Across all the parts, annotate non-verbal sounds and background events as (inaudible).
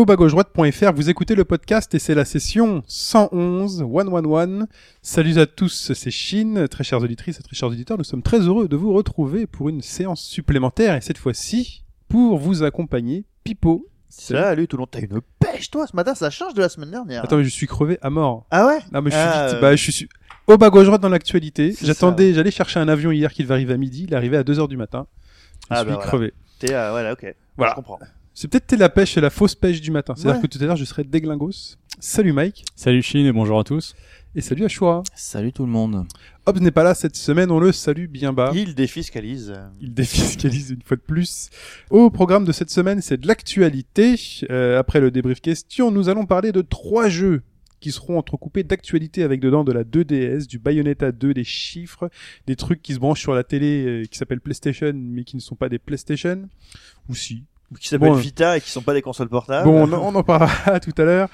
Au bas gauche droite.fr, vous écoutez le podcast et c'est la session 111, 111. Salut à tous, c'est Chine, très chères auditrices et très chers auditeurs. Nous sommes très heureux de vous retrouver pour une séance supplémentaire et cette fois-ci pour vous accompagner, Pipo. Salut tout le monde, t'as une pêche toi ce matin, ça change de la semaine dernière. Attends, mais je suis crevé à mort. Ah ouais? Non, mais je suis Ah, vite. euh, Bah, je suis su- au bas gauche droite dans l'actualité. J'attendais, j'allais chercher un avion hier qui devait arriver à midi. Il est arrivé à 2h du matin. Je Ah, suis bah, voilà. crevé. T'es euh, voilà, ok. Voilà. Je comprends. C'est peut-être la pêche et la fausse pêche du matin. C'est-à-dire Ouais. que tout à l'heure, je serai déglingos. Salut Mike. Salut Chine et bonjour à tous. Et salut Ashura. Salut tout le monde. Hobbs n'est pas là cette semaine, on le salue bien bas. Il défiscalise. Il défiscalise une fois de plus. Au programme de cette semaine, c'est de l'actualité. Euh, après le débrief question, nous allons parler de trois jeux qui seront entrecoupés d'actualité avec dedans de la 2DS, du Bayonetta 2, des chiffres, des trucs qui se branchent sur la télé euh, qui s'appellent PlayStation mais qui ne sont pas des PlayStation. Ou si. Qui s'appellent Bon, Vita et qui sont pas des consoles portables. Bon, on, on en parlera (laughs) tout à l'heure.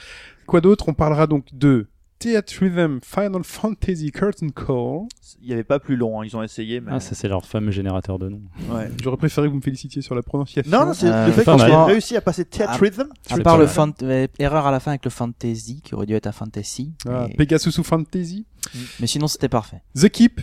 Quoi d'autre? On parlera donc de Theatre Rhythm Final Fantasy Curtain Call. Il y avait pas plus long, hein, ils ont essayé mais Ah, ça c'est leur fameux générateur de noms. ouais. J'aurais préféré que vous me félicitiez sur la prononciation. Non, non, c'est Euh, le fait qu'on ait réussi à passer Theatre Ah. Rhythm. À part le fant euh, erreur à la fin avec le fantasy qui aurait dû être un fantasy. Ah, mais... Pegasus ou Fantasy. mais sinon c'était parfait. The Keep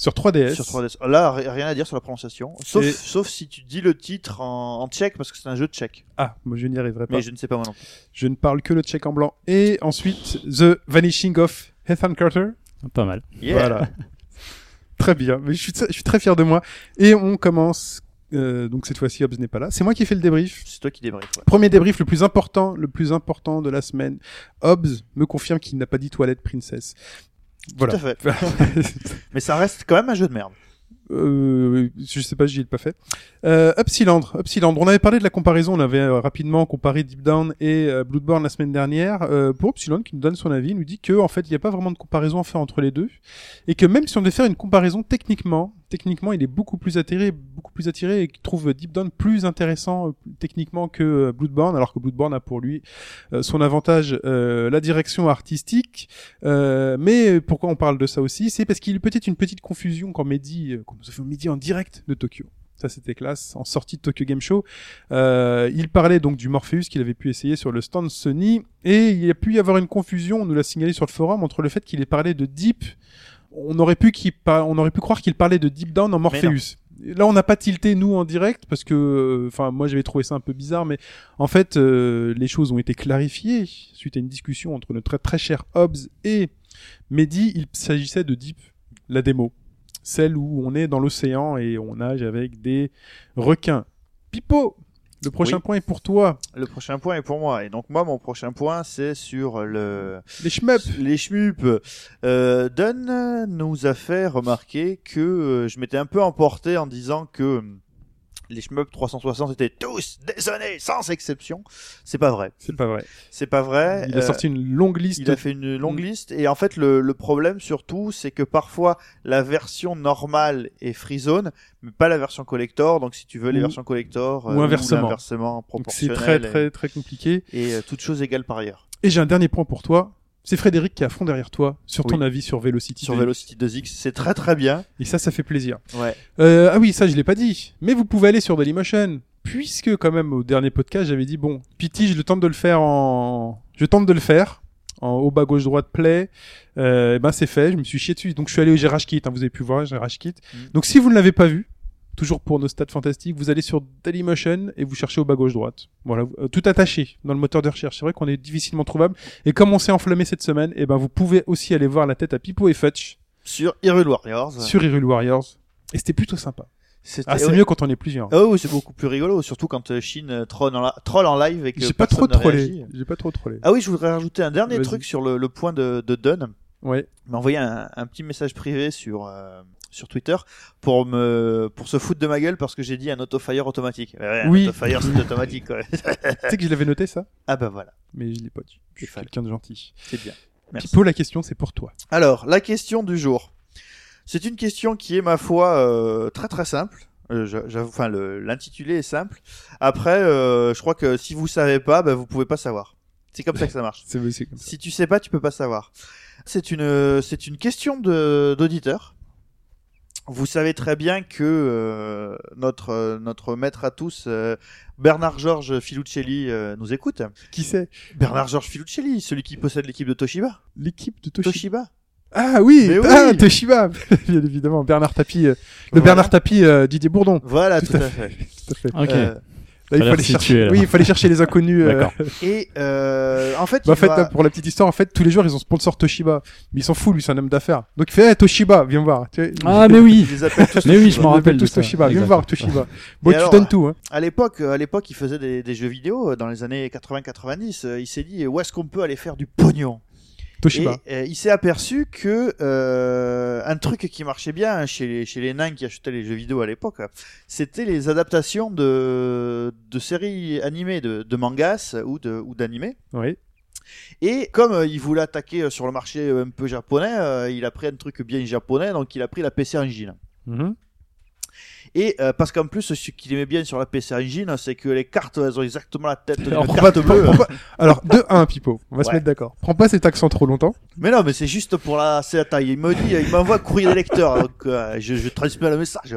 sur 3DS. Sur 3DS. Là, ri- rien à dire sur la prononciation. Sauf, Et- sauf si tu dis le titre en, en tchèque parce que c'est un jeu tchèque. Ah, moi je n'y arriverai pas. Mais Je... je ne sais pas moi non plus. ne parle que le tchèque en blanc. Et ensuite, The Vanishing of Ethan Carter. Pas mal. Yeah. Voilà. très bien. Mais je suis, je suis très fier de moi. Et on commence. euh, donc cette fois-ci, Hobbs n'est pas là. C'est moi qui fais le débrief. C'est toi qui débrief. Ouais. Premier débrief le plus important, le plus important de la semaine. Hobbs me confirme qu'il n'a pas dit toilette princesse. Voilà. Tout à fait. (laughs) Mais ça reste quand même un jeu de merde. Euh, je sais pas, j'y ai pas fait. Euh, Upsilandre, Upsilandre. On avait parlé de la comparaison, on avait euh, rapidement comparé Deep Down et euh, Bloodborne la semaine dernière. Euh, pour Upsilandre, qui nous donne son avis, il nous dit que en fait, il n'y a pas vraiment de comparaison à faire entre les deux, et que même si on devait faire une comparaison techniquement, techniquement, il est beaucoup plus attiré, beaucoup plus attiré, et qu'il trouve Deep Down plus intéressant euh, techniquement que euh, Bloodborne, alors que Bloodborne a pour lui euh, son avantage, la direction artistique. Mais pourquoi on parle de ça aussi? C'est parce qu'il y a eu peut-être une petite confusion quand Mehdi, quand nous avons Mehdi en direct de Tokyo. Ça c'était classe, en sortie de Tokyo Game Show. Euh, il parlait donc du Morpheus qu'il avait pu essayer sur le stand Sony, et il y a pu y avoir une confusion, on nous l'a signalé sur le forum, entre le fait qu'il ait parlé de Deep, on aurait pu, qu'il on aurait pu croire qu'il parlait de Deep Down en Morpheus. Là, on n'a pas tilté nous en direct parce que, euh, enfin, moi j'avais trouvé ça un peu bizarre, mais en fait, euh, les choses ont été clarifiées suite à une discussion entre notre très, très cher Hobbs et Mehdi. Il s'agissait de Deep, la démo, celle où on est dans l'océan et on nage avec des requins. Pipo, le prochain Oui. point est pour toi. Le prochain point est pour moi. Et donc moi, mon prochain point, c'est sur le Les shmups. les schmups. Euh, Dunn nous a fait remarquer que euh, je m'étais un peu emporté en disant que les shmups 360 étaient tous déshonnés, sans exception. C'est pas vrai. C'est pas vrai. C'est pas vrai. Il a Euh, sorti une longue liste. il a fait une longue Mm. liste et en fait le, le problème surtout c'est que parfois la version normale est free zone mais pas la version collector donc si tu veux les Ou- versions collector ou inversement. l'inversement Donc c'est proportionnel très et- très très compliqué. et, euh, toutes choses égales par ailleurs. Et j'ai un dernier point pour toi. C'est Frédéric qui est à fond derrière toi sur ton Oui. avis sur Velocity. Sur 2. Velocity 2X c'est très très bien. Et ça, ça fait plaisir. Ouais. Euh, ah oui, ça je l'ai pas dit. Mais vous pouvez aller sur Dailymotion, puisque quand même au dernier podcast j'avais dit bon, Pity, je le tente de le faire en, je tente de le faire en haut bas gauche droite play. Euh, et ben c'est fait, je me suis chié dessus. Donc je suis allé au Garage Kit, hein, vous avez pu voir Garage Kit. Mm. Donc si vous ne l'avez pas vu, toujours pour nos stats fantastiques, vous allez sur Dailymotion et vous cherchez au bas gauche droite. Voilà, euh, tout attaché dans le moteur de recherche. C'est vrai qu'on est difficilement trouvable. Et comme on s'est enflammé cette semaine, et ben vous pouvez aussi aller voir la tête à Pipo et Fetch Sur Hyrule Warriors. sur Hyrule Warriors. Et c'était plutôt sympa. Ah, c'est ouais. mieux quand on est plusieurs. Oh, oui, c'est beaucoup plus rigolo, surtout quand euh, Shin euh, troll en, la- troll en live et que J'ai pas trop trollé. J'ai pas trop trollé. Ah oui, je voudrais rajouter un dernier truc sur le, le point de, de Dunn. Ouais. Il m'a envoyé un, un petit message privé sur euh, sur Twitter pour me pour se foutre de ma gueule parce que j'ai dit un autofire automatique. Ouais, ouais, un Oui. autofire c'est automatique. quoi. (laughs) tu sais que je l'avais noté ça, ah bah voilà, mais je l'ai pas dit. Je suis quelqu'un de gentil. c'est bien. Merci. Pipo, la question c'est pour toi. Alors, la question du jour. C'est une question qui est, ma foi, euh, très très simple. Euh, j'a- j'avoue, enfin, l'intitulé est simple. Après, euh, je crois que si vous savez pas, ben, vous pouvez pas savoir. C'est comme ça que ça marche. (laughs) C'est c'est comme ça. Si tu sais pas, tu peux pas savoir. C'est une, c'est une question de, d'auditeur. Vous savez très bien que euh, notre, euh, notre maître à tous, euh, Bernard-Georges Filuccelli, euh, nous écoute. Qui c'est? Bernard-Georges Filuccelli, celui qui possède l'équipe de Toshiba. L'équipe de Toshiba. Toshiba. Ah oui, Mais oui. ah, Toshiba, (laughs) bien évidemment. Bernard Tapie, euh, le Voilà. Bernard Tapie euh, Didier Bourdon. Voilà, Tout tout, à à fait. Tout à fait. Ok. Là, il fallait chercher. Oui, il fallait chercher les inconnus. euh, et euh, en fait, Bah, en fait, va- pour la petite histoire, en fait, tous les joueurs, ils ont sponsor Toshiba. Mais ils s'en foutent, lui, c'est un homme d'affaires. Donc, il fait, eh, Toshiba, viens voir. Tu vois, Ah, mais oui. tous (laughs) Mais oui, je m'en rappelle tous ça. Toshiba. Viens voir Toshiba. (laughs) Bon, Et tu alors, donnes tout, hein. À l'époque, à l'époque, il faisait des, des jeux vidéo euh, dans les années 80-90. euh, Il s'est dit où est-ce qu'on peut aller faire du pognon? Toshiba. Et euh, il s'est aperçu que euh, un truc qui marchait bien chez les, chez les nains qui achetaient les jeux vidéo à l'époque, c'était les adaptations de, de séries animées, de, de mangas ou d'animés. Oui. Et comme euh, il voulait attaquer sur le marché un peu japonais, il a pris un truc bien japonais, donc il a pris la PC Engine. Mhm. Et euh, parce qu'en plus, ce qu'il aimait bien sur la PC Engine, c'est que les cartes, elles ont exactement la tête Alors, prends carte pas- bleue. prends- prends pas- Alors, de 1, Pipo. On va se mettre d'accord. Prends pas cet accent trop longtemps. Mais non, mais c'est juste pour la, c'est la taille. Il me dit, il m'envoie courrier des lecteurs, donc euh, je, je transmets le message.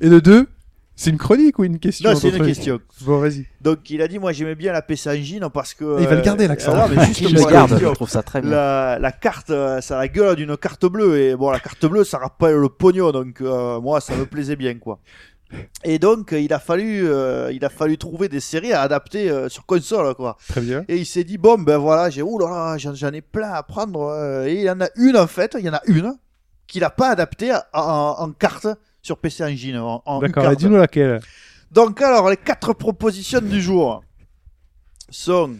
Et de 2, c'est une chronique ou une question Non, c'est une question. Bon, vas-y. Donc il a dit, moi j'aimais bien la PC Engine parce que. Et il va le euh, garder, l'accent. ah non, mais juste Je pour le la garde, question. je trouve ça très bien. La, la carte, euh, ça a la gueule d'une carte bleue et bon, la carte bleue, ça rappelle le pognon, donc euh, moi, ça me plaisait bien, quoi. Et donc, euh, il a fallu, euh, il a fallu trouver des séries à adapter euh, sur console, quoi. Très bien. Et il s'est dit bon ben voilà, j'ai oh là là, j'en j'en ai plein à prendre. euh, et il y en a une en fait, il y en a une qu'il a pas adaptée en, en- en carte sur PC Engine. En, en D'accord, dis-nous laquelle. Donc alors les quatre propositions du jour sont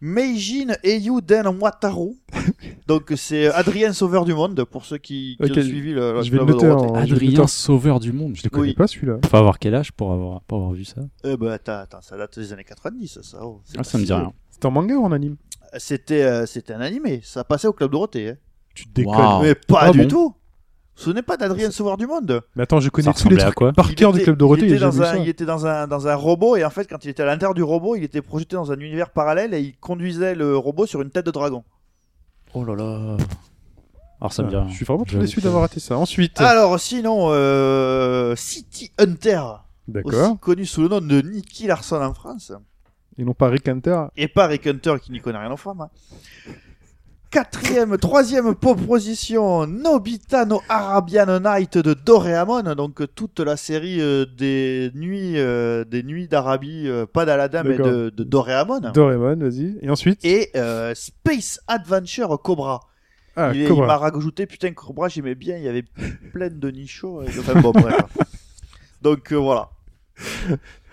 Meijin Eiyu Den Wataru. (laughs) Donc c'est Adrien Sauveur du Monde pour ceux qui, qui ont suivi le, le je vais le club de noter en- Adrien, sauveur du monde. Je ne connais Oui. pas celui-là. Faut avoir quel âge pour avoir, pour avoir vu ça? Eh ben attends, attends, ça date des années 90 ça. oh, Ah, ça me dit rien. C'est en manga ou en anime? C'était euh, c'était un animé, ça passait au club Dorothée. Hein. Tu te déconnes. Mais pas Ah du bon? tout. Vous vous souvenez pas d'Adrien Sauveur du Monde Mais attends, je connais tous les trucs quoi par Il cœur du était- Club Dorothée. il était, dans un, ça. il était dans un, dans un robot et en fait quand il était à l'intérieur du robot, il était projeté dans un univers parallèle et il conduisait le robot sur une tête de dragon. Oh là là. Alors ça me dit Ah. Je suis vraiment déçu d'avoir raté ça. Ensuite, Alors sinon, euh, City Hunter, d'accord. aussi connu sous le nom de Nicky Larson en France, Et non pas Rick Hunter. et pas Rick Hunter qui n'y connaît rien aux femmes. hein. Quatrième, troisième proposition, Nobita no Arabian Night de Doraemon, donc toute la série euh, des nuits, euh, des nuits d'Arabie, euh, pas d'Aladin mais D'accord. de, de Doraemon. Doraemon, vas-y. Et ensuite et euh, Space Adventure Cobra. Ah, il est- il Cobra. m'a rajouté, putain, Cobra, j'aimais bien, il y avait plein de nichos. et- Enfin, bon, bref. (laughs) Donc euh, voilà.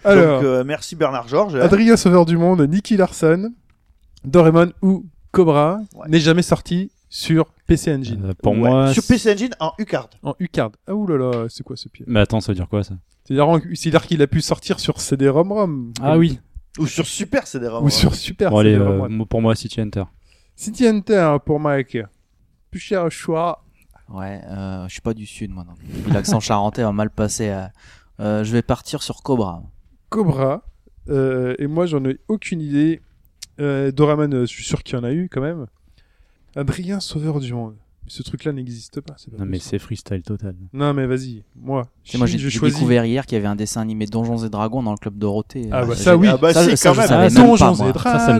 Alors, Donc, euh, merci Bernard Georges. hein. Adrien Sauveur du Monde, Nicky Larson, Doraemon ou Cobra Ouais. n'est jamais sorti sur PC Engine. Euh, pour Ouais. moi. Sur PC Engine en U-Card. En U-Card. Ah oulala, c'est quoi ce pied Mais attends, ça veut dire quoi ça? C'est-à-dire qu'il a pu sortir sur CD-ROM-ROM. Ah oui. Ou sur Super CD-ROM. Ou sur Super Bon, allez, CD-ROM. euh, moi- pour moi, City Hunter. City Hunter pour Mike. Plus cher choix. Ouais, euh, je suis pas du sud moi. L'accent charentais va mal passer. euh. Euh, je vais partir sur Cobra. Cobra. Euh, et moi, j'en ai aucune idée. Euh, Doraemon, euh, je suis sûr qu'il y en a eu quand même. Adrien Sauveur du Monde. Ce truc-là n'existe pas. Non, mais c'est freestyle total. Non, mais vas-y. Moi, moi, j'ai découvert hier qu'il y avait un dessin animé Donjons et Dragons dans le club Dorothée. Ah bah ça, oui. Ah bah Ça, si, ça, quand je même. Ah, Donjons et Dragons. Ça, ça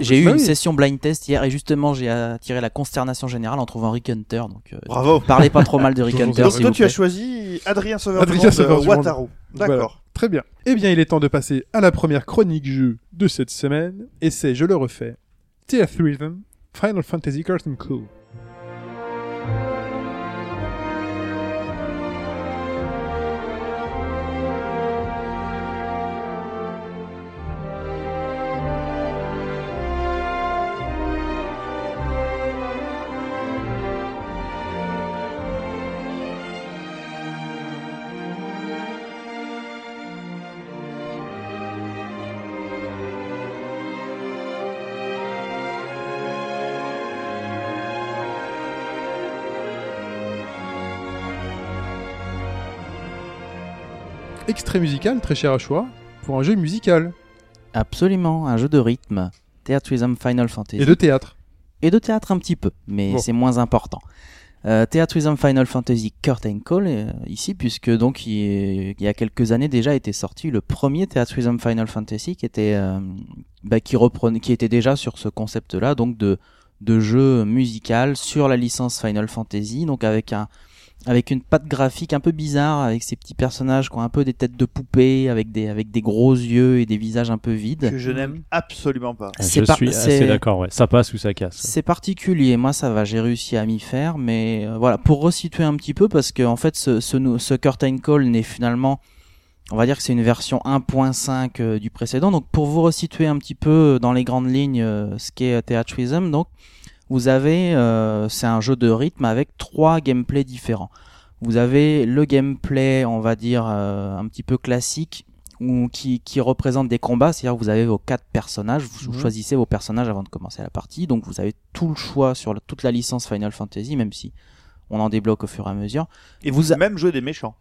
J'ai eu, une- Bah session blind test hier et justement j'ai attiré la consternation générale en trouvant Rick Hunter. Donc, euh, Bravo. parlez pas trop mal de Rick Hunter. Donc toi, tu as choisi Adrien Sauveur du Monde, Sauveur euh, du Monde. Wataru. D'accord. Très bien. Eh bien, il est temps de passer à la première chronique jeu de cette semaine. Et c'est, je le refais, Teeth Rhythm, Final Fantasy Cartoon Clue. Extrait musical, très cher à choix, pour un jeu musical Absolument, un jeu de rythme. Theatrism Final Fantasy. et de théâtre. Et de théâtre un petit peu, mais Bon. c'est moins important. Euh, Theatrism Final Fantasy Curtain Call euh, ici, puisque donc il, est- il y a quelques années déjà était sorti le premier Theatrism Final Fantasy qui était euh, bah, qui reprenait, qui était déjà sur ce concept-là, donc de de jeu musical sur la licence Final Fantasy, donc avec un avec une patte graphique un peu bizarre, avec ces petits personnages qui ont un peu des têtes de poupées, avec des avec des gros yeux et des visages un peu vides. Que je n'aime absolument pas. C'est Je pas- suis c'est- assez d'accord, ouais. Ça passe ou ça casse. C'est particulier, moi ça va, j'ai réussi à m'y faire, mais euh, voilà, pour resituer un petit peu, parce que en fait ce, ce, ce Curtain Call n'est finalement, on va dire que c'est une version 1.5 euh, du précédent, donc pour vous resituer un petit peu dans les grandes lignes euh, ce qu'est euh, Theatrism, donc vous avez, euh, c'est un jeu de rythme avec trois gameplays différents. Vous avez le gameplay, on va dire, euh, un petit peu classique, ou qui, qui représente des combats, c'est-à-dire que vous avez vos quatre personnages, vous Mhm. choisissez vos personnages avant de commencer la partie, donc vous avez tout le choix sur la- toute la licence Final Fantasy, même si on en débloque au fur et à mesure. Et Vous vous a- même jouer des méchants.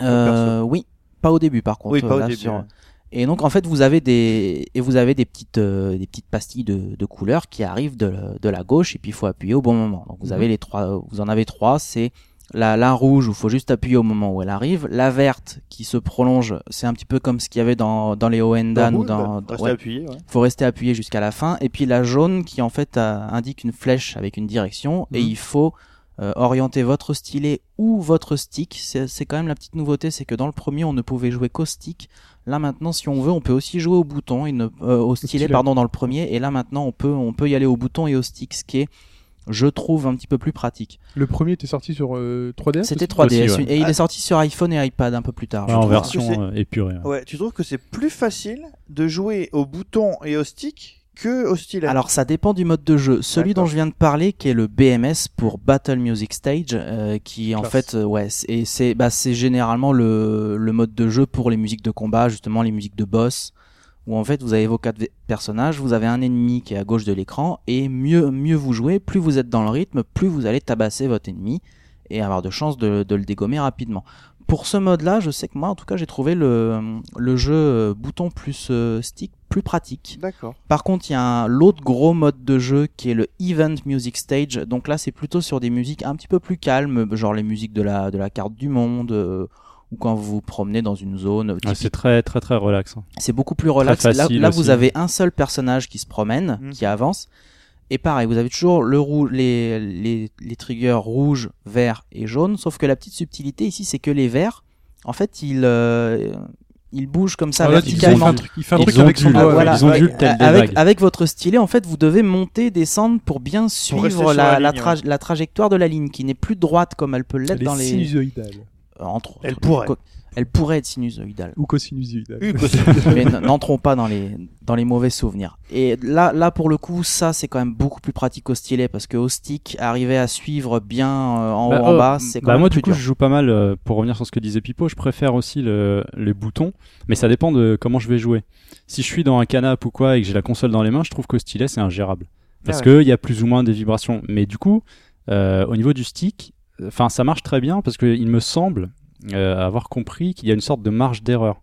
Euh, oui, pas au début par contre. Oui, pas au début, sur- ouais. Et donc en fait vous avez des et vous avez des petites euh, des petites pastilles de, de couleurs qui arrivent de, de la gauche et puis il faut appuyer au bon moment. Donc vous Mhm. avez les trois, vous en avez trois, c'est la, la rouge où il faut juste appuyer au moment où elle arrive, la verte qui se prolonge, c'est un petit peu comme ce qu'il y avait dans dans les Oendan ou Dans bah, ouais, appuyé, ouais. faut rester appuyé jusqu'à la fin et puis la jaune qui en fait a- indique une flèche avec une direction et Mhm. il faut euh, orienter votre stylet ou votre stick c'est c'est quand même la petite nouveauté c'est que dans le premier on ne pouvait jouer qu'au stick là maintenant si on veut on peut aussi jouer au bouton et ne- euh, au stylet stylet. pardon dans le premier et là maintenant on peut on peut y aller au bouton et au stick ce qui est je trouve un petit peu plus pratique. Le premier était sorti sur euh, 3DS C'était aussi 3DS aussi, ouais. et il Ah. est sorti sur iPhone et iPad un peu plus tard. Ouais, en version euh, épurée. ouais. Ouais, tu trouves que c'est plus facile de jouer au bouton et au stick que Alors ça dépend du mode de jeu. Celui dont je viens de parler, qui est le BMS pour Battle Music Stage, euh, qui en fait, euh, ouais, c'est- et c'est bah, c'est généralement le, le mode de jeu pour les musiques de combat, justement les musiques de boss, où en fait vous avez vos quatre personnages, vous avez un ennemi qui est à gauche de l'écran, et mieux mieux vous jouez, plus vous êtes dans le rythme, plus vous allez tabasser votre ennemi et avoir de chances de, de le dégommer rapidement. Pour ce mode-là, je sais que moi, en tout cas, j'ai trouvé le, le jeu euh, bouton plus euh, stick plus pratique. D'accord. Par contre, il y a l'autre gros mode de jeu qui est le Event Music Stage. Donc là, c'est plutôt sur des musiques un petit peu plus calmes, genre les musiques de la, de la carte du monde, euh, ou quand vous vous promenez dans une zone. Ouais, typique- c'est très très très relaxant. c'est beaucoup plus relax. Là, vous avez un seul personnage qui se promène, Mhm. qui avance. Et pareil, vous avez toujours le rouge, les, les, les triggers rouge, vert et jaune. Sauf que la petite subtilité ici, c'est que les verts, en fait, ils, euh, ils bougent comme ça Ah, il verticalement. un truc, il fait un Ils truc ont avec son doigt. Voilà. avec, votre stylet, en fait, vous devez monter, descendre pour bien suivre la, la la, ligne, tra- la trajectoire de la ligne, qui n'est plus droite comme elle peut l'être dans les. sinusoïdale. entre. Elle pourrait. Elle pourrait être sinusoïdale. Ou cosinusoïdale. Parce- (laughs) mais n'entrons pas dans les dans les mauvais souvenirs. Et là là pour le coup ça c'est quand même beaucoup plus pratique au stylet parce que au stick arriver à suivre bien euh, en Bah, haut en oh, bas c'est quand bah, même moi plus du coup dur. je joue pas mal euh, pour revenir sur ce que disait Pipo je préfère aussi le, les boutons mais ça dépend de comment je vais jouer si je suis dans un canapé ou quoi et que j'ai la console dans les mains je trouve qu'au stylet c'est ingérable parce Ah que il y a plus ou moins des vibrations mais du coup euh, au niveau du stick enfin ça marche très bien parce que il me semble euh, avoir compris qu'il y a une sorte de marge d'erreur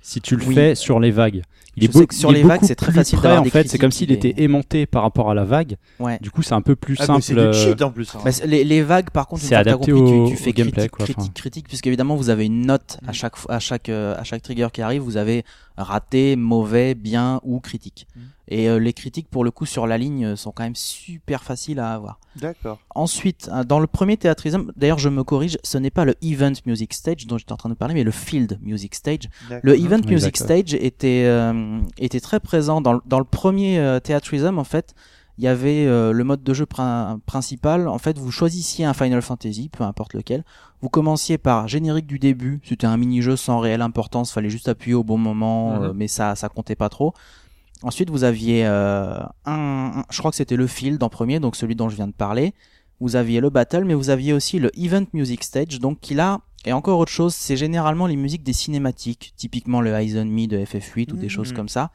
si tu le Oui. fais sur les vagues il Je est sais beau- que sur il est les vagues, c'est très facile près, en fait c'est comme s'il était aimanté par rapport à la vague Ouais. du coup c'est un peu plus Ah, simple c'est du euh, cheat en plus. hein. Bah, les, les vagues, par contre, C'est adapté au- tu, tu fais au gameplay, critique, quoi, critique, critique, puisqu'évidemment vous avez une note à chaque fois- à chaque euh, à chaque trigger qui arrive, vous avez raté, mauvais, bien ou critique. Mhm. Et euh, les critiques pour le coup sur la ligne euh, sont quand même super faciles à avoir. D'accord. Ensuite, hein, dans le premier Theatrism, d'ailleurs je me corrige, ce n'est pas le Event Music Stage dont j'étais en train de parler, mais le Field Music Stage. D'accord. Le Event Oui, Music. Stage était, euh, était très présent dans, le- dans le premier euh, Theatrism en fait. Il y avait euh, le mode de jeu prin- principal. En fait, vous choisissiez un Final Fantasy, peu importe lequel. Vous commenciez par générique du début. C'était un mini-jeu sans réelle importance. Fallait juste appuyer au bon moment, Mhm. euh, mais ça, ça comptait pas trop. Ensuite, vous aviez euh, un, un- je crois que c'était le Field en premier, donc celui dont je viens de parler. Vous aviez le Battle, mais vous aviez aussi le Event Music Stage, donc qui là est encore autre chose. C'est généralement les musiques des cinématiques, typiquement le Eyes on Me de FF8 ou des Mhm. choses comme ça.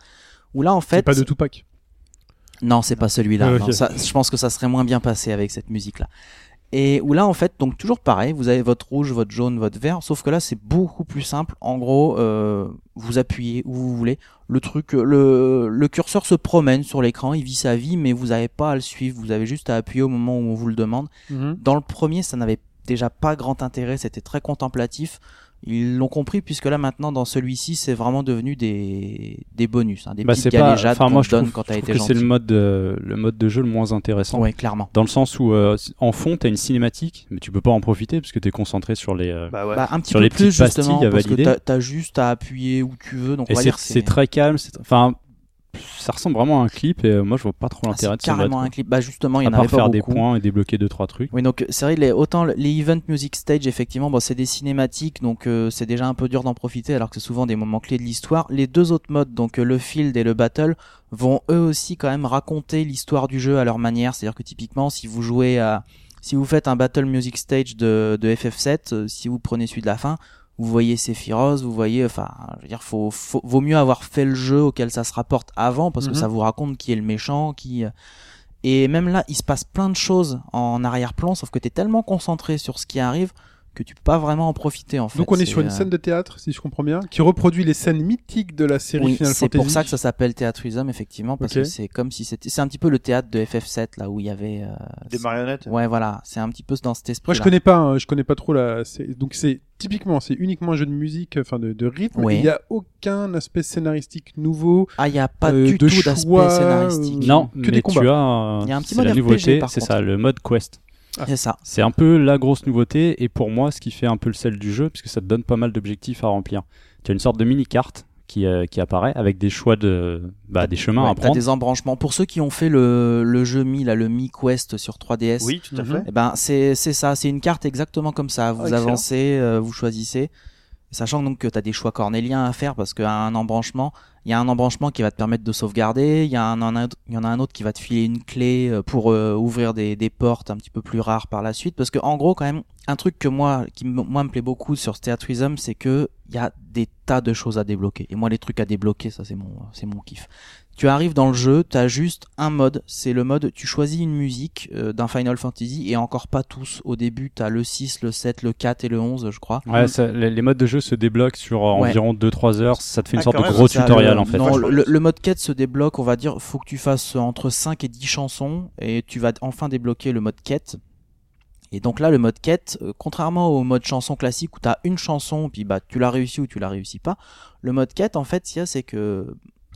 Où là, en C'est fait, pas de Tupac. non, c'est pas celui-là. Ah, ça, je pense que ça serait moins bien passé avec cette musique-là. Et où là, en fait, donc toujours pareil, vous avez votre rouge, votre jaune, votre vert, sauf que là, c'est beaucoup plus simple. En gros, euh, vous appuyez où vous voulez. Le truc, le, le curseur se promène sur l'écran, il vit sa vie, mais vous n'avez pas à le suivre. Vous avez juste à appuyer au moment où on vous le demande. Mhm. Dans le premier, ça n'avait déjà pas grand intérêt, c'était très contemplatif. Ils l'ont compris puisque là maintenant dans celui-ci c'est vraiment devenu des, des bonus, hein, des Bah, petites c'est pas. galéjades Enfin, moi, je donne trouve, quand t'as été que c'est gentil. le mode, de, le mode de jeu le moins intéressant. Ouais, clairement. Dans le sens où euh, en fond, t'as une cinématique, mais tu peux pas en profiter parce que t'es concentré sur les. euh, Bah ouais. Bah, un petit Sur peu les plus petites justement parce que t'as t'as juste à appuyer où tu veux. Donc on Et va c'est très calme. c'est- Enfin, ça ressemble vraiment à un clip et euh, moi je vois pas trop Ah, c'est l'intérêt de mode. carrément un clip. Bah justement, il y À en avait pas faire des points et débloquer deux trois trucs. Oui, donc c'est vrai, les, autant les event music stage, effectivement, bon, c'est des cinématiques, donc euh, c'est déjà un peu dur d'en profiter, alors que c'est souvent des moments clés de l'histoire. Les deux autres modes, donc euh, le field et le battle, vont eux aussi quand même raconter l'histoire du jeu à leur manière. C'est-à-dire que typiquement, si vous jouez à, si vous faites un battle music stage de, de FF7, euh, si vous prenez celui de la fin, vous voyez Sephiroth, vous voyez, enfin, je veux dire, faut, faut, vaut mieux avoir fait le jeu auquel ça se rapporte avant, parce Mhm. que ça vous raconte qui est le méchant, qui, euh, et même là, il se passe plein de choses en arrière-plan, sauf que tu es tellement concentré sur ce qui arrive que tu peux pas vraiment en profiter en fait. Donc on est C'est, sur une euh, scène de théâtre, si je comprends bien, qui reproduit les scènes mythiques de la série Oui, Final c'est Fantasy. pour ça que ça s'appelle Théâtrisme effectivement parce que c'est comme si c'était c'est un petit peu le théâtre de FF7 là où il y avait euh, Des marionnettes. Ouais, voilà, c'est un petit peu dans cet esprit. Moi je connais pas, hein, je connais pas trop la. c'est- Donc c'est typiquement c'est uniquement un jeu de musique, enfin de, de rythme. Oui. Il y a aucun aspect scénaristique nouveau. Ah, il y a pas euh, du de tout d'aspect choix, scénaristique. euh, Non, que mais des combats. tu as. euh, Il y a un petit c'est mode la RPG, nouveauté, c'est ça, le mode quest. C'est ça. C'est un peu la grosse nouveauté et pour moi ce qui fait un peu le sel du jeu puisque ça te donne pas mal d'objectifs à remplir. Tu as une sorte de mini carte qui, euh, qui apparaît avec des choix de bah, des chemins Ouais, à prendre. des embranchements. Pour ceux qui ont fait le, le jeu Mi, là, le Mi Quest sur 3DS, Oui, tout à Mhm. fait. Eh ben c'est c'est ça, c'est une carte exactement comme ça. Vous Ah, avancez, euh, vous choisissez, sachant donc que tu as des choix cornéliens à faire parce qu'à un embranchement, il y a un embranchement qui va te permettre de sauvegarder, il y, y en a un autre qui va te filer une clé euh, pour euh, ouvrir des, des portes un petit peu plus rares par la suite. Parce que en gros quand même, un truc que moi qui moi me plaît beaucoup sur Theatrism, c'est que il y a des tas de choses à débloquer. Et moi les trucs à débloquer, ça c'est mon c'est mon kiff. Tu arrives dans le jeu, tu as juste un mode, c'est le mode, tu choisis une musique euh, d'un Final Fantasy et encore pas tous. Au début, tu as le 6, le 7, le 4 et le 11, je crois. Ouais, ça- les, les modes de jeu se débloquent sur euh, Ouais. environ 2-3 heures. Ça te fait une Ah, sorte de gros Ça, tutoriel en fait. Non, le, mode quête se débloque, on va dire, faut que tu fasses entre 5 et 10 chansons et tu vas enfin débloquer le mode quête. Et donc là, le mode quête, euh, contrairement au mode chanson classique où tu as une chanson, puis bah tu l'as réussi ou tu l'as réussi pas, le mode quête, en fait, c'est que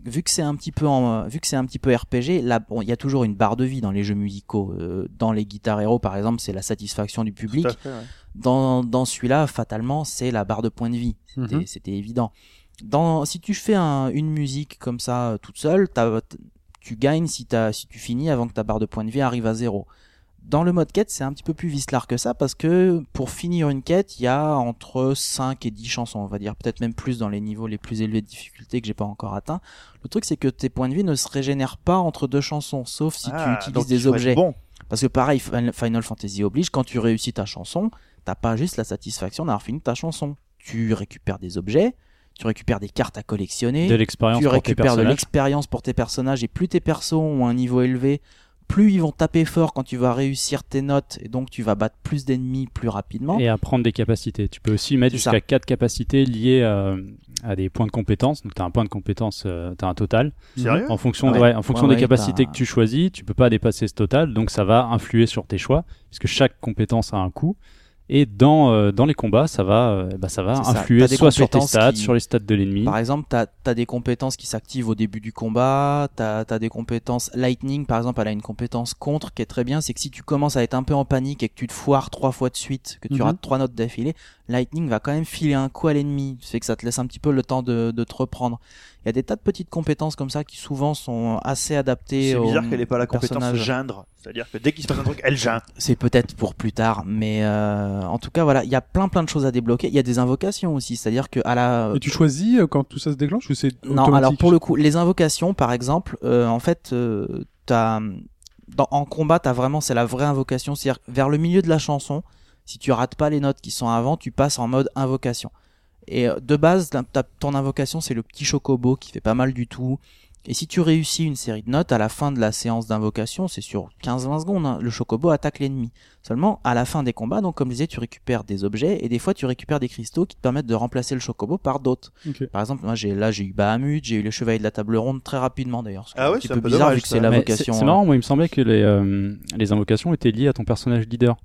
vu que c'est un petit peu en, vu que c'est un petit peu RPG, là, bon, il y a toujours une barre de vie dans les jeux musicaux. Euh, dans les Guitar Hero, par exemple, c'est la satisfaction du public. Fait, ouais. Dans, dans celui-là, fatalement, c'est la barre de points de vie. C'était, Mhm. évident. Dans, si tu fais un- une musique comme ça euh, toute seule, tu gagnes si, si tu finis avant que ta barre de points de vie arrive à zéro. Dans le mode quête, c'est un petit peu plus vicelard que ça parce que pour finir une quête, il y a entre 5 et 10 chansons, on va dire, peut-être même plus dans les niveaux les plus élevés de difficulté que j'ai pas encore atteint. Le truc, c'est que tes points de vie ne se régénèrent pas entre deux chansons, sauf si Ah, tu donc utilises des objets. Bon. Parce que pareil, Final Fantasy oblige, quand tu réussis ta chanson, t'as pas juste la satisfaction d'avoir fini ta chanson. Tu récupères des objets, tu récupères des cartes à collectionner, De l'expérience tu pour tes récupères de l'expérience pour tes personnages, et plus tes persos ont un niveau élevé, plus ils vont taper fort quand tu vas réussir tes notes, et donc tu vas battre plus d'ennemis plus rapidement. Et apprendre des capacités. Tu peux aussi mettre jusqu'à 4 capacités liées euh, à des points de compétence. Donc tu as un point de compétence, tu as un total. Sérieux? En fonction, Ouais. de- ouais, en fonction Ouais, des ouais, capacités que tu choisis, tu peux pas dépasser ce total, donc ça va influer sur tes choix, puisque chaque compétence a un coût. Et dans, euh, dans les combats, ça va, euh, bah, ça va ça. influer soit sur tes stats, qui- sur les stats de l'ennemi. Par exemple, t'as as des compétences qui s'activent au début du combat, t'as as des compétences Lightning, par exemple, elle a une compétence contre qui est très bien, c'est que si tu commences à être un peu en panique et que tu te foires trois fois de suite, que tu Mhm. rates trois notes d'affilée, Lightning va quand même filer un coup à l'ennemi, c'est que ça te laisse un petit peu le temps de, de te reprendre. Il y a des tas de petites compétences comme ça qui souvent sont assez adaptées C'est bizarre qu'elle ait pas la compétence personnage. geindre. C'est-à-dire que dès qu'il se passe un truc, elle geint. C'est peut-être pour plus tard, mais euh, en tout cas voilà, il y a plein plein de choses à débloquer. Il y a des invocations aussi, c'est-à-dire que à la Et tu choisis euh, quand tout ça se déclenche ou c'est Non, alors pour le coup, les invocations, par exemple, euh, en fait, euh, t'as, dans, en combat, t'as vraiment, c'est la vraie invocation, c'est-à-dire vers le milieu de la chanson, si tu rates pas les notes qui sont avant, tu passes en mode invocation. Et euh, de base, ton invocation, c'est le petit chocobo qui fait pas mal du tout. Et si tu réussis une série de notes, à la fin de la séance d'invocation, c'est sur 15-20 secondes, hein, le chocobo attaque l'ennemi. Seulement, à la fin des combats, donc comme je disais, tu récupères des objets et des fois tu récupères des cristaux qui te permettent de remplacer le chocobo par d'autres. Par exemple, moi j'ai là j'ai eu Bahamut, j'ai eu le chevalier de la table ronde très rapidement d'ailleurs. Ah ouais, c'est un peu bizarre dommage, vu que ça. c'est l'invocation. C'est hein. marrant, moi il me semblait que les, euh, les invocations étaient liées à ton personnage leader.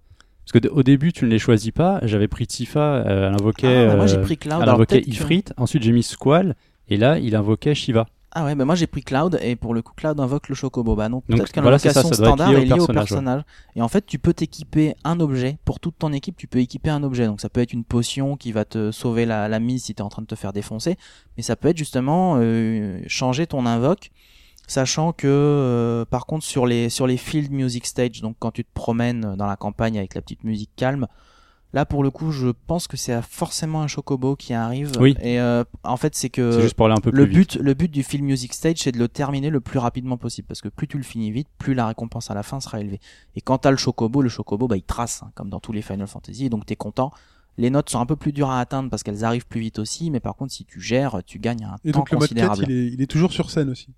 Parce que d- au début tu ne les choisis pas, j'avais pris Tifa, euh, elle invoquait, Ah, bah, moi j'ai euh, pris Cloud. elle invoquait que- Ifrit, ensuite j'ai mis Squall, et là il invoquait Shiva. Ah ouais, bah moi j'ai pris Cloud et pour le coup Cloud invoque le chocobo. Bah Donc, peut-être que voilà, standard lié est liée au personnage. Et en fait, tu peux t'équiper un objet pour toute ton équipe. Tu peux équiper un objet. Donc ça peut être une potion qui va te sauver la, la mise si t'es en train de te faire défoncer, mais ça peut être justement euh, changer ton invoque. Sachant que, euh, par contre, sur les sur les field music stage, donc quand tu te promènes dans la campagne avec la petite musique calme, là pour le coup, je pense que c'est forcément un chocobo qui arrive. Oui. Et euh, en fait, c'est que c'est juste pour aller un peu le plus vite. but, le but du film Music Stage, c'est de le terminer le plus rapidement possible, parce que plus tu le finis vite, plus la récompense à la fin sera élevée. Et quand t'as le chocobo, le chocobo, bah, il trace, hein, comme dans tous les Final Fantasy, et donc t'es content. Les notes sont un peu plus dures à atteindre parce qu'elles arrivent plus vite aussi, mais par contre, si tu gères, tu gagnes un Et temps donc le mode il est, il est toujours sur scène aussi.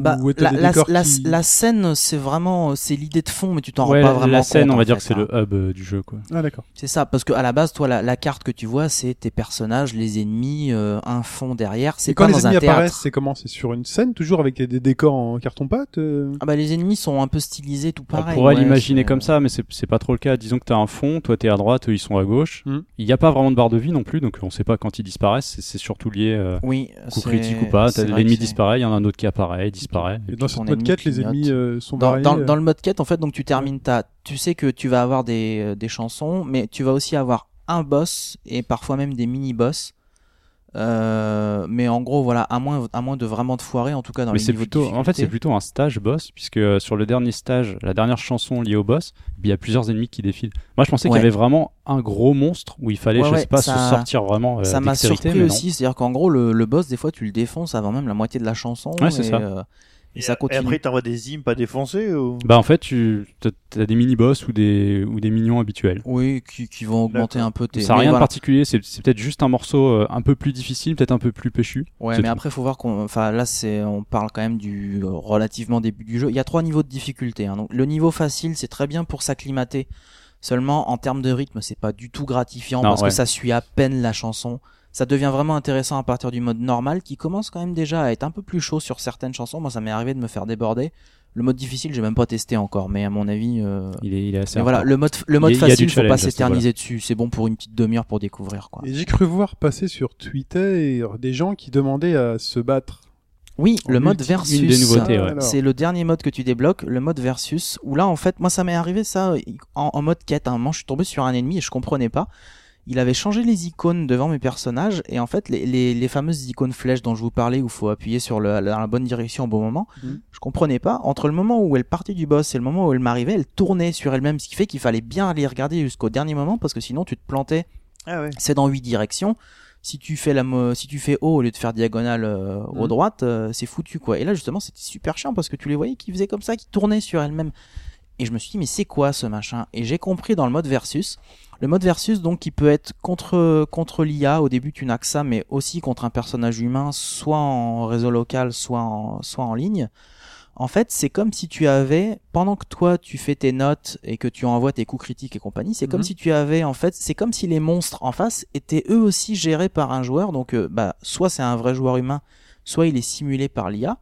Bah, Ou t'as la, la, décors la- qui- la scène, c'est vraiment, c'est l'idée de fond, mais tu t'en Ouais, rends pas la- vraiment la scène, compte, on va dire fait, que c'est hein. le hub euh, du jeu quoi. Ah d'accord. C'est ça, parce que à la base, toi, la, la carte que tu vois, c'est tes personnages, les ennemis, euh, un fond derrière. C'est quand pas les un ennemis apparaissent, c'est comment? C'est sur une scène, toujours avec des, décors en carton pâte euh? Ah bah les ennemis sont un peu stylisés tout On pareil. pourrait ouais, l'imaginer comme ça, mais c'est c'est pas trop le cas. Disons que t'as un fond, toi t'es à droite, eux ils sont à gauche. Mhm. Il n'y a pas vraiment de barre de vie non plus, donc on sait pas quand ils disparaissent. C'est- C'est surtout lié Oui, coup critique ou pas. L'ennemi disparaît, il y en a un autre qui apparaît, disparaît. Et dans cette mode quête, les ennemis euh, sont Dans, variés. dans, euh. dans le mode quête, en fait, donc tu termines ta, tu sais que tu vas avoir des, euh, des chansons, mais tu vas aussi avoir un boss et parfois même des mini-boss. Euh, mais en gros, voilà, à moins, à moins de vraiment te foirer, en tout cas dans Mais les niveaux de plutôt, en fait, c'est plutôt un stage boss, puisque euh, sur le dernier stage, la dernière chanson liée au boss, il y a plusieurs ennemis qui défilent. Moi, je pensais qu'il y avait vraiment un gros monstre où il fallait, Ouais, je ouais, sais pas, ça- se sortir vraiment. euh, ça m'a surpris aussi, c'est-à-dire qu'en gros, le, le boss, des fois, tu le défonces avant même la moitié de la chanson. Ouais, c'est et, ça. Euh, et ça continue. Et après, t'envoies des imps à défoncer ou... Bah en fait, tu as des mini boss ou des ou des minions habituels. Oui, qui, qui vont augmenter un peu tes. Ça n'a rien de particulier, c'est c'est peut-être juste un morceau euh, un peu plus difficile, peut-être un peu plus péchu. Ouais, mais tout. après, faut voir qu'on, enfin, là, c'est, on parle quand même du relativement début du jeu. Il y a trois niveaux de difficulté. Hein. Donc, le niveau facile, c'est très bien pour s'acclimater. Seulement, en termes de rythme, c'est pas du tout gratifiant Non, parce ouais. que ça suit à peine la chanson. Ça devient vraiment intéressant à partir du mode normal, qui commence quand même déjà à être un peu plus chaud sur certaines chansons. Moi, ça m'est arrivé de me faire déborder. Le mode difficile, j'ai même pas testé encore, mais à mon avis, euh, Il est, il est assez. mais voilà, le mode, le mode Il a- il facile, faut pas s'éterniser dessus. C'est bon pour une petite demi-heure pour découvrir, quoi. Et j'ai cru voir passer sur Twitter des gens qui demandaient à se battre. Oui, le mode versus. une des nouveautés, Ah, ouais. C'est le dernier mode que tu débloques, le mode versus, où là en fait, moi ça m'est arrivé ça en, en mode quête. À un moment, je suis tombé sur un ennemi et je comprenais pas. Il avait changé les icônes devant mes personnages et en fait les, les, les fameuses icônes flèches dont je vous parlais où faut appuyer sur le, dans la bonne direction au bon moment, Mhm. je comprenais pas. Entre le moment où elle partait du boss et le moment où elle m'arrivait, elle tournait sur elle-même, ce qui fait qu'il fallait bien aller regarder jusqu'au dernier moment parce que sinon tu te plantais Ah ouais. c'est dans huit directions. Si tu fais la si tu fais haut au lieu de faire diagonale euh, au Mhm. droite, euh, c'est foutu quoi. Et là justement, c'était super chiant parce que tu les voyais qui faisaient comme ça, qui tournaient sur elles-mêmes. Et je me suis dit mais c'est quoi ce machin? Et j'ai compris dans le mode versus. Le mode versus donc qui peut être contre contre l'IA. Au début tu n'as que ça, mais aussi contre un personnage humain, soit en réseau local, soit en soit en ligne. En fait, c'est comme si tu avais, pendant que toi tu fais tes notes et que tu envoies tes coups critiques et compagnie, c'est comme Mhm. si tu avais, en fait, c'est comme si les monstres en face étaient eux aussi gérés par un joueur. Donc, euh, bah, soit c'est un vrai joueur humain, soit il est simulé par l'IA.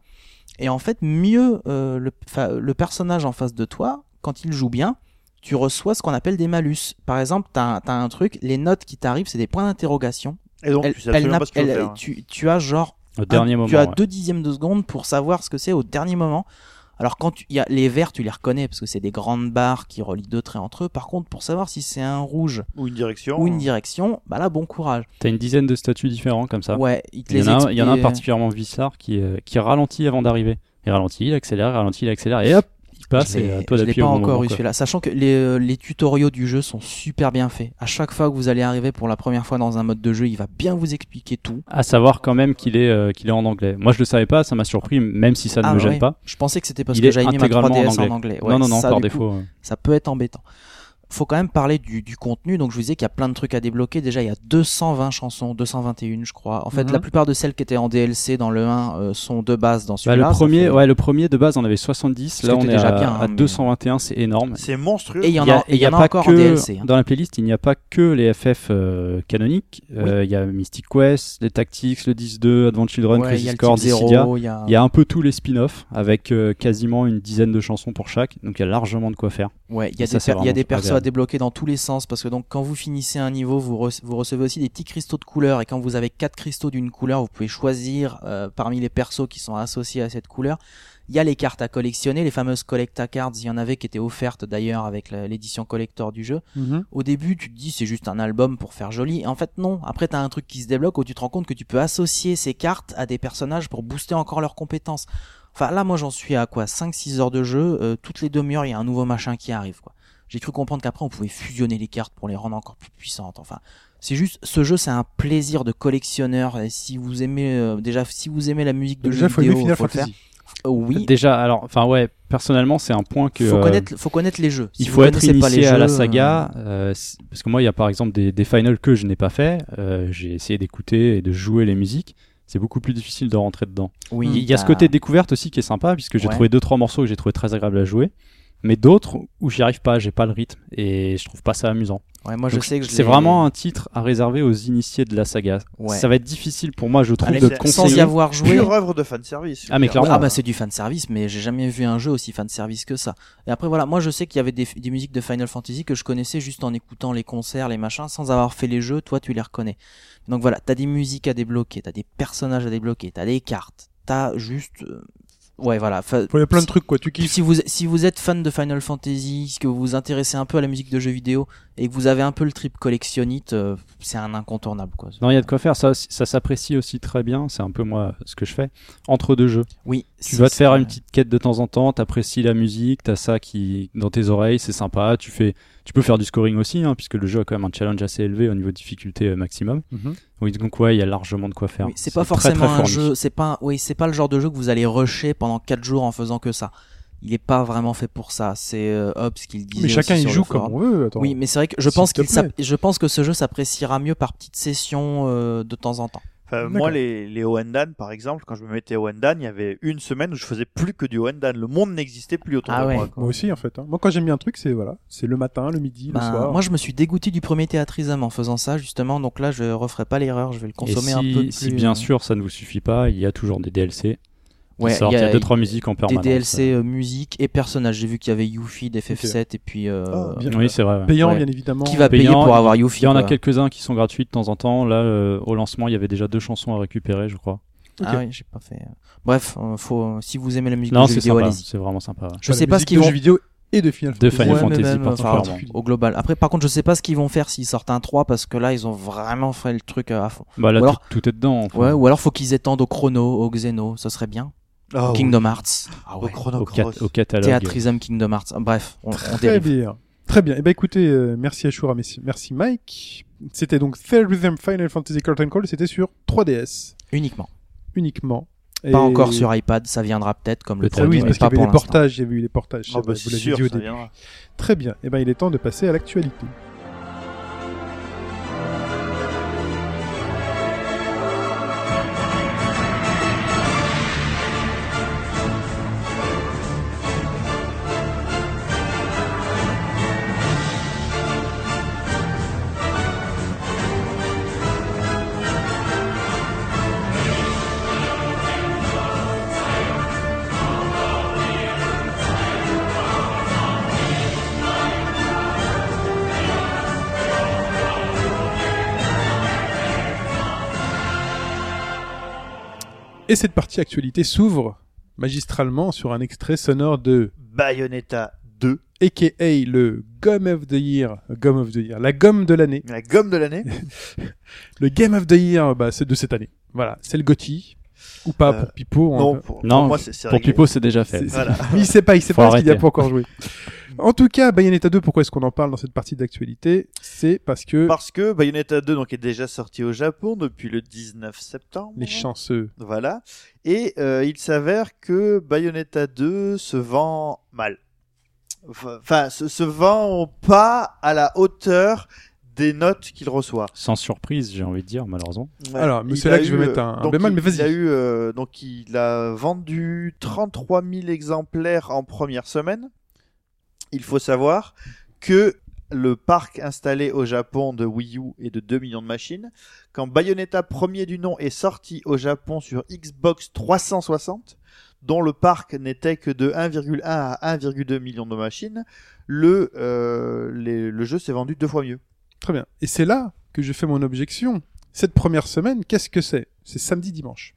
Et en fait, mieux euh, le, le personnage en face de toi, quand il joue bien, tu reçois ce qu'on appelle des malus. Par exemple, t'as as un truc, les notes qui t'arrivent, c'est des points d'interrogation. Et donc, Elle- tu sais absolument pas ce elle- faire. tu, tu as genre Au un- dernier moment. tu as ouais. deux dixièmes de seconde pour savoir ce que c'est au dernier moment. Alors quand tu- il y a les verts, tu les reconnais parce que c'est des grandes barres qui relient deux traits entre eux. Par contre, pour savoir si c'est un rouge Ou une direction. ou une direction, bah là bon courage. T'as une dizaine de statuts différents comme ça. Ouais, il te Il y, les en a un, il y en a un particulièrement vissard qui, euh, qui ralentit avant d'arriver. Il ralentit, il accélère, il ralentit, il accélère, et hop, passe, Je et à toi je l'ai d'appuyer pas encore eu celui-là. Sachant que les, euh, les tutoriaux du jeu sont super bien faits. À chaque fois que vous allez arriver pour la première fois dans un mode de jeu, il va bien vous expliquer tout. À savoir quand même qu'il est, euh, qu'il est en anglais. Moi je le savais pas, ça m'a surpris, même si ça ne Ah, me gêne pas. Je pensais que c'était parce Il que j'avais mis ma intégralement 3DS en en anglais. Ouais, non, non, non, ça, coup, défaut. ça peut être embêtant. Faut quand même parler du, du contenu. Donc je vous disais qu'il y a plein de trucs à débloquer. Déjà, il y a 220 chansons, 221 je crois. En fait, Mhm. la plupart de celles qui étaient en DLC dans le 1 euh, sont de base dans Bah, celui-là. le premier, fait- ouais, le premier de base, on avait 70. Là, on C'était est déjà à, bien, à hein, mais- 221, c'est énorme. C'est monstrueux. Et il y en a, il y en a pas encore que, en DLC. hein. Dans la playlist, il n'y a pas que les FF euh, canoniques. Euh, Il y a Mystic Quest, les Tactics, le 10-2, Advent Children, Ouais, Crisis Core, Dissidia. il y a... Il y a un peu tous les spin-offs avec euh, quasiment une dizaine de chansons pour chaque. Donc il y a largement de quoi faire. Ouais, il y a des, c'est agréable. débloquer dans tous les sens parce que donc quand vous finissez un niveau, vous, vous recevez aussi des petits cristaux de couleur et quand vous avez quatre cristaux d'une couleur, vous pouvez choisir euh, parmi les persos qui sont associés à cette couleur. Il y a les cartes à collectionner, les fameuses Collecta Cards, il y en avait qui étaient offertes d'ailleurs avec l'édition collector du jeu. Mhm. Au début, tu te dis c'est juste un album pour faire joli. Et en fait, non. Après, t'as un truc qui se débloque où tu te rends compte que tu peux associer ces cartes à des personnages pour booster encore leurs compétences. Enfin, là, moi, j'en suis à quoi? 5-6 heures de jeu. euh, toutes les demi-heures, il y a un nouveau machin qui arrive, quoi. J'ai cru comprendre qu'après, on pouvait fusionner les cartes pour les rendre encore plus puissantes. Enfin, c'est juste, ce jeu, c'est un plaisir de collectionneur. Et si vous aimez, euh, déjà, si vous aimez la musique de Déjà, jeux faut aimer vidéo, Final faut le faire. Euh, oui. Déjà, alors, enfin ouais, personnellement, c'est un point que Faut euh, connaître, faut connaître les jeux. Si il faut être connaissez pas les initié à la euh, saga, euh, parce que moi, il y a par exemple des, des finals que je n'ai pas fait. euh, J'ai essayé d'écouter et de jouer les musiques. C'est beaucoup plus difficile de rentrer dedans. Oui, il y a ce t'as- côté découverte aussi qui est sympa, puisque j'ai Ouais. trouvé deux trois morceaux que j'ai trouvé très agréables à jouer, mais d'autres où j'y arrive pas, j'ai pas le rythme et je trouve pas ça amusant. Ouais, moi, je Donc, sais que c'est vraiment un titre à réserver aux initiés de la saga. Ouais. Ça va être difficile pour moi, je trouve, Allez, de c'est- sans conseiller. y avoir joué. Pure œuvre de fanservice. Ah, mais clairement. ah bah c'est du fan service, mais j'ai jamais vu un jeu aussi fan service que ça. Et après voilà, moi je sais qu'il y avait des, des musiques de Final Fantasy que je connaissais juste en écoutant les concerts, les machins, sans avoir fait les jeux. Toi tu les reconnais. Donc voilà, t'as des musiques à débloquer, t'as des personnages à débloquer, t'as des cartes, t'as juste, euh, ouais voilà. Fa- Faut, il y a plein de si- trucs, quoi. Tu kiffes. Si vous si vous êtes fan de Final Fantasy, que vous vous intéressez un peu à la musique de jeux vidéo et que vous avez un peu le trip collectionnite, euh, c'est un incontournable quoi. Non, il y a de quoi faire. Ça, ça s'apprécie aussi très bien. C'est un peu moi ce que je fais entre deux jeux. Oui. Tu vas te faire une petite quête de temps en temps, t'apprécies la musique, t'as ça qui dans tes oreilles, c'est sympa. Tu fais, tu peux faire du scoring aussi, hein, puisque le jeu a quand même un challenge assez élevé au niveau de difficulté euh, maximum. Mhm. Oui, donc ouais, il y a largement de quoi faire. Oui, c'est pas forcément très un jeu, c'est pas, oui, c'est pas le genre de jeu que vous allez rusher pendant 4 jours en faisant que ça. Il est pas vraiment fait pour ça. C'est euh, Hobbes qui le disait. Mais chacun aussi il sur joue comme on veut. Attends. Oui, mais c'est vrai que je pense qu'il je pense que ce jeu s'appréciera mieux par petites sessions euh, de temps en temps. Enfin, moi, les, les Oendan, par exemple, quand je me mettais Oendan, il y avait une semaine où je faisais plus que du Oendan. Le monde n'existait plus autour Ah de ouais. moi. quoi. Moi aussi, en fait. hein. Moi, quand j'aime bien un truc, c'est voilà, c'est le matin, le midi, Ben, le soir. moi, je me suis dégoûté du premier théâtrisme en faisant ça justement. Donc là, je referai pas l'erreur. Je vais le Et consommer si, un peu plus. si bien euh, sûr ça ne vous suffit pas, il y a toujours des DLC. Ouais, il y a- deux trois musiques en des permanence. DLC euh, musique et personnages. J'ai vu qu'il y avait Yuffie d'FF7 et puis euh, Ah, bien. Oui, c'est vrai. ouais. Payant, ouais. bien évidemment. qui va payer Payant, pour avoir Il Yuffie. y en a quelques-uns qui sont gratuits de temps en temps. Là, euh, au lancement, il y avait déjà deux chansons à récupérer, je crois. Ok. Ah oui, j'ai pas fait. Bref, euh, faut si vous aimez la musique Non, de jeux vidéo, allez-y. C'est vraiment sympa. ouais. Je sais pas ce qu'ils de vont jeux vidéo et de Final De Fantasy. Final Ouais, mais Fantasy même, enfin, particulièrement. au global. Après, par contre, je sais pas ce qu'ils vont faire s'ils sortent un 3 parce que là, ils ont vraiment fait le truc à fond. Bah là, Ou alors- tout, tout est dedans. enfin. Ouais, ou alors faut qu'ils étendent au chrono, au Xeno, ça serait bien. Ah, oui. Kingdom Hearts. Ah Au ouais. Chrono au, Cross. au catalogue. Théâtrisme Kingdom Hearts. Bref, on, on Très dérive. bien. Très bien. Eh ben écoutez, euh, merci Ashura, merci, merci Mike. C'était donc Rhythm Final Fantasy Curtain Call, c'était sur 3DS Uniquement. uniquement. Pas Et- encore sur iPad, ça viendra peut-être comme le Ah premier, oui, parce qu'il y pas avait les portages, il y avait eu les portages. Ah, bah, vous sûr, dit au ça début. viendra. Très bien. Eh ben il est temps de passer à l'actualité. Et cette partie actualité s'ouvre magistralement sur un extrait sonore de Bayonetta 2, aka le Gum of the Year, Gum of the Year, la gomme de l'année, la gomme de l'année. (laughs) le Game of the Year, bah, c'est de cette année. Voilà, c'est le GOTY ou pas Euh, pour Pipo. on- non, pour, Non, pour moi, c'est c'est Pour. Pipo, c'est déjà fait. C'est- Voilà. Mais (laughs) il sait pas, il sait Faut pas parce qu'il n'y a pas encore joué. En tout cas, Bayonetta 2, pourquoi est-ce qu'on en parle dans cette partie d'actualité? C'est parce que Parce que Bayonetta 2 donc, est déjà sorti au Japon depuis le 19 septembre. les chanceux. Voilà. Et euh, il s'avère que Bayonetta 2 se vend mal. enfin, se, se vend pas à la hauteur des notes qu'il reçoit. Sans surprise, j'ai envie de dire, malheureusement. Ouais. Alors, c'est là a que je vais mettre euh, un- un bémol, il- mais vas-y. Il a eu, euh, donc il a vendu 33 000 exemplaires en première semaine. Il faut savoir que le parc installé au Japon de Wii U est de 2 millions de machines. Quand Bayonetta premier du nom est sorti au Japon sur Xbox 360, dont le parc n'était que de 1,1 à 1,2 millions de machines, le, euh, les- le jeu s'est vendu deux fois mieux. Très bien. Et c'est là que je fais mon objection. Cette première semaine, qu'est-ce que c'est? C'est samedi dimanche.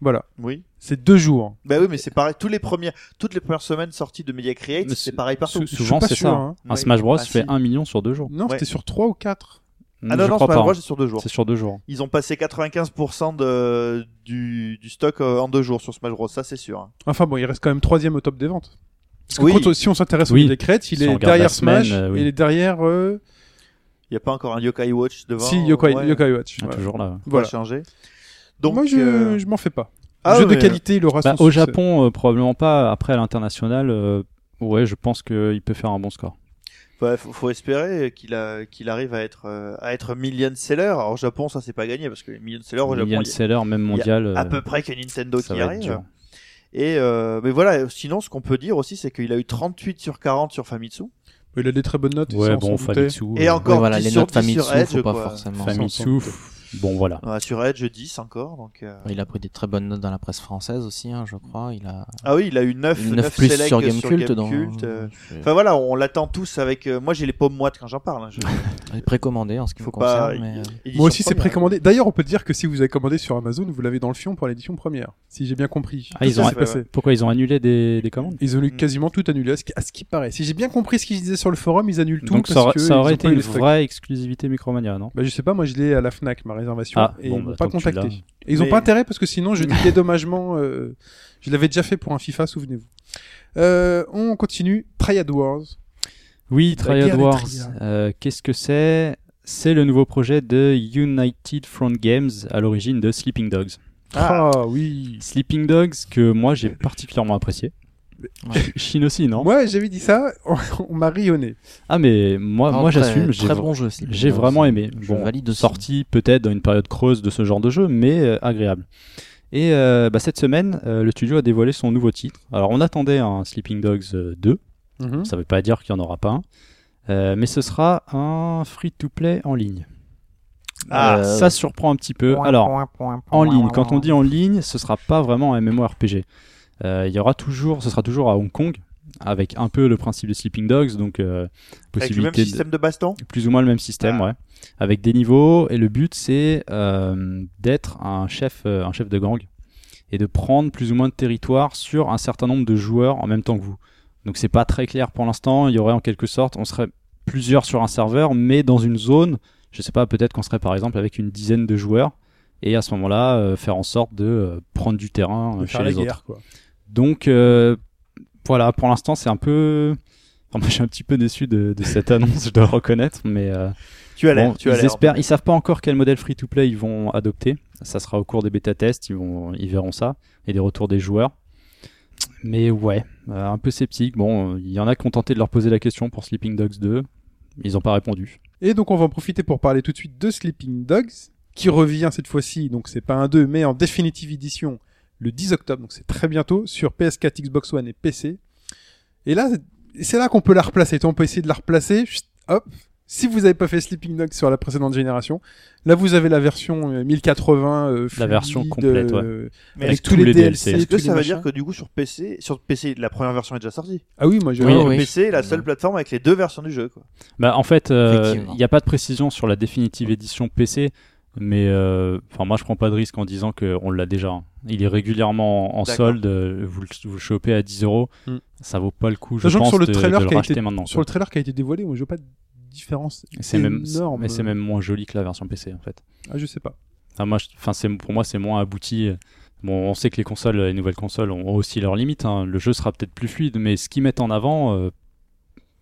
Voilà. Oui. C'est deux jours. Bah oui, mais c'est pareil. Tous les premières, toutes les premières semaines sorties de Media Create, c'est pareil partout. Souvent, c'est ça. hein. Un Oui. Smash Bros Ah, fait si. 1 million sur deux jours. Non, Ouais. c'était sur trois ou quatre. Ah non, je non, crois Smash pas. Bros, c'est sur deux jours. C'est sur deux jours. Ils ont passé 95% de, du, du stock euh, en deux jours sur Smash Bros, ça c'est sûr. hein. Enfin bon, il reste quand même troisième au top des ventes. Parce que Oui. quand- si on s'intéresse Oui. au décret, il Si on est derrière semaine, Smash, euh, oui. il est derrière euh, Il n'y a pas encore un Yokai Watch devant. si Yokai, ouais, Yokai Watch. Ah. Toujours là. Voilà. changer. Donc, Moi, je, euh, je m'en fais pas. ah Jeu de qualité, il aura Bah, son au succès. Japon, euh, probablement pas. Après, à l'international, euh, ouais, je pense qu'il peut faire un bon score. ouais, faut, faut espérer qu'il a, qu'il arrive à être, euh, à être million seller. Alors au Japon, ça c'est pas gagné parce que les million sellers au Japon, Million a seller, même mondial, à peu près que Nintendo qui arrive. Et euh, mais voilà, sinon ce qu'on peut dire aussi, c'est qu'il a eu 38 sur 40 sur Famitsu. Il a des très bonnes notes. Ouais, bon. Famitsu. Et euh, encore Oui, voilà, 10 les notes 10 Famitsu, faut pas forcément. Famitsu, bon voilà. Ouais, sur Edge 10 encore. Donc, euh, Il a pris des très bonnes notes dans la presse française aussi, hein, je crois. Il a Ah oui, il a eu 9, 9, 9 plus sur Gamecult. dans... Gamecult, euh. Enfin voilà, on l'attend tous avec. euh, moi j'ai les pommes moites quand j'en parle. hein. Je- (laughs) Il est précommandé en ce qui Faut me pas- concerne. mais, édition Moi aussi, c'est précommandé. D'ailleurs, on peut dire que si vous avez commandé sur Amazon, vous l'avez dans le fion pour l'édition première. Si j'ai bien compris. Ah, ils ont- passé. Pourquoi ils ont annulé des, des commandes? Ils ont eu Mm. quasiment tout annulé, à ce qui, à ce qui paraît. Si j'ai bien compris ce qu'ils disaient sur le forum, ils annulent tout Donc parce ça, aurait- que ça ils aurait ont été pas une vraie exclusivité Micromania, non? Bah, je sais pas, moi je l'ai à la Fnac, ma réservation, Ah, et bon, ils m'ont bah, pas tu l'as. contacté. Et ils ont Mais- pas intérêt parce que sinon je dis (laughs) dédommagement, euh, je l'avais déjà fait pour un FIFA, souvenez-vous. Euh, on continue. Triad Wars. Oui, Triad Wars. euh, Qu'est-ce que c'est? C'est le nouveau projet de United Front Games à l'origine de Sleeping Dogs. Ah, Ah. oui. Sleeping Dogs que moi j'ai particulièrement apprécié. Ouais. (laughs) Chine aussi, non? Moi j'avais dit ça, on, (laughs) on m'a rionné. Ah mais moi, non, moi j'assume. J'ai bon jeu. J'ai vraiment aimé. Je Bon, valide sorti peut-être dans une période creuse de ce genre de jeu, mais euh, agréable. Et euh, bah, cette semaine, euh, le studio a dévoilé son nouveau titre. Alors on attendait un Sleeping Dogs euh, 2, Mhm. ça veut pas dire qu'il n'y en aura pas un, Euh, mais ce sera un free-to-play en ligne. Ah. Euh, ça surprend un petit peu. Alors, en ligne, quand on dit en ligne, ce sera pas vraiment un MMORPG. Euh, Il y aura toujours, ce sera toujours à Hong Kong, avec un peu le principe de Sleeping Dogs, donc euh, Avec le même possibilité de, système de baston. plus ou moins le même système, Ah. ouais, avec des niveaux. Et le but, c'est euh, d'être un chef, euh, un chef de gang et de prendre plus ou moins de territoire sur un certain nombre de joueurs en même temps que vous. Donc c'est pas très clair pour l'instant. Il y aurait en quelque sorte, on serait plusieurs sur un serveur, mais dans une zone. Je sais pas, peut-être qu'on serait par exemple avec une dizaine de joueurs et à ce moment-là euh, faire en sorte de euh, prendre du terrain euh, De chez les autres. guerre, quoi. Donc euh, voilà, pour l'instant c'est un peu. Enfin, moi, je suis un petit peu déçu de, de cette (laughs) annonce, je dois le reconnaître, mais euh, Tu as l'air. bon, tu as ils l'air. espèrent, ils savent pas encore quel modèle free-to-play ils vont adopter. Ça sera au cours des bêta tests, ils vont, ils verront ça et des retours des joueurs. Mais ouais, euh, un peu sceptique. Bon, il y en a qui ont tenté de leur poser la question pour Sleeping Dogs 2, ils ont pas répondu. Et donc on va en profiter pour parler tout de suite de Sleeping Dogs, qui revient cette fois-ci, donc c'est pas un 2, mais en Definitive Edition le 10 octobre, donc c'est très bientôt, sur PS4, Xbox One et PC. Et là, c'est- là qu'on peut la replacer. On peut essayer de la replacer. Chut, hop. Si vous n'avez pas fait Sleeping Dogs sur la précédente génération, là vous avez la version euh, 1080 euh, La version complète, ouais. euh, Mais avec tous les DLC. est-ce que ça veut machins. dire que du coup sur PC, sur PC, la première version est déjà sortie? Ah oui, moi je Oui, oui. PC est la seule plateforme avec les deux versions du jeu. Quoi. Bah, en fait, euh, il n'y a pas de précision sur la définitive édition PC, mais euh, enfin moi je prends pas de risque en disant qu'on l'a déjà. hein. Il est régulièrement en solde, euh, vous le, vous le chopez à 10 euros, Hmm. ça vaut pas le coup, je pense, sur le de, trailer de le qui a racheter été- maintenant. Sur quoi. le trailer qui a été dévoilé, moi je vois pas de différence C'est même, énorme. mais c'est même moins joli que la version PC en fait. Ah, je sais pas. Enfin, moi, je- enfin, c'est pour moi c'est moins abouti. Bon, on sait que les consoles, les nouvelles consoles ont aussi leurs limites. hein. Le jeu sera peut-être plus fluide, mais ce qu'ils mettent en avant, euh,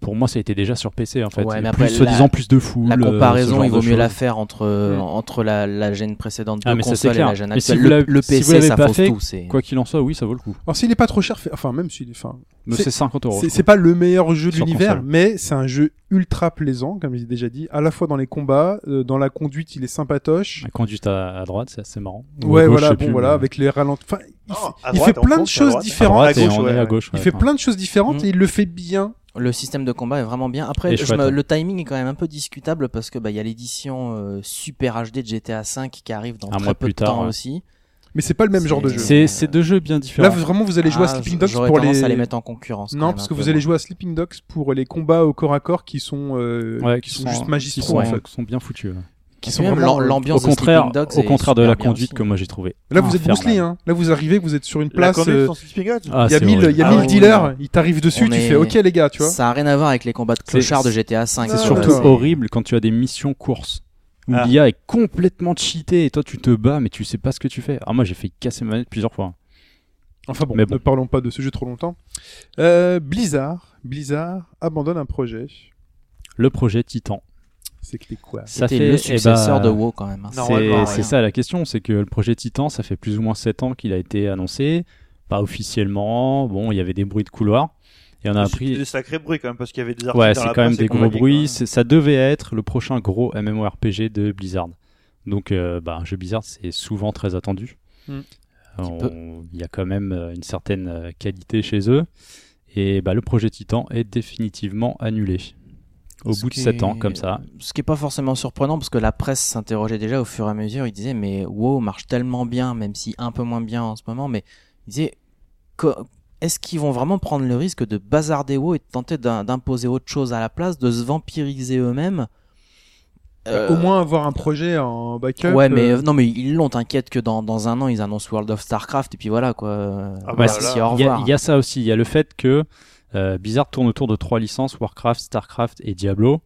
pour moi, ça a été déjà sur PC en fait. Ouais, mais plus, après, soi-disant la- plus de foule. La euh, comparaison, il vaut de mieux la faire entre, entre la, la gêne précédente de Ah, mais ça, c'est console et clair. la gêne Mais si actuelle. vous le, le si vous PC, l'avez ça pas fait, tout. c'est- Quoi qu'il en soit, oui, ça vaut le coup. Alors s'il est pas trop cher, fait- enfin même s'il est, enfin, Mais C'est- c'est 50 euros. c'est pas le meilleur jeu de l'univers, mais c'est un jeu ultra plaisant, comme j'ai déjà dit, à la fois dans les combats, euh, dans la conduite, il est sympatoche. La conduite à, à droite, c'est assez marrant. Ou Ouais, à gauche, voilà, bon, plus, voilà, mais- avec les ralentis. Enfin, il, fait- à il droite, fait on plein de choses différentes. Il fait plein de choses différentes et il le fait bien. Le système de combat est vraiment bien. Après, je me- ouais. le timing est quand même un peu discutable parce que bah il y a l'édition euh, Super HD de GTA V qui arrive dans Un très mois peu plus de tard, temps ouais. aussi. Mais c'est pas le même genre de jeu. C'est deux jeux bien différents. Là, vraiment, vous allez jouer à Ah, Sleeping Dogs pour les. à les mettre en concurrence. Non, parce que vous allez jouer à Sleeping Dogs pour les combats au corps à corps qui sont, euh, Ouais, qui sont juste magistraux qui sont, en fait. qui sont bien foutus. Qui sont vraiment. l'am- euh, l'ambiance Au de contraire, Dogs au contraire de la conduite aussi. que moi j'ai trouvé. Là, vous êtes. Bruce Lee, hein. Là, vous arrivez, vous êtes sur une La place. euh, Ah, Il y a c'est 1000 horrible. il y a Ah 1000 oui, dealers, non. il t'arrive dessus, On tu est- fais OK les gars, tu vois. Ça a rien à voir avec les combats de C'est- clochard de GTA V. C'est Ah, surtout horrible quand tu as des missions courses où Ah. l'IA est complètement cheatée et toi tu te bats mais tu sais pas ce que tu fais. Ah moi j'ai fait casser ma manette plusieurs fois. Enfin bon, Mais bon. ne parlons pas de ce jeu trop longtemps. Euh, Blizzard, Blizzard abandonne un projet. Le projet Titan. Quoi Ça C'était fait le eh successeur ben, de WoW quand même. hein. C'est ça la question, c'est que le projet Titan, ça fait plus ou moins 7 ans qu'il a été annoncé, pas officiellement. Bon, il y avait des bruits de couloir et on a C'était appris. des sacrés bruits quand même parce qu'il y avait des articles Ouais, c'est quand même des gros bruits. Ça devait être le prochain gros MMORPG de Blizzard. Donc, euh, bah, un jeu Blizzard, c'est souvent très attendu. Mm. On- peu. Il y a quand même euh, une certaine euh, qualité chez eux. Et bah, le projet Titan est définitivement annulé. Au Ce bout de qui 7 ans, comme ça. Ce qui est pas forcément surprenant parce que la presse s'interrogeait déjà au fur et à mesure. Il disait mais WoW marche tellement bien, même si un peu moins bien en ce moment. Mais il disait co- est-ce qu'ils vont vraiment prendre le risque de bazarder WoW et de tenter d'im- d'imposer autre chose à la place, de se vampiriser eux-mêmes? Euh, Au moins avoir un projet en backup. Ouais, mais euh, non, mais ils l'ont. T'inquiète que dans, dans un an, ils annoncent World of Starcraft et puis voilà quoi. Ah bah merci, là, au Il y, a, revoir. il y a ça aussi. Il y a le fait que euh, tourne autour de trois licences Warcraft, Starcraft et Diablo.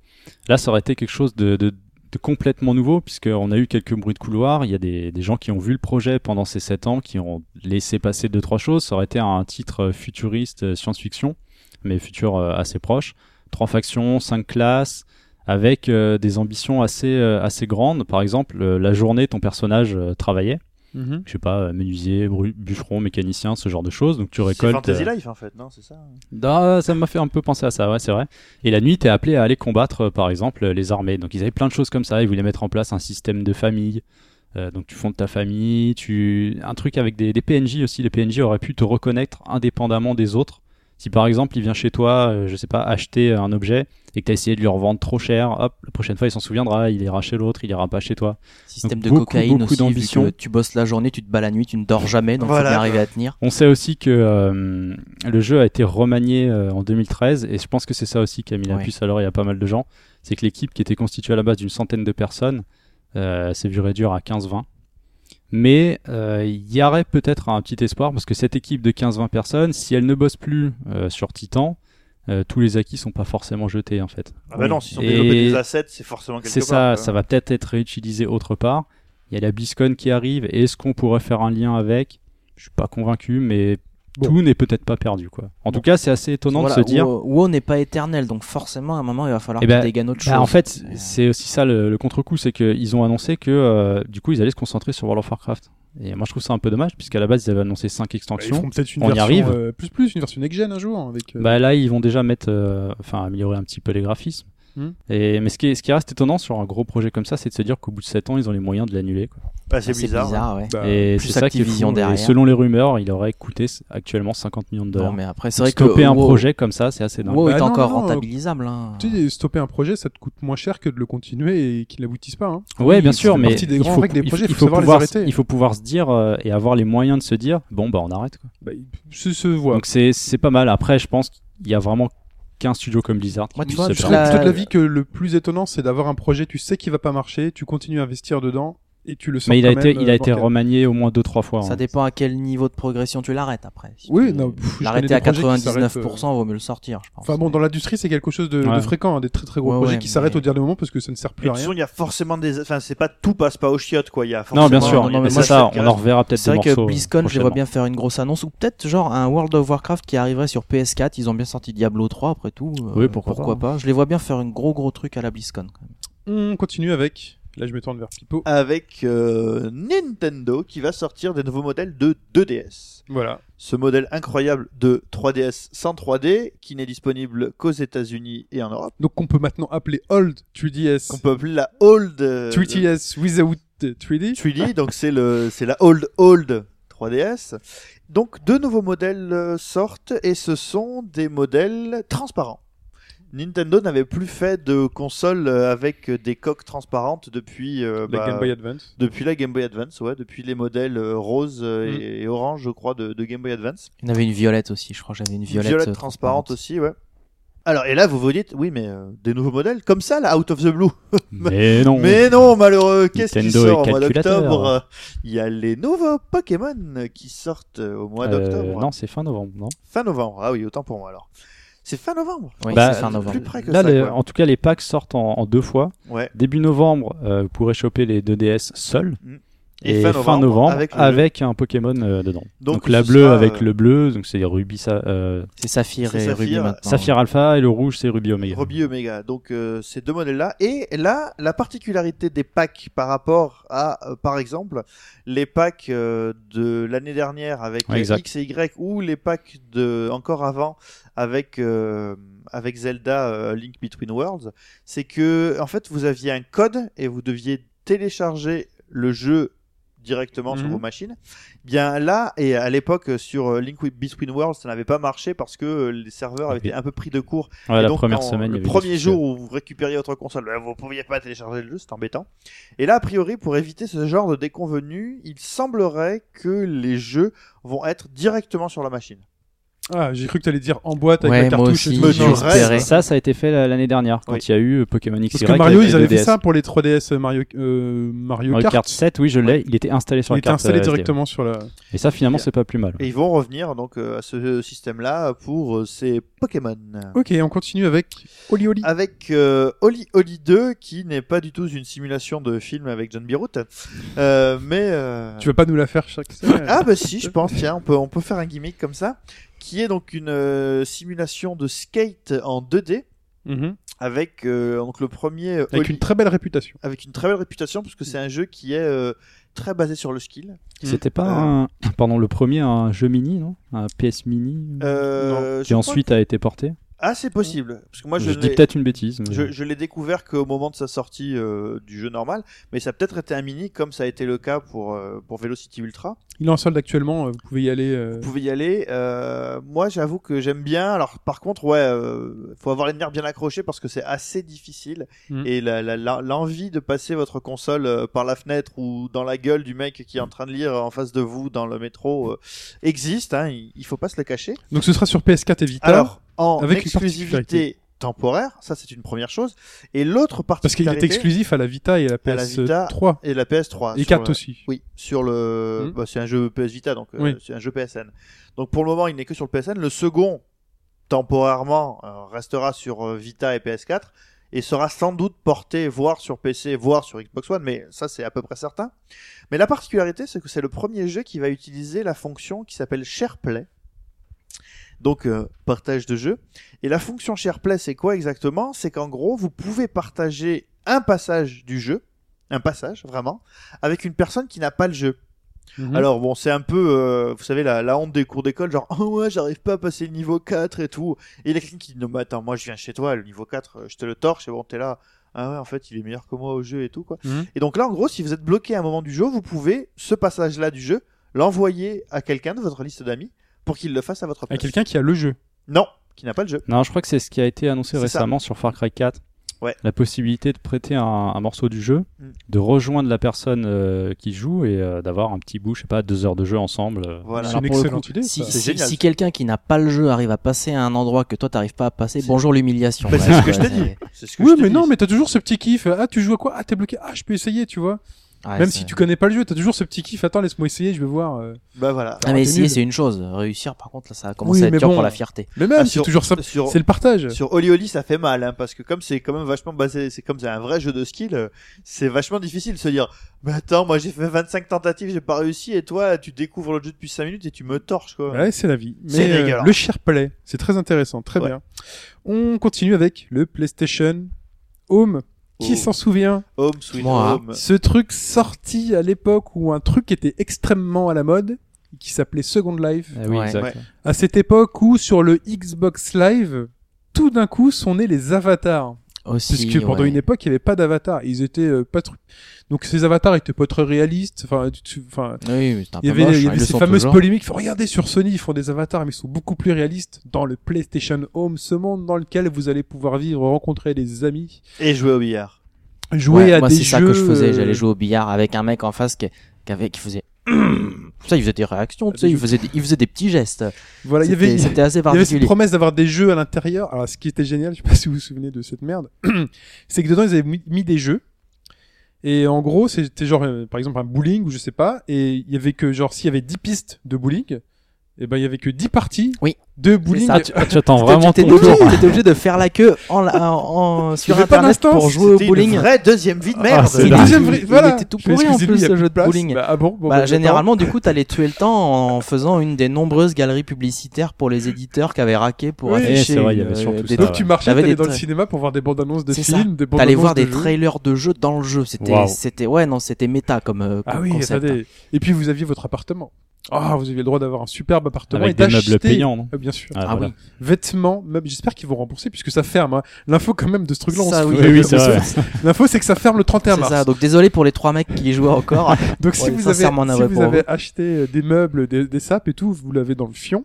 Là, ça aurait été quelque chose de, de- de complètement nouveau, puisqu'on a eu quelques bruits de couloir. Il y a des, des gens qui ont vu le projet pendant ces sept ans, qui ont laissé passer deux, trois choses. Ça aurait été un titre euh, futuriste, euh, science-fiction, mais futur euh, assez proche. Trois factions, cinq classes, avec des ambitions assez, assez grandes. Par exemple, la journée, ton personnage travaillait mhm. je sais pas, euh, menuisier, bûcheron, mécanicien, ce genre de choses. Donc tu C'est récoltes. Fantasy euh, Life en fait, non C'est ça Ah, ça m'a fait un peu penser à ça, ouais, c'est vrai. Et la nuit, t'es appelé à aller combattre, euh, par exemple, les armées. Donc ils avaient plein de choses comme ça. Ils voulaient mettre en place un système de famille. Euh, donc tu fondes ta famille, tu un truc avec des, des PNJ aussi. Les PNJ auraient pu te reconnaître indépendamment des autres. Si par exemple il vient chez toi, euh, je sais pas, acheter un objet et que t'as essayé de lui revendre trop cher, hop, la prochaine fois il s'en souviendra, il ira chez l'autre, il ira pas chez toi. Système Donc, de beaucoup, cocaïne beaucoup aussi, vu d'ambition. que tu bosses la journée, tu te bats la nuit, tu ne dors jamais, donc Voilà, faut bien arriver à tenir. On sait aussi que euh, le jeu a été remanié euh, en 2013 et je pense que c'est ça aussi qui a mis la Ouais. puce à l'oreille à pas mal de gens. C'est que l'équipe qui était constituée à la base d'une centaine de personnes euh, s'est vue réduire à 15-20. Mais euh, il y aurait peut-être un petit espoir parce que cette équipe de 15-20 personnes, si elle ne bosse plus euh, sur Titan, euh, tous les acquis sont pas forcément jetés en fait. Ah bah non, s'ils ont développé des assets, c'est forcément quelque C'est ça, ça va peut-être être réutilisé autre part. Il y a la BlizzCon qui arrive. Est-ce qu'on pourrait faire un lien avec? Je suis pas convaincu, mais Bon. tout n'est peut-être pas perdu, quoi. En tout cas, c'est assez étonnant Voilà, de se dire. WoW, WoW n'est pas éternel, donc forcément à un moment il va falloir Eh qu'ils ben, dégainent autre Bah, chose. en fait, Euh, c'est aussi ça le, le contre-coup, c'est qu'ils ont annoncé que euh, du coup ils allaient se concentrer sur World of Warcraft. Et moi je trouve ça un peu dommage, puisqu'à la base ils avaient annoncé 5 Bah, Ils extensions. feront peut-être une on y version arrive. euh, plus plus une version next gen un jour avec. euh, Bah là, ils vont déjà mettre, euh, enfin, améliorer un petit peu les graphismes. Hmm. Et, mais ce qui, est- ce qui reste étonnant sur un gros projet comme ça, c'est de se dire qu'au bout de 7 ans, ils ont les moyens de l'annuler. quoi. Bah, c'est bizarre. bizarre, ouais. bah, et c'est ça qui fou. Et derrière. selon les rumeurs, il aurait coûté actuellement 50 millions de dollars. Non, mais après c'est vrai que stopper un WoW- projet comme ça, c'est assez dingue. WoW Bah est non, encore non, rentabilisable. Hein. Tu sais, stopper un projet, ça te coûte moins cher que de le continuer et qu'il n'aboutisse pas. Hein. Ouais, Oui, bien sûr, mais des il faut, règles des il projets, il faut pouvoir, arrêter. il faut pouvoir se dire euh, et avoir les moyens de se dire, bon bah on arrête. Quoi. Bah, se, se voit. Donc c'est pas mal. Après, je pense qu'il y a vraiment qu'un studio comme Blizzard. Moi, tu vois, Je serais permettre. la- l'avis que le plus étonnant, c'est d'avoir un projet, tu sais qu'il va pas marcher, tu continues à investir dedans et tu le sors Mais il a été, même, il a euh, été remanié au moins deux trois fois. Ça hein. dépend à quel niveau de progression tu l'arrêtes après. Si Oui, tu- non, L'arrêter à des projets qui 99%, vaut mieux le sortir, je pense. Enfin bon, dans l'industrie, c'est quelque chose de, fréquent, hein, des très très gros Ouais, projets ouais, qui s'arrêtent mais- au dernier moment parce que ça ne sert plus à de toute rien. façon, il y a forcément des. Enfin, c'est pas tout passe pas au chiottes, quoi. Il y a forcément. Non, bien sûr. non, mais mais c'est ça, on en reverra peut-être C'est vrai que. BlizzCon, je les vois bien faire une grosse annonce, ou peut-être genre un World of Warcraft qui arriverait sur PS4. Ils ont bien sorti Diablo 3 après tout. euh, Oui, pourquoi pas. Je les vois bien faire une gros gros truc à la BlizzCon. quand même. On continue avec. Là, je me tourne vers Pipo. Avec euh, Nintendo qui va sortir des nouveaux modèles de 2DS. Voilà. Ce modèle incroyable de 3DS sans 3D qui n'est disponible qu'aux États-Unis et en Europe. Donc, on peut maintenant appeler Old 3DS. Qu'on peut appeler la Old euh, 3DS without 3D. 3D, donc c'est le c'est la Old Old 3DS. Donc deux nouveaux modèles euh, sortent et ce sont des modèles transparents. Nintendo n'avait plus fait de console euh, avec des coques transparentes depuis euh, La bah, Game Boy Advance. depuis la Game Boy Advance, ouais, depuis les modèles euh, rose euh, Mm. et, et orange, je crois, de, de Game Boy Advance. Il y en avait une violette aussi, je crois. J'avais une violette, Violette euh, transparente aussi, ouais. Alors et là vous vous dites oui mais euh, des nouveaux modèles comme ça là out of the blue. (laughs) Mais non. Mais non, malheureux, qu'est-ce qui Nintendo sort est au mois calculateur. d'octobre? Il y a les nouveaux Pokémon qui sortent euh, au mois Euh, d'octobre. non, c'est fin novembre, non? Fin novembre. Ah oui, autant pour moi alors. C'est fin novembre. Oui, Bah, c'est fin novembre. Plus près que Là, ça. les- en tout cas, les packs sortent en, en deux fois. Ouais. Début novembre, euh, vous pourrez choper les 2DS seuls. Et, Et, fin novembre, avec, un Pokémon euh, dedans. Donc, Donc, la bleue sera, avec euh, le bleu, donc c'est Ruby, euh, C'est Saphir et Saphir, Ruby maintenant. Saphir Alpha et le rouge c'est Ruby Omega. Ruby Omega. Donc euh, ces deux modèles-là. Et là, la particularité des packs par rapport à, euh, par exemple, les packs euh, de l'année dernière avec Ouais. X et Y ou les packs de encore avant avec euh, avec Zelda euh, Link Between Worlds, c'est que en fait vous aviez un code et vous deviez télécharger le jeu directement sur Mhm. vos machines. Bien là et à l'époque euh, sur euh, Link Between Worlds, ça n'avait pas marché parce que euh, les serveurs avaient été un peu pris de court Ouais, et la donc, première quand- semaine, le premier jour où vous récupériez votre console, ben, vous ne pouviez pas télécharger le jeu, c'est embêtant. Et là, a priori, pour éviter ce genre de déconvenu, il semblerait que les jeux vont être directement sur la machine. Ah, j'ai cru que t'allais dire en boîte avec Ouais, la cartouche. aussi, et tout. Ça, ça a été fait la- l'année dernière quand Oui. il y a eu Pokémon XY. Parce que Mario, ils avaient fait 2DS. ça pour les 3DS Mario, euh, Mario Mario Kart. Kart 7, oui, je l'ai. Il était installé sur Il la était carte. installé euh, SD. directement sur la. Et ça, finalement, c'est pas plus mal. Et ils vont revenir donc euh, à ce système-là pour euh, ces Pokémon. Ok, on continue avec Oli Oli. Avec euh, Oli Oli 2, qui n'est pas du tout une simulation de film avec John Birut, euh, mais euh, Tu vas pas nous la faire chaque semaine Ah bah si, je pense, tiens, on peut, on peut faire un gimmick comme ça, qui est donc une euh, simulation de skate en 2D, Mhm. avec euh, donc le premier euh, Avec Oli- une très belle réputation. avec une très belle réputation, parce que c'est un jeu qui est euh, très basé sur le skill. C'était pas Euh. un... pardon, le premier un jeu mini, non? Un PS mini? Euh, qui ensuite a été porté? Ah c'est possible, parce que moi je je, dis l'ai- peut-être une bêtise. mais- je, je l'ai découvert qu'au moment de sa sortie euh, du jeu normal, mais ça a peut-être été un mini, comme ça a été le cas pour, euh, pour Velocity Ultra. Il est en solde actuellement, euh, vous pouvez y aller. euh, Vous pouvez y aller. Euh, moi, j'avoue que j'aime bien. Alors, par contre, ouais, euh, faut avoir les nerfs bien accrochés parce que c'est assez difficile. Mhm. Et la- la- la- l'envie de passer votre console euh, par la fenêtre ou dans la gueule du mec qui est en train de lire en face de vous dans le métro euh, existe. Hein, il, il faut pas se le cacher. Donc ce sera sur PS4 et Vita. Alors, en avec exclusivité temporaire, ça c'est une première chose. Et l'autre parce qu'il est exclusif à la Vita et à la À la Vita. PS3 et la PS3 et sur 4 le- aussi. Oui, sur le. Mhm. bah, c'est un jeu PS Vita, donc euh, c'est un jeu PSN. Donc pour le moment, il n'est que sur le PSN. Le second, temporairement, euh, restera sur euh, Vita et PS4 et sera sans doute porté, voire sur PC, voire sur Xbox One, mais ça c'est à peu près certain. Mais la particularité, c'est que c'est le premier jeu qui va utiliser la fonction qui s'appelle SharePlay. Donc euh, partage de jeu. Et la fonction SharePlay, c'est quoi exactement? C'est qu'en gros, vous pouvez partager un passage du jeu, un passage vraiment, avec une personne qui n'a pas le jeu. Mhm. Alors bon, c'est un peu, euh, vous savez, la, la honte des cours d'école, genre, (laughs) oh ouais, j'arrive pas à passer le niveau 4 et tout. Et il y a quelqu'un qui dit, non mais attends, moi je viens chez toi, le niveau 4, euh, je te le torche, et bon, t'es là. Ah ouais, en fait, il est meilleur que moi au jeu et tout, quoi. Mhm. Et donc là, en gros, si vous êtes bloqué à un moment du jeu, vous pouvez, ce passage-là du jeu, l'envoyer à quelqu'un de votre liste d'amis pour qu'il le fasse à votre À place. quelqu'un qui a le jeu. Non, qui n'a pas le jeu. Non, je crois que c'est ce qui a été annoncé récemment sur Far Cry 4. Ouais. La possibilité de prêter un, un morceau du jeu, Mm. de rejoindre la personne euh, qui joue et euh, d'avoir un petit bout, je sais pas, deux heures de jeu ensemble. euh. Voilà. C'est une excellente coup, idée. Si, quelqu'un qui n'a pas le jeu arrive à passer à un endroit que toi t'arrives pas à passer, bonjour l'humiliation. Bah, c'est ce que je t'ai dit. Oui, mais dis. non, mais t'as toujours ce petit kiff. Ah, tu joues à quoi? Ah, t'es bloqué. Ah, je peux essayer, tu vois. Ouais, Même c'est- si tu connais pas le jeu, t'as toujours ce petit kiff. Attends, laisse-moi essayer, je vais voir. euh. Bah voilà. Ah, mais essayer nul. c'est une chose, réussir par contre là ça a commencé Oui, à être mais dur bon. pour la fierté. Mais même, Ah, c'est sur- toujours ça. sur- C'est le partage. Sur Oli Oli, ça fait mal, hein, parce que comme c'est quand même vachement basé, c'est comme c'est un vrai jeu de skill, euh, c'est vachement difficile de se dire, mais attends, moi j'ai fait 25 tentatives, j'ai pas réussi, et toi, tu découvres le jeu depuis 5 minutes et tu me torches, quoi. Ouais, c'est la vie. C'est Mais euh, dégueulasse. le share play, c'est très intéressant, très Ouais. bien. On continue avec le PlayStation Home. Qui s'en souvient Home, sweet Moi. home. Ce truc sorti à l'époque où un truc était extrêmement à la mode, qui s'appelait Second Life. Ah oui, Ouais. exact. Ouais. À cette époque où sur le Xbox Live, tout d'un coup sont nés les avatars. Aussi. Parce que pendant ouais. une époque, il n'y avait pas d'avatar. Ils étaient euh, pas tru- Donc ces avatars étaient pas très réalistes. Enfin, tu- tu- enfin, Oui, mais c'est un il y avait, moche, il y hein, avait ces fameuses toujours. polémiques. Faut regarder sur Sony, ils font des avatars, mais ils sont beaucoup plus réalistes dans le PlayStation Home, ce monde dans lequel vous allez pouvoir vivre, rencontrer des amis, Et jouer au billard. jouer Ouais, à moi, des c'est jeux. ça que je faisais. euh, J'allais jouer au billard avec un mec en face qui, qui avait, qui faisait. (clears throat) ça, il faisait des réactions, tu sais, Des il faisait, des, il faisait des petits gestes. Voilà, il y avait, c'était assez Il y avait cette promesse d'avoir des jeux à l'intérieur. Alors, ce qui était génial, je sais pas si vous vous souvenez de cette merde, (clears throat) c'est que dedans ils avaient mis, mis des jeux. Et en gros, c'était genre, euh, par exemple, un bowling ou je sais pas. Et il y avait que, genre, s'il y avait 10 pistes de bowling, et ben, il y avait que 10 parties Oui. de bowling. Ah, tu, tu attends vraiment t'étais ton obligé, obligé de faire la queue en, en, en- (laughs) sur internet pour jouer au bowling. une vraie deuxième vie de Ah, merde. dingue. deuxième Il- vrai- il voilà. était tout pourri, en excusez-lui, plus, ce jeu de bowling. Bah, ah bon, bon, Bah, bah, généralement, du coup, t'allais tuer le temps en faisant une des nombreuses galeries publicitaires pour les éditeurs qui avaient raqué pour Oui, afficher. c'est vrai, il y avait euh, surtout des- ça, Donc ouais. tu marchais, t'allais dans le cinéma pour voir des bandes annonces de C'est ça. films, des bandes T'allais voir de des trailers de jeux dans le jeu. C'était, c'était, ouais, non, c'était méta comme, euh, Ah comme oui, concept. attendez. Et puis vous aviez votre appartement. Ah, vous aviez le droit d'avoir un superbe appartement Avec et des meubles payants, non Ah, bien sûr. Ah, Ah voilà. oui. Vêtements, meubles. J'espère qu'ils vont rembourser puisque ça ferme. hein. L'info quand même de ce truc-là, on Ça, se oui. fout. Oui. (laughs) L'info, c'est que ça ferme le 31 C'est mars. ça. Donc désolé pour les trois mecs qui y jouaient encore. (laughs) Donc si vous avez, si vous avez acheté euh, des meubles, des, des sapes et tout, vous l'avez dans le fion.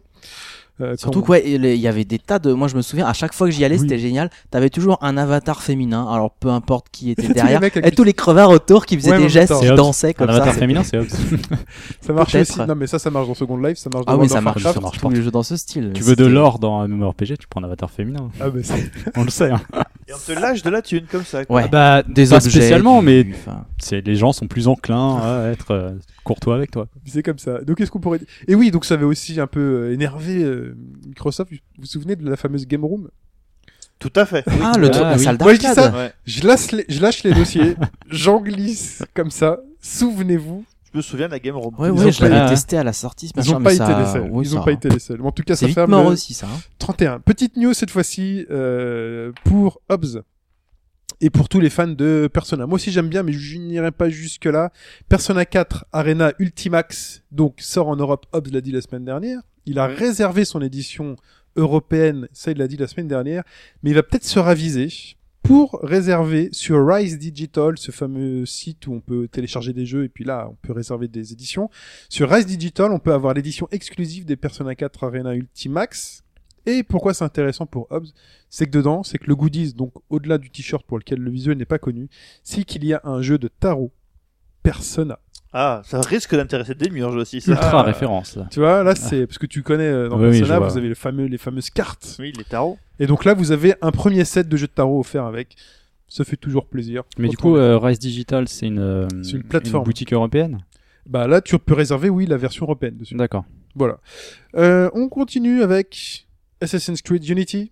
Euh, Surtout ouais, il y avait des tas de. Moi, je me souviens, à chaque fois que j'y allais, Oui. c'était génial. T'avais toujours un avatar féminin. Alors peu importe qui était (laughs) les derrière, et tous les crevards autour qui faisaient Ouais, des gestes, qui dansaient Un comme avatar ça. féminin, c'est (laughs) ça marche aussi. Non, mais ça, ça marche dans Second Life, ça marche dans Ah oui, ça marche, ça marche tous les jeux dans ce style. Tu veux de l'or dans un MMORPG, tu prends un avatar féminin. Ah, bah, c'est- (laughs) On le sait. Hein. Et on te lâche de la thune comme ça. quoi. Ouais. Ah bah, Des pas objets, spécialement, du- mais enfin, c'est les gens sont plus enclins à être euh, courtois avec toi. c'est comme ça. Donc, qu'est-ce qu'on pourrait dire Et oui, donc ça avait aussi un peu euh, énervé euh, Microsoft. Vous vous souvenez de la fameuse Game Room? Tout à fait. Ah, le Ah, truc, la oui. salle Moi, je dis ça. Ouais. Je lâche les, je lâche les dossiers, (laughs) j'en glisse comme ça. Souvenez-vous, Je me souviens de la Game Room. Ouais, Ils ouais, ont je pas- l'avais Ah. testé à la sortie. ce ils machin, n'ont pas été ça- les seuls. oui, ils n'ont ça- pas été les seuls. Mais en tout cas, C'est ça vite ferme mort le aussi, ça. hein. 31. Petite news cette fois-ci euh, pour Hobbs. Et pour tous les fans de Persona. Moi aussi j'aime bien, mais je n'irai pas jusque là. Persona 4 Arena Ultimax, donc sort en Europe. Hobbs l'a dit la semaine dernière. Il a réservé son édition européenne, ça il l'a dit la semaine dernière, mais il va peut-être se raviser pour réserver sur Rise Digital, ce fameux site où on peut télécharger des jeux et puis là on peut réserver des éditions. Sur Rise Digital, on peut avoir l'édition exclusive des Persona 4 Arena Ultimax. Et pourquoi c'est intéressant pour Hobbs C'est que dedans, c'est que le goodies, donc au-delà du t-shirt pour lequel le visuel n'est pas connu, c'est qu'il y a un jeu de tarot Persona. Ah, ça risque d'intéresser des murs aussi. Ça. Ultra Ah. référence. là. Tu vois, là c'est parce que tu connais euh, dans Oui, Persona, vous avez le fameux, les fameuses cartes. Oui, les tarots. Et donc là, vous avez un premier set de jeux de tarot offert avec. Ça fait toujours plaisir. Mais du coup, euh, Rise Digital, c'est une, euh, C'est une plateforme. boutique européenne. bah là, tu peux réserver, oui, la version européenne dessus. D'accord. Voilà. Euh, on continue avec Assassin's Creed Unity.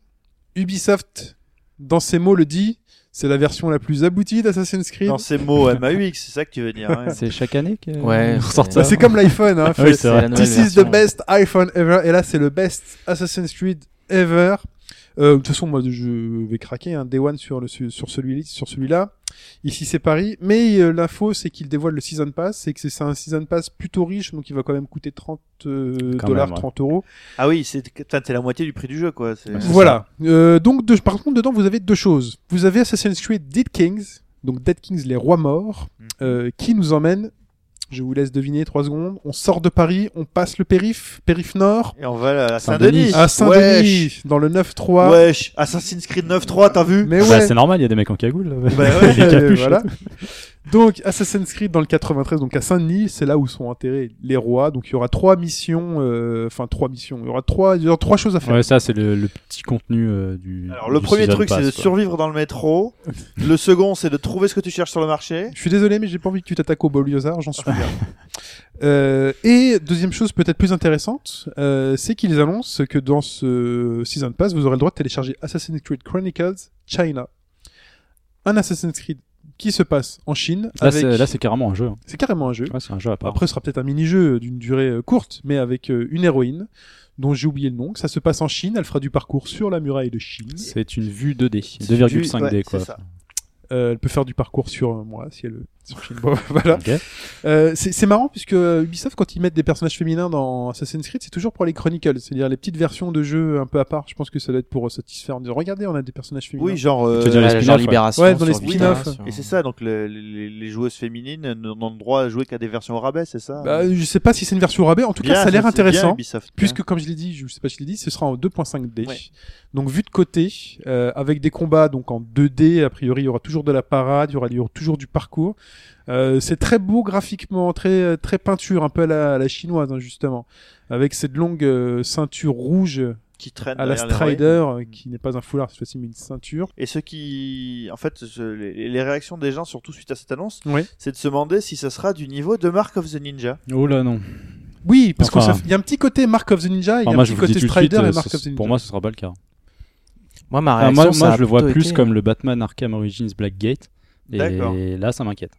Ubisoft, dans ses mots, le dit. C'est la version la plus aboutie d'Assassin's Creed. Dans ces mots MAUX, c'est ça que tu veux dire. (laughs) C'est chaque année que Ouais, on ressort c'est- ça. Bah, c'est comme l'iPhone. Hein, (laughs) oui, This is the best iPhone ever. Et là, c'est le best Assassin's Creed ever. Euh, de toute façon, moi, je vais craquer un Day One sur, le, sur celui sur celui-là. Ici, c'est Paris. Mais euh, l'info, c'est qu'il dévoile le Season Pass. C'est que c'est un Season Pass plutôt riche, donc il va quand même coûter 30 euh, Quand dollars, même, ouais. 30 euros. Ah oui, c'est t'es la moitié du prix du jeu, quoi. C'est- c'est Voilà. Euh, donc, de- par contre, dedans, vous avez deux choses. Vous avez Assassin's Creed Dead Kings, donc Dead Kings, les rois morts, Mhm. euh, qui nous emmène. Je vous laisse deviner trois secondes. On sort de Paris, on passe le périph, périph nord, Et on va à Saint-Denis. À Saint-Denis, dans le 9-3. Wesh. Assassin's Creed 9.3, t'as vu Mais Bah, ouais. c'est normal, il y a des mecs en cagoule. là. Bah ouais. (laughs) Les capuches, voilà. Donc Assassin's Creed dans le 93, donc à Saint-Denis, c'est là où sont enterrés les rois. Donc il y aura trois missions, euh, enfin trois missions. Il y aura trois, il y aura trois choses à faire. Ouais, ça c'est le, le petit contenu euh, du. Alors le du premier truc c'est de survivre dans le métro. (laughs) le second c'est de trouver ce que tu cherches sur le marché. Je suis désolé, mais j'ai pas envie que tu t'attaques au Boliozard, j'en suis bien. (laughs) Euh, et deuxième chose peut-être plus intéressante, euh, c'est qu'ils annoncent que dans ce Season Pass, vous aurez le droit de télécharger Assassin's Creed Chronicles China. Un Assassin's Creed qui se passe en Chine. Là, avec... c'est, là c'est carrément un jeu. hein. c'est carrément un jeu. Ouais, c'est un jeu à part. Après, ce sera peut-être un mini-jeu d'une durée euh, courte, mais avec euh, une héroïne dont j'ai oublié le nom. Ça se passe en Chine. Elle fera du parcours sur la muraille de Chine. c'est une vue 2D, C'est 2,5D ouais, quoi. c'est ça. Euh, elle peut faire du parcours sur moi si elle sur (laughs) voilà. Euh, c'est c'est marrant puisque Ubisoft quand ils mettent des personnages féminins dans Assassin's Creed c'est toujours pour les Chronicles c'est-à-dire les petites versions de jeux un peu à part je pense que ça doit être pour satisfaire en disant regardez on a des personnages féminins Oui, genre. euh, dire les genre ouais. Libération. Ouais, dans les spin-offs. Et c'est ça, donc le- les, les joueuses féminines n'ont le droit à jouer qu'à des versions au rabais, c'est ça? Bah, je sais pas si c'est une version au rabais en tout cas ça a l'air intéressant Ubisoft, puisque comme je l'ai dit je sais pas si je l'ai dit ce sera en 2.5D Ouais. donc vu de côté euh, avec des combats donc en 2D a priori il y aura toujours de la parade il y aura, il y aura toujours du parcours Euh, c'est très beau graphiquement très très peinture un peu à la, à la chinoise hein, justement avec cette longue euh, ceinture rouge qui traîne à la Strider, euh, qui n'est pas un foulard cette fois-ci mais une ceinture. Et ce qui, en fait, les, les réactions des gens, surtout suite à cette annonce, Oui. c'est de se demander si ça sera du niveau de Mark of the Ninja. Oh là non. Oui, parce Enfin- qu'il y a un petit côté Mark of the Ninja, il y a un petit côté suite, Strider et Mark of the Ninja. pour moi ce sera pas le cas. Moi, ma Ah, réaction, moi, ça moi a je le vois plus été, comme le Batman Arkham Origins Blackgate. Et là ça m'inquiète.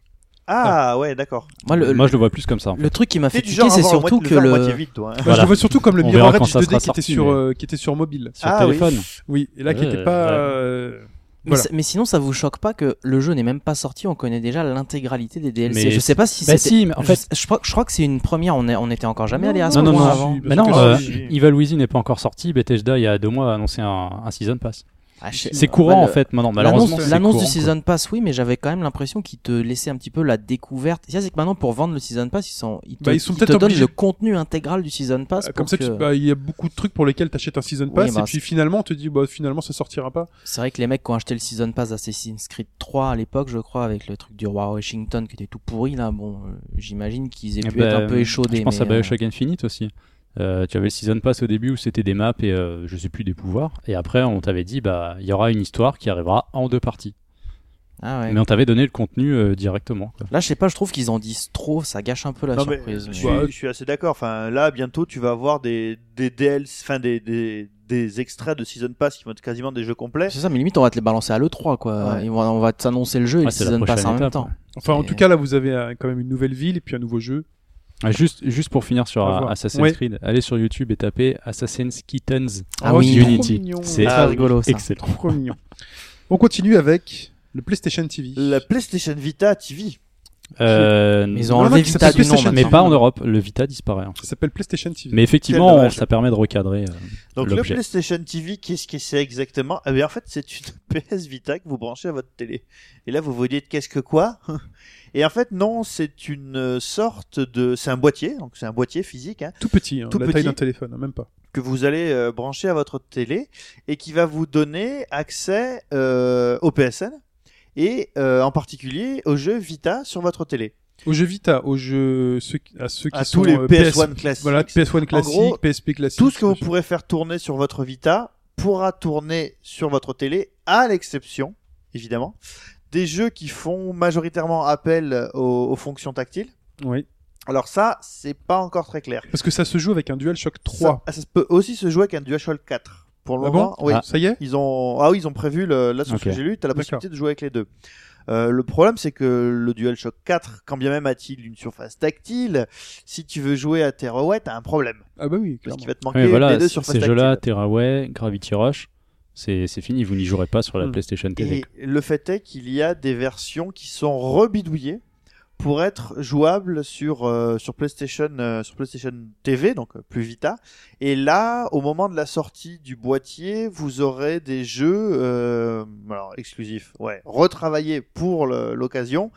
Ah, ouais, d'accord. Moi, le, Moi je le vois plus comme ça. en fait. le truc qui m'a fait du tiquer, c'est surtout que le vide, toi. hein. Bah, Voilà. Je le vois surtout comme le On Mirror verra quand Edge ça 2D sera qui était sorti, sur mais- euh, qui était sur mobile. Sur Ah, oui. téléphone. Oui, et là qui Ouais, était pas. ouais. euh, Mais, Voilà. c'est- mais sinon, ça vous choque pas que le jeu n'est même pas sorti, on connaît déjà l'intégralité des DLC. Mais je sais pas si Bah c'était. si, mais en je, fait. je crois, je crois que c'est une première, on, est, on était encore jamais allé à ce Non, non, point non. avant. Mais non, euh. Evil Within n'est pas encore sorti. Bethesda il y a deux mois a annoncé un, un season pass. Ah, C'est courant en fait maintenant. L'annonce Malheureusement, l'annonce du. Season Pass, oui, mais j'avais quand même l'impression qu'ils te laissaient un petit peu la découverte. Ça, c'est que maintenant, pour vendre le Season Pass, ils, sont, ils te, Bah, ils sont te donnent obligés. le contenu intégral du Season Pass. euh, Comme ça, que- bah, il y a beaucoup de trucs pour lesquels t'achètes un season Oui, pass bah, et puis finalement on te dit bah finalement ça sortira pas. C'est vrai que les mecs qui ont acheté le Season Pass d'Assassin's Creed 3 à l'époque, je crois, avec le truc du roi Washington qui était tout pourri, là, bon, euh, j'imagine qu'ils aient Eh pu ben, être un peu échaudés. Je pense mais, à Bioshock Infinite aussi. Euh, tu avais le season pass au début où c'était des maps et euh, je sais plus des pouvoirs. Et après, on t'avait dit bah il y aura une histoire qui arrivera en deux parties. Ah ouais. Mais on t'avait donné le contenu euh, directement. quoi. Là, je sais pas, je trouve qu'ils en disent trop, ça gâche un peu la Non, mais surprise. je, mais- suis, je suis assez d'accord. Enfin, là, bientôt, tu vas avoir des, des DLC, enfin, des, des, des extraits de Season Pass qui vont être quasiment des jeux complets. C'est ça, mais limite, on va te les balancer à l'E3, quoi. Ouais. On va t'annoncer le jeu et Ouais, le Season Pass en même temps. ouais. Enfin en tout cas là vous avez quand même une nouvelle ville et puis un nouveau jeu. Ah, juste, juste pour finir sur. Assassin's Ouais. Creed, allez sur YouTube et tapez Assassin's Kittens Ah oui, Unity. C'est Ah oui. rigolo, ça. excellent. Trop mignon. On continue avec le PlayStation TV. La PlayStation Vita TV. Euh, ils ont enlevé Vita du nom mais pas en Europe. Le Vita disparaît. en fait. Ça s'appelle PlayStation TV. Mais Quel effectivement, dommage. ça permet de recadrer. euh, Donc, le l'objet. PlayStation TV, qu'est-ce que c'est exactement? Eh bien, en fait, c'est une (laughs) PS Vita que vous branchez à votre télé. Et là, vous vous dites, qu'est-ce que quoi? (laughs) Et en fait, non, c'est une sorte de... C'est un boîtier, donc c'est un boîtier physique, hein, Tout petit, hein, Tout la petit. taille d'un téléphone, hein, même pas. que vous allez euh, brancher à votre télé et qui va vous donner accès euh, au PSN et euh, en particulier aux jeux Vita sur votre télé. Aux jeux Vita, aux jeux ceux, à ceux qui À sont tous les euh, PS1 PS, classiques. Voilà, PS1 classique, gros, PSP classique. Tout ce que vous pourrez faire tourner sur votre Vita pourra tourner sur votre télé, à l'exception, évidemment, des jeux qui font majoritairement appel aux, aux fonctions tactiles. Oui. Alors ça, c'est pas encore très clair. Parce que ça se joue avec un DualShock 3. Ça, ça peut aussi se jouer avec un DualShock 4. Pour le Ah moment, bon oui. Ah. Ça y est Ils ont ah oui ils ont prévu le... là sur ce que j'ai lu t'as la D'accord. possibilité de jouer avec les deux. Euh, le problème c'est que le DualShock 4 quand bien même a-t-il une surface tactile si tu veux jouer à Terraway t'as un problème Ah bah oui, parce qu'il va te manquer Ouais, voilà, les deux surfaces ces jeux-là, tactiles. Terraway, Gravity Rush, c'est c'est fini. Vous n'y jouerez pas sur la Hmm. PlayStation TV. Et le fait est qu'il y a des versions qui sont rebidouillées pour être jouables sur euh, sur PlayStation euh, sur PlayStation TV donc euh, plus Vita. Et là au moment de la sortie du boîtier vous aurez des jeux alors exclusifs ouais retravaillés pour l'occasion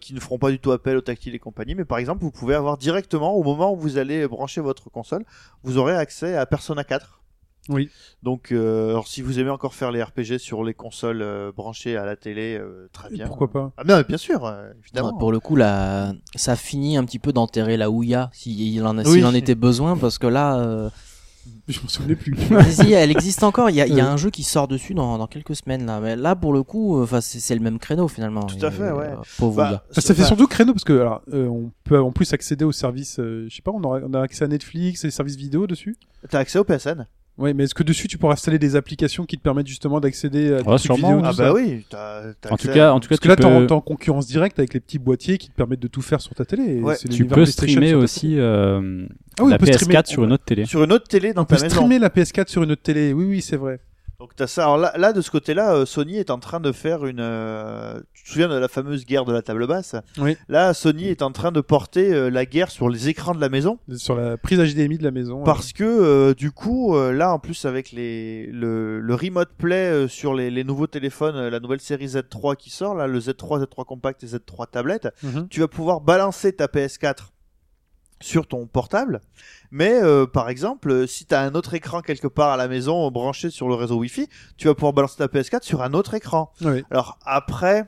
qui ne feront pas du tout appel au tactile et compagnie. Mais par exemple vous pouvez avoir directement au moment où vous allez brancher votre console vous aurez accès à Persona 4 Oui. Donc, euh, alors, si vous aimez encore faire les RPG sur les consoles euh, branchées à la télé, euh, très bien. Pourquoi pas Ah non, bien sûr, évidemment. Pour le coup, là, ça finit un petit peu d'enterrer la Ouya s'il en, a- Oui. s'il en était besoin, parce que là, euh, Je m'en souvenais plus. (laughs) si, elle existe encore. Il y a, il y a un jeu qui sort dessus dans, dans quelques semaines là. Mais là, pour le coup, enfin, c'est c'est le même créneau finalement. Tout à Et, fait, ouais. euh, pauvre Bah. Ah, ça fait enfin, surtout créneau parce que alors, euh, on peut en plus accéder aux services. euh, je sais pas, on, aura, on a accès à Netflix et les services vidéo dessus. T'as accès au PSN Ouais, mais est-ce que dessus tu pourras installer des applications qui te permettent justement d'accéder à des Ouais, trucs sûrement. vidéo Ah tout bah oui, t'as t'as En tout cas, en tout cas, Parce que tu là, t'es en, peux, t'es en concurrence directe avec les petits boîtiers qui te permettent de tout faire sur ta télé. et Ouais. c'est tu peux streamer aussi euh, Ah oui, la on peut PS4 streamer. sur une autre télé. sur une autre télé dans On peut ta maison. streamer la PS4 sur une autre télé. Oui, oui, c'est vrai. Donc t'as ça. Alors là, là de ce côté-là, euh, Sony est en train de faire une. euh, Tu te souviens de la fameuse guerre de la table basse? Oui. Là, Sony est en train de porter euh, la guerre sur les écrans de la maison Sur la prise HDMI de la maison. parce que euh, du coup, là en plus avec les le, le remote play sur les, les nouveaux téléphones, la nouvelle série Z3 qui sort là, le Z3, Z3 compact et Z3 tablette, mhm. tu vas pouvoir balancer ta PS4 sur ton portable, mais euh, par exemple, euh, si tu as un autre écran quelque part à la maison branché sur le réseau Wi-Fi, tu vas pouvoir balancer ta PS4 sur un autre écran. Ouais. Alors après,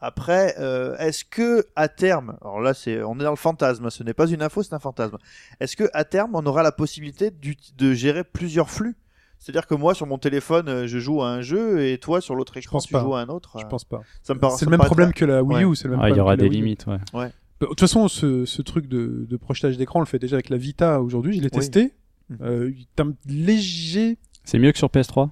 après, euh, est-ce que à terme, alors là c'est, on est dans le fantasme, ce n'est pas une info, c'est un fantasme. Est-ce que à terme, on aura la possibilité de gérer plusieurs flux? C'est-à-dire que moi sur mon téléphone, euh, je joue à un jeu et toi sur l'autre écran, tu pas. joues à un autre. Je euh, pense pas. Ça me paraît- C'est le me même problème que la Wii Ouais. U. C'est le même Ah, il y aura des limites, ouais. Bah, De toute façon, ce, ce truc de, de projetage d'écran, on le fait déjà avec la Vita aujourd'hui. Je l'ai Oui. testé. Mhm. Euh, t'as un léger. C'est mieux que sur PS3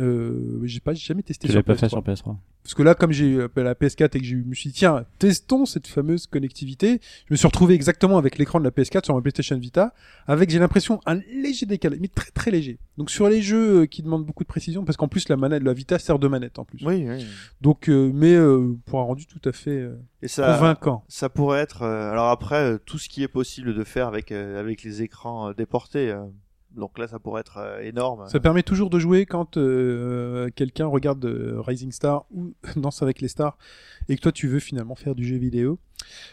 Euh, j'ai pas j'ai jamais testé Tu sur pas PS3. fait sur PS3 Parce que là, comme j'ai eu la PS4 et que j'ai eu, je me suis dit, tiens, testons cette fameuse connectivité. Je me suis retrouvé exactement avec l'écran de la PS4 sur ma PlayStation Vita, avec, j'ai l'impression, un léger décalage, mais très très léger. Donc sur les jeux euh, qui demandent beaucoup de précision, parce qu'en plus la manette, la Vita sert de manette en plus. Oui, oui. Donc, euh, mais euh, pour un rendu tout à fait euh, Et ça, convaincant. ça pourrait être. euh, alors après, euh, tout ce qui est possible de faire avec euh, avec les écrans euh, déportés. Donc là, ça pourrait être euh, énorme. Ça permet toujours de jouer quand euh, quelqu'un regarde euh, Rising Star ou (laughs) Danse avec les stars et que toi tu veux finalement faire du jeu vidéo.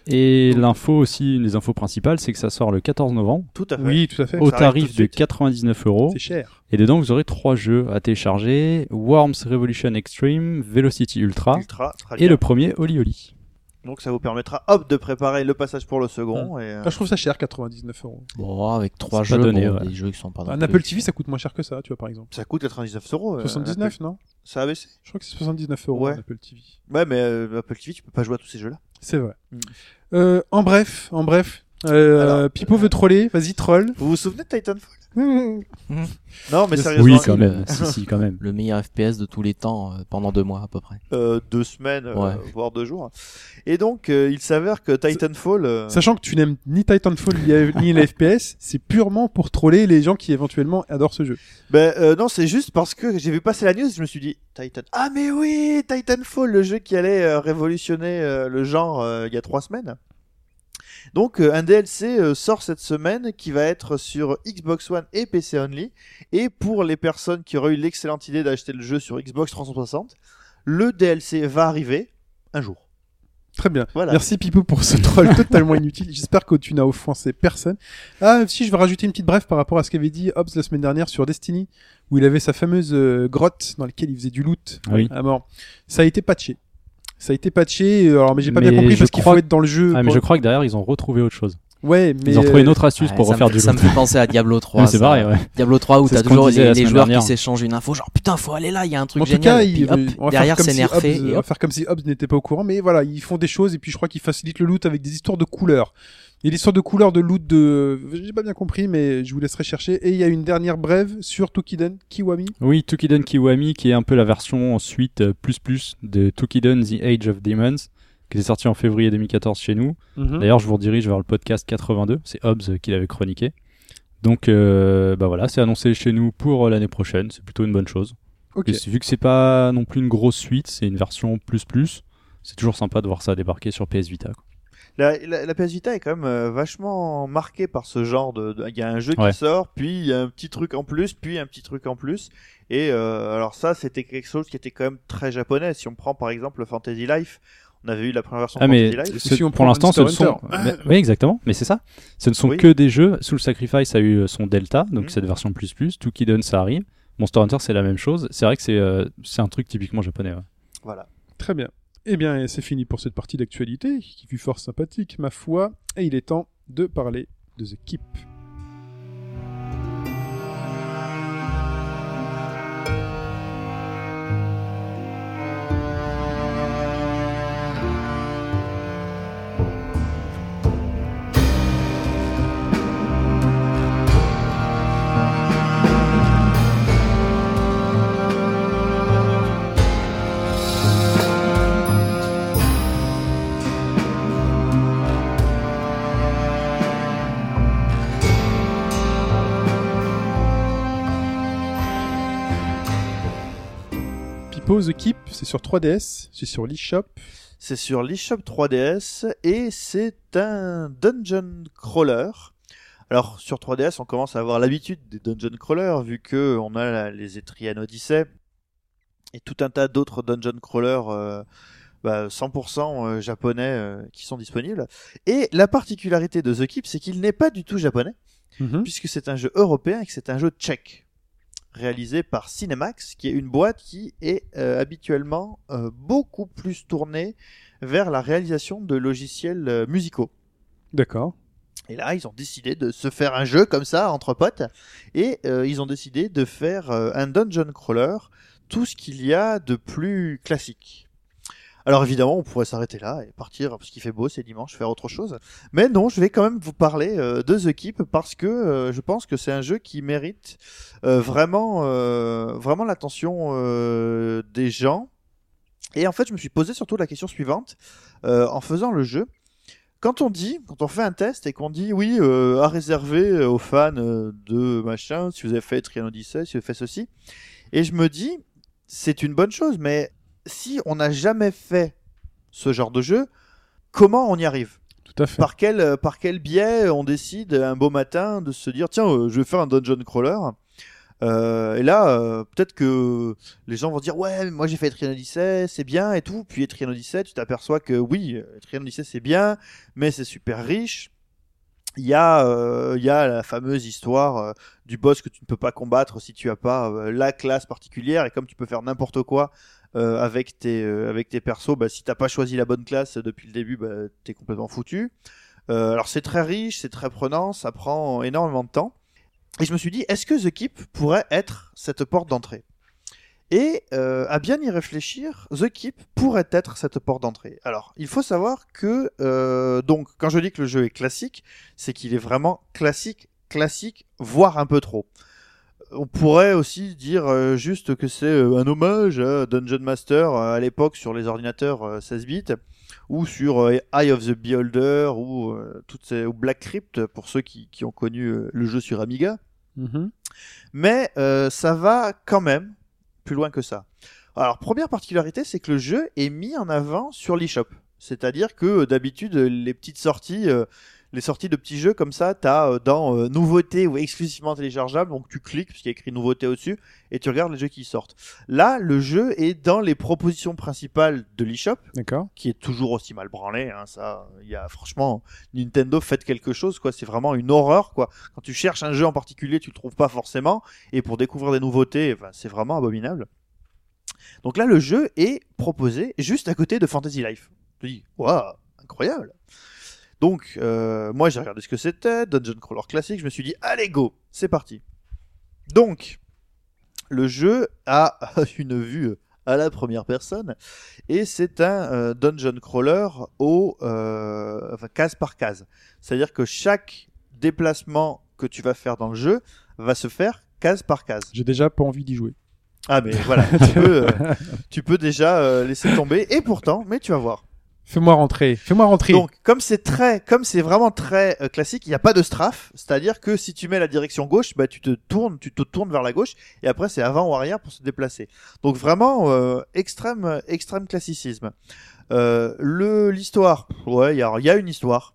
Et l'info aussi, une des infos principales, c'est que ça sort le 14 novembre Tout à fait. Oui, tout à fait. au Ça tarif de de suite. 99 euros. C'est cher. Et dedans, vous aurez trois jeux à télécharger Worms Revolution Extreme, Velocity Ultra Ultra, très et bien. le premier Oli Oli. Donc ça vous permettra, hop, de préparer le passage pour le second. Et, euh, Ah, je trouve ça cher, 99 euros. Bon, avec trois jeux, donné, bon, ouais. des jeux qui sont pas. Un Apple TV, ça coûte moins cher que ça, tu vois, par exemple. ça coûte 99 euros. euh, 79, Apple- non Ça a baissé. Je crois que c'est 79 euros Ouais. un Apple TV. Ouais, mais euh, Apple TV, tu peux pas jouer à tous ces jeux-là. C'est vrai. Mm. Euh, en bref, en bref, euh, Alors- Pipo veut troller, vas-y troll. Vous vous souvenez de Titanfall? Non, mais Oui, sérieusement. Oui, quand même. si, si, quand même. Le meilleur FPS de tous les temps euh, pendant deux mois à peu près. euh, deux semaines, euh, voire deux jours. Et donc, euh, il s'avère que Titanfall. euh, Sachant que tu n'aimes ni Titanfall ni- ni les FPS, c'est purement pour troller les gens qui éventuellement adorent ce jeu. Ben euh, non, c'est juste parce que j'ai vu passer la news, je me suis dit Titan. Ah mais oui, Titanfall, le jeu qui allait euh, révolutionner euh, le genre euh, il y a trois semaines. Donc euh, un DLC euh, sort cette semaine qui va être sur Xbox One et PC only. Et pour les personnes qui auraient eu l'excellente idée d'acheter le jeu sur Xbox 360, le DLC va arriver un jour. Très bien. Voilà. Merci Pipo pour ce (laughs) troll totalement inutile. J'espère que tu n'as offensé personne. Ah, si, je vais rajouter une petite brève par rapport à ce qu'avait dit Hobbs la semaine dernière sur Destiny, où il avait sa fameuse euh, grotte dans laquelle il faisait du loot Oui. à mort. Ça a été patché. Ça a été patché, euh, alors mais j'ai pas Mais bien compris je parce qu'il crois faut être dans le jeu. Ah, mais pour- je crois que derrière, ils ont retrouvé autre chose. Ouais, mais Ils ont trouvé une euh, autre astuce Ouais, pour ça refaire du ça loot. me fait penser à Diablo (laughs) 3. Mais c'est ça. pareil, ouais. Diablo 3 où t'as toujours les, joueurs dernière. qui s'échangent une info, genre putain faut aller là, il y a un truc En tout génial. cas, et puis, il- hop, on va derrière faire c'est comme si nerfé. Hobbs- et on va hop. faire comme si Hobbs n'était pas au courant, mais voilà, ils font des choses et puis je crois qu'ils facilitent le loot avec des histoires de couleurs. Et l'histoire de couleurs de loot de, j'ai pas bien compris, mais je vous laisserai chercher. Et il y a une dernière brève sur Tokiden Kiwami. Oui, Tukiden Kiwami, qui est un peu la version suite euh, plus plus de Tukiden The Age of Demons, qui est sorti en février 2014 chez nous. Mhm. D'ailleurs, je vous redirige vers le podcast 82, c'est Hobbs qui l'avait chroniqué. Donc, euh, bah voilà, c'est annoncé chez nous pour euh, l'année prochaine, c'est plutôt une bonne chose. Et vu que c'est pas non plus une grosse suite, c'est une version plus plus, c'est toujours sympa de voir ça débarquer sur PS Vita. quoi. La, la, la PS Vita est quand même euh, vachement marquée par ce genre de. Il y a un jeu Ouais. qui sort, puis il y a un petit truc en plus, puis un petit truc en plus. Et euh, alors ça, c'était quelque chose qui était quand même très japonais. Si on prend par exemple le Fantasy Life, On avait eu la première version Ah de mais Fantasy Life. ce- Si on pour l'instant, ce ne sont. mais- oui, exactement. Mais c'est ça. Ce ne sont Oui. que des jeux. Soul Sacrifice a eu son Delta, donc Mhm. cette version plus plus. Tout Kidon, ça arrive. Monster Hunter, c'est la même chose. C'est vrai que c'est euh, c'est un truc typiquement japonais. ouais. Voilà. Très bien. Eh bien, c'est fini pour cette partie d'actualité, qui fut fort sympathique, ma foi, et il est temps de parler de The Keep. Pipo, The Keep, c'est sur 3DS, c'est sur l'eShop. C'est sur l'eShop 3DS et c'est un dungeon crawler. Alors sur 3DS, on commence à avoir l'habitude des dungeon crawlers vu que on a la- les Etrian Odyssey et tout un tas d'autres dungeon crawlers euh, bah, 100% euh, japonais euh, qui sont disponibles. Et la particularité de The Keep, c'est qu'il n'est pas du tout japonais Mhm. puisque c'est un jeu européen et que c'est un jeu tchèque réalisé par Cinemax, qui est une boîte qui est euh, habituellement euh, beaucoup plus tournée vers la réalisation de logiciels euh, musicaux. D'accord. Et là, ils ont décidé de se faire un jeu comme ça entre potes, et ils ont décidé de faire un dungeon crawler, tout ce qu'il y a de plus classique. Alors évidemment, on pourrait s'arrêter là et partir parce qu'il fait beau, c'est dimanche, faire autre chose. Mais non, je vais quand même vous parler euh, de The Keep parce que euh, je pense que c'est un jeu qui mérite euh, vraiment, vraiment l'attention des gens. Et en fait, je me suis posé surtout la question suivante en faisant le jeu. Quand on dit, quand on fait un test et qu'on dit oui, à réserver aux fans de machin, si vous avez fait Trian Odyssey, si vous avez fait ceci, et je me dis, c'est une bonne chose, mais si on n'a jamais fait ce genre de jeu, comment on y arrive? Tout à fait. par quel, euh, par quel biais on décide un beau matin de se dire tiens, euh, je vais faire un dungeon crawler? Euh, Et là, euh, peut-être que les gens vont dire ouais, moi j'ai fait Etrian Odyssey, c'est bien et tout. Puis Etrian Odyssey, tu t'aperçois que oui, Etrian Odyssey c'est bien, mais c'est super riche. Il y, a, euh, il y a la fameuse histoire du boss que tu ne peux pas combattre si tu as pas la classe particulière et comme tu peux faire n'importe quoi euh, avec tes euh, avec tes persos, bah, si t'as pas choisi la bonne classe depuis le début, bah, t'es complètement foutu. Euh, alors c'est très riche, c'est très prenant, ça prend énormément de temps. Et je me suis dit, est-ce que The Keep pourrait être cette porte d'entrée? Et à bien y réfléchir, The Keep pourrait être cette porte d'entrée. Alors, il faut savoir que, donc, quand je dis que le jeu est classique, c'est qu'il est vraiment classique, classique, voire un peu trop. On pourrait aussi dire euh, juste que c'est euh, un hommage à Dungeon Master euh, à l'époque sur les ordinateurs euh, 16 bits ou sur Eye of the Beholder ou toutes ces ou Black Crypt pour ceux qui, qui ont connu le jeu sur Amiga. Mhm. Mais euh, ça va quand même plus loin que ça. Alors première particularité, c'est que le jeu est mis en avant sur l'eShop. C'est-à-dire que d'habitude les petites sorties, euh, les sorties de petits jeux comme ça, t'as euh, dans euh, nouveautés ou exclusivement téléchargeable, donc tu cliques parce qu'il y a écrit nouveauté au-dessus et tu regardes les jeux qui sortent. Là, le jeu est dans les propositions principales de l'eShop qui est toujours aussi mal branlé. Hein, ça, il y a franchement Nintendo faites quelque chose quoi. C'est vraiment une horreur quoi. Quand tu cherches un jeu en particulier, tu le trouves pas forcément, et pour découvrir des nouveautés, ben, c'est vraiment abominable. Donc là, le jeu est proposé juste à côté de Fantasy Life. Je dis waouh, incroyable. Donc euh, moi j'ai regardé ce que c'était, Dungeon Crawler classique. Je me suis dit allez go, c'est parti. Donc le jeu a (laughs) une vue à la première personne et c'est un euh, dungeon crawler au euh, enfin, case par case. C'est-à-dire que chaque déplacement que tu vas faire dans le jeu va se faire case par case. J'ai déjà pas envie d'y jouer. Ah mais voilà, tu peux, euh, tu peux déjà laisser tomber et pourtant, mais tu vas voir. Fais-moi rentrer. Fais-moi rentrer. Donc, comme c'est très, comme c'est vraiment très euh, classique, il n'y a pas de strafe. C'est-à-dire que si tu mets la direction gauche, bah tu te tournes, tu te tournes vers la gauche, et après c'est avant ou arrière pour se déplacer. Donc vraiment euh, extrême, extrême classicisme. Euh, le l'histoire, ouais, il y a, il y a une histoire.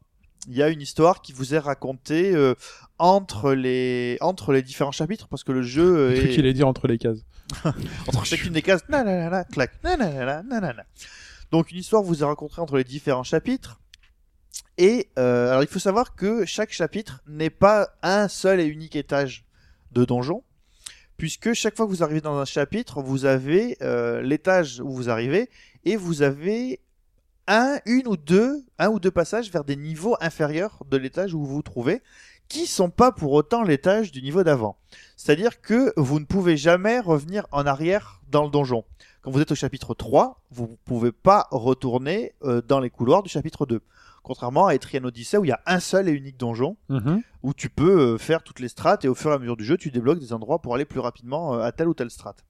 Il y a une histoire qui vous est racontée euh, entre les entre les différents chapitres parce que le jeu euh, le truc est qu'il allait dire entre les cases. (laughs) entre chacune des cases, nanana, clac, nanana, nanana. Donc une histoire vous est racontée entre les différents chapitres. Et euh, alors il faut savoir que chaque chapitre n'est pas un seul et unique étage de donjon, puisque chaque fois que vous arrivez dans un chapitre, vous avez euh, l'étage où vous arrivez et vous avez un, une ou deux, un ou deux passages vers des niveaux inférieurs de l'étage où vous vous trouvez, qui sont pas pour autant l'étage du niveau d'avant. C'est-à-dire que vous ne pouvez jamais revenir en arrière dans le donjon. Quand vous êtes au chapitre 3, vous ne pouvez pas retourner euh, dans les couloirs du chapitre 2. Contrairement à Etrian Odyssey où il y a un seul et unique donjon Mhm. où tu peux euh, faire toutes les strates et au fur et à mesure du jeu, tu débloques des endroits pour aller plus rapidement euh, à telle ou telle strate.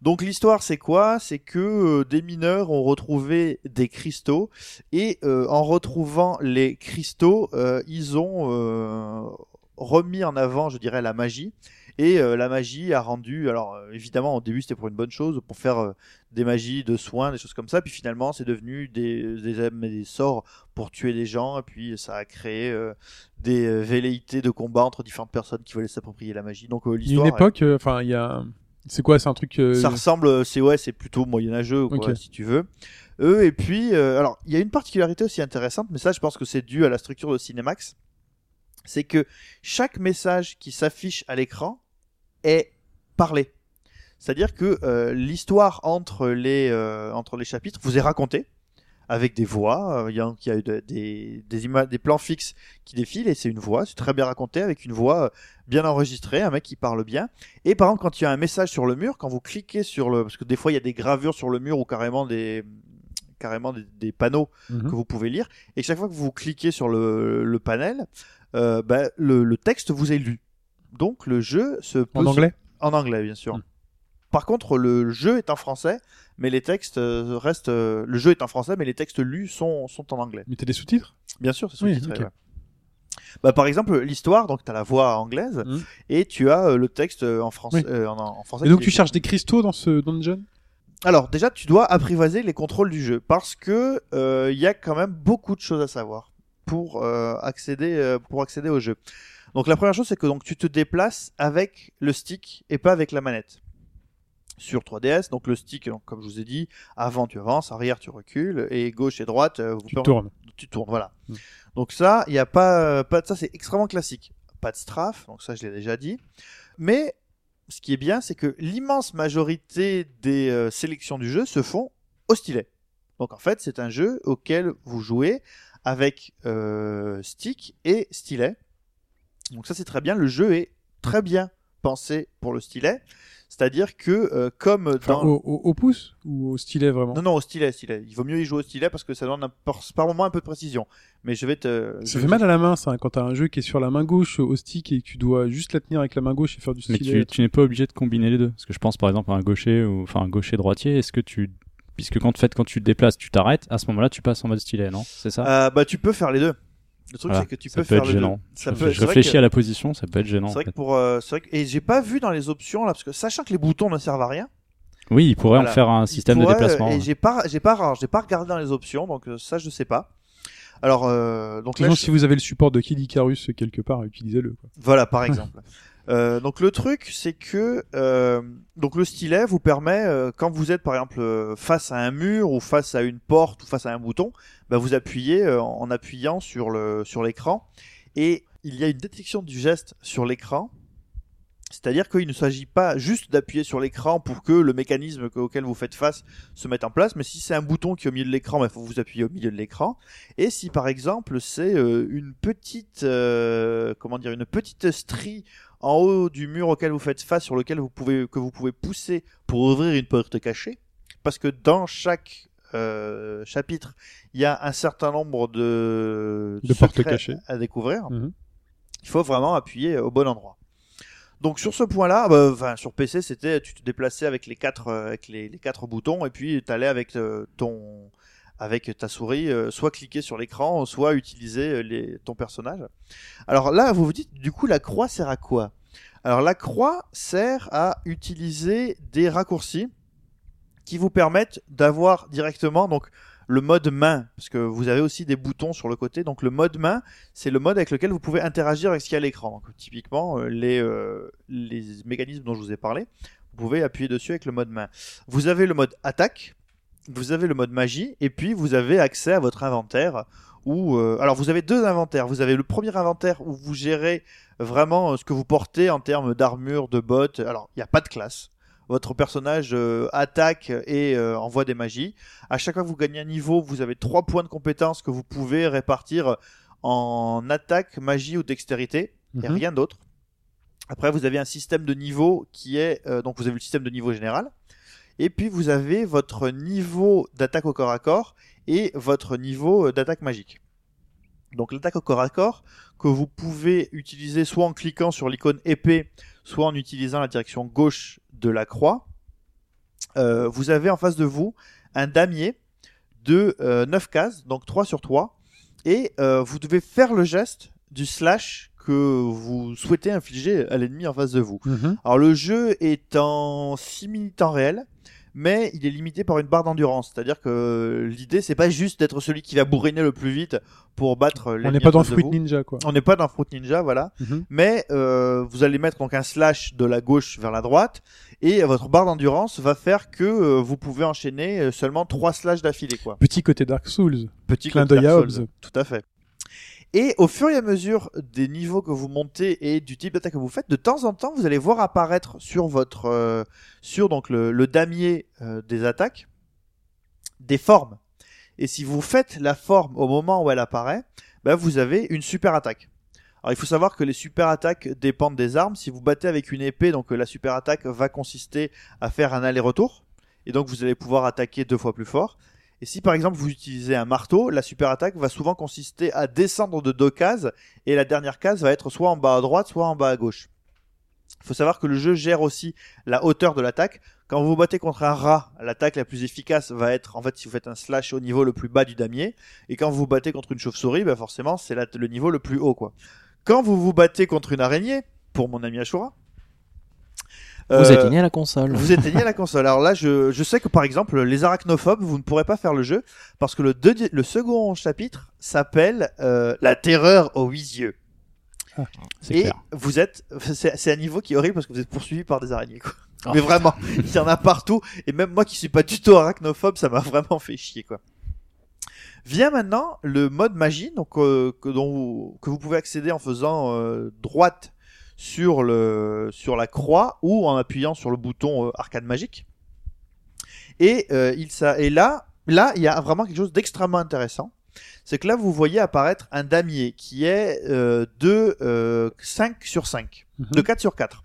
Donc l'histoire c'est quoi? C'est que euh, des mineurs ont retrouvé des cristaux et euh, en retrouvant les cristaux, euh, ils ont remis en avant, je dirais, la magie. Et euh, la magie a rendu, alors euh, évidemment au début c'était pour une bonne chose, pour faire euh, des magies de soins, des choses comme ça, puis finalement c'est devenu des, des, sorts pour tuer des gens, et puis ça a créé des velléités de combat entre différentes personnes qui voulaient s'approprier la magie. Donc a une l'histoire, époque, enfin, il y a. C'est quoi C'est un truc. ça ressemble, c'est ouais, c'est plutôt moyenâgeux, quoi, si tu veux. Eux et puis, alors il y a une particularité aussi intéressante, mais ça je pense que c'est dû à la structure de Cinemax, c'est que chaque message qui s'affiche à l'écran est parlé. C'est-à-dire que euh, l'histoire entre les euh, entre les chapitres vous est racontée avec des voix. euh, Il y a, il y a des des des plans fixes qui défilent et c'est une voix. C'est très bien raconté avec une voix euh, bien enregistrée, un mec qui parle bien. Et par exemple, quand il y a un message sur le mur, quand vous cliquez sur le, parce que des fois il y a des gravures sur le mur ou carrément des carrément des, des panneaux mhm. que vous pouvez lire, et chaque fois que vous cliquez sur le, le panel, euh, bah, le, le texte vous est lu. Donc le jeu se peut En se- anglais en anglais, bien sûr. Mm. Par contre, le jeu est en français, mais les textes euh, restent. euh, le jeu est en français, mais les textes lus sont, sont en anglais. Mais t'as des sous-titres Bien sûr, c'est Oui, sous-titré. ok. ouais. Bah, par exemple, l'histoire, donc tu as la voix anglaise Mm. et tu as euh, le texte en, français Oui. euh, en, en français. Et donc tu cherches des cristaux dans ce dungeon? Alors déjà, tu dois apprivoiser les contrôles du jeu parce que euh, il y a quand même beaucoup de choses à savoir pour accéder pour accéder au jeu. Donc la première chose, c'est que donc tu te déplaces avec le stick et pas avec la manette. Sur 3DS, donc le stick, donc, comme je vous ai dit, avant tu avances, arrière tu recules, et gauche et droite, euh, vous Tu tournes. tu tournes, voilà. Mm. Donc ça, il y a pas, euh, pas ça, c'est extrêmement classique. Pas de strafe, donc ça je l'ai déjà dit. Mais ce qui est bien, c'est que l'immense majorité des euh, sélections du jeu se font au stylet. Donc en fait, c'est un jeu auquel vous jouez avec euh, stick et stylet. Donc ça c'est très bien. Le jeu est très bien pensé pour le stylet. C'est-à-dire que euh, comme Enfin, dans au, au- au pouce ou au stylet vraiment non, non, au stylet, stylet. Il vaut mieux y jouer au stylet parce que ça donne un, par, par moment un peu de précision. Mais je vais te. Ça fait mal à la main, ça, quand t'as un jeu qui est sur la main gauche au stick et que tu dois juste la tenir avec la main gauche et faire du Mais stylet. tu, tu n'es pas obligé de combiner les deux. Parce que je pense par exemple à un gaucher ou enfin un gaucher droitier. Est-ce que tu puisque quand, en fait, quand tu te déplaces, tu t'arrêtes, à ce moment-là, tu passes en mode stylet, non? C'est ça? Euh, bah, tu peux faire les deux. Le truc, Voilà. c'est que tu Ça peux peut faire être gênant. Ça je peut- réfléchis que- à la position, ça peut être gênant. C'est en vrai que pour. euh, c'est vrai que... Et j'ai pas vu dans les options là, parce que sachant que les boutons ne servent à rien. Oui, il pourrait Voilà. en faire un système pourrait, de déplacement. Et j'ai pas, j'ai pas, j'ai pas regardé dans les options, donc euh, ça je sais pas. Alors, euh, donc là, Sinon, je- si vous avez le support de Kid Icarus quelque part, utilisez-le. Voilà, par exemple. (laughs) Euh, donc le truc, c'est que euh, donc le stylet vous permet, euh, quand vous êtes par exemple face à un mur ou face à une porte ou face à un bouton, bah, vous appuyez en appuyant sur le sur l'écran et il y a une détection du geste sur l'écran. C'est-à-dire qu'il ne s'agit pas juste d'appuyer sur l'écran pour que le mécanisme que- auquel vous faites face se mette en place, mais si c'est un bouton qui est au milieu de l'écran, il faut vous appuyer au milieu de l'écran. Et si par exemple c'est euh, une petite, euh, comment dire, une petite strie en haut du mur auquel vous faites face, sur lequel vous pouvez que vous pouvez pousser pour ouvrir une porte cachée, parce que dans chaque euh, chapitre, il y a un certain nombre de, De portes cachées. à découvrir. Mhm. Il faut vraiment appuyer au bon endroit. Donc sur ce point-là, bah, enfin, sur PC, c'était tu te déplaçais avec les quatre euh, avec les, quatre boutons et puis tu allais avec euh, ton avec ta souris euh, soit cliquer sur l'écran, soit utiliser les, ton personnage. Alors là, vous vous dites du coup la croix sert à quoi? Alors la croix sert à utiliser des raccourcis qui vous permettent d'avoir directement donc le mode main parce que vous avez aussi des boutons sur le côté donc le mode main c'est le mode avec lequel vous pouvez interagir avec ce qu'il y a à l'écran. Donc, typiquement, euh, les, euh, les mécanismes dont je vous ai parlé, vous pouvez appuyer dessus avec le mode main. Vous avez le mode attaque, vous avez le mode magie et puis vous avez accès à votre inventaire euh, alors vous avez deux inventaires. Vous avez le premier inventaire où vous gérez vraiment ce que vous portez en termes d'armure, de bottes. Alors il n'y a pas de classe. Votre personnage euh, attaque et euh, envoie des magies. À chaque fois que vous gagnez un niveau, vous avez trois points de compétences que vous pouvez répartir en attaque, magie ou dextérité et Mhm. rien d'autre. Après, vous avez un système de niveau qui est euh, donc vous avez le système de niveau général, et puis vous avez votre niveau d'attaque au corps à corps et votre niveau d'attaque magique. Donc l'attaque au corps à corps que vous pouvez utiliser soit en cliquant sur l'icône épée, soit en utilisant la direction gauche de la croix. Euh, vous avez en face de vous un damier de euh, 9 cases, donc 3 sur 3, et euh, vous devez faire le geste du slash que vous souhaitez infliger à l'ennemi en face de vous. Mhm. Alors le jeu est en simili-temps réel, mais il est limité par une barre d'endurance. C'est-à-dire que l'idée c'est pas juste d'être celui qui va bourriner le plus vite pour battre On l'ennemi n'est pas en dans Fruit. Ninja, quoi. On n'est pas dans Fruit Ninja, voilà. Mhm. Mais euh, vous allez mettre donc un slash de la gauche vers la droite et votre barre d'endurance va faire que euh, vous pouvez enchaîner euh, seulement trois slash d'affilée, quoi. Petit côté Dark Souls. Petit Clin côté d'œil à Dark Hobbs. Souls, Tout à fait. Et au fur et à mesure des niveaux que vous montez et du type d'attaque que vous faites, de temps en temps, vous allez voir apparaître sur votre, euh, sur donc le, le damier euh, des attaques, des formes. Et si vous faites la forme au moment où elle apparaît, ben vous avez une super attaque. Il faut savoir que les super attaques dépendent des armes. Si vous battez avec une épée, donc euh, la super attaque va consister à faire un aller-retour. Et donc vous allez pouvoir attaquer deux fois plus fort. Et si par exemple vous utilisez un marteau, la super attaque va souvent consister à descendre de deux cases et la dernière case va être soit en bas à droite, soit en bas à gauche. Il faut savoir que le jeu gère aussi la hauteur de l'attaque. Quand vous battez contre un rat, l'attaque la plus efficace va être en fait si vous faites un slash au niveau le plus bas du damier. Et quand vous battez contre une chauve-souris, bah forcément c'est le niveau le plus haut. Quand vous vous battez contre une araignée, pour mon ami Ashura, Vous euh, éteignez la console. vous éteignez la console. Alors là, je, je sais que par exemple, les arachnophobes, vous ne pourrez pas faire le jeu parce que le, second chapitre s'appelle euh, La terreur aux huit yeux. C'est Et clair. vous êtes, c'est un niveau qui est horrible parce que vous êtes poursuivi par des araignées. Quoi. Oh, Mais vraiment, il y en a partout. Et même moi qui suis pas du tout arachnophobe, ça m'a vraiment fait chier quoi. Vient maintenant le mode magie, donc euh, que, dont vous, que vous pouvez accéder en faisant euh, droite sur le sur la croix ou en appuyant sur le bouton euh, arcade magique. Et il ça et là là il y a vraiment quelque chose d'extrêmement intéressant. C'est que là vous voyez apparaître un damier qui est de euh, 5 sur 5, Mhm. de 4 sur 4.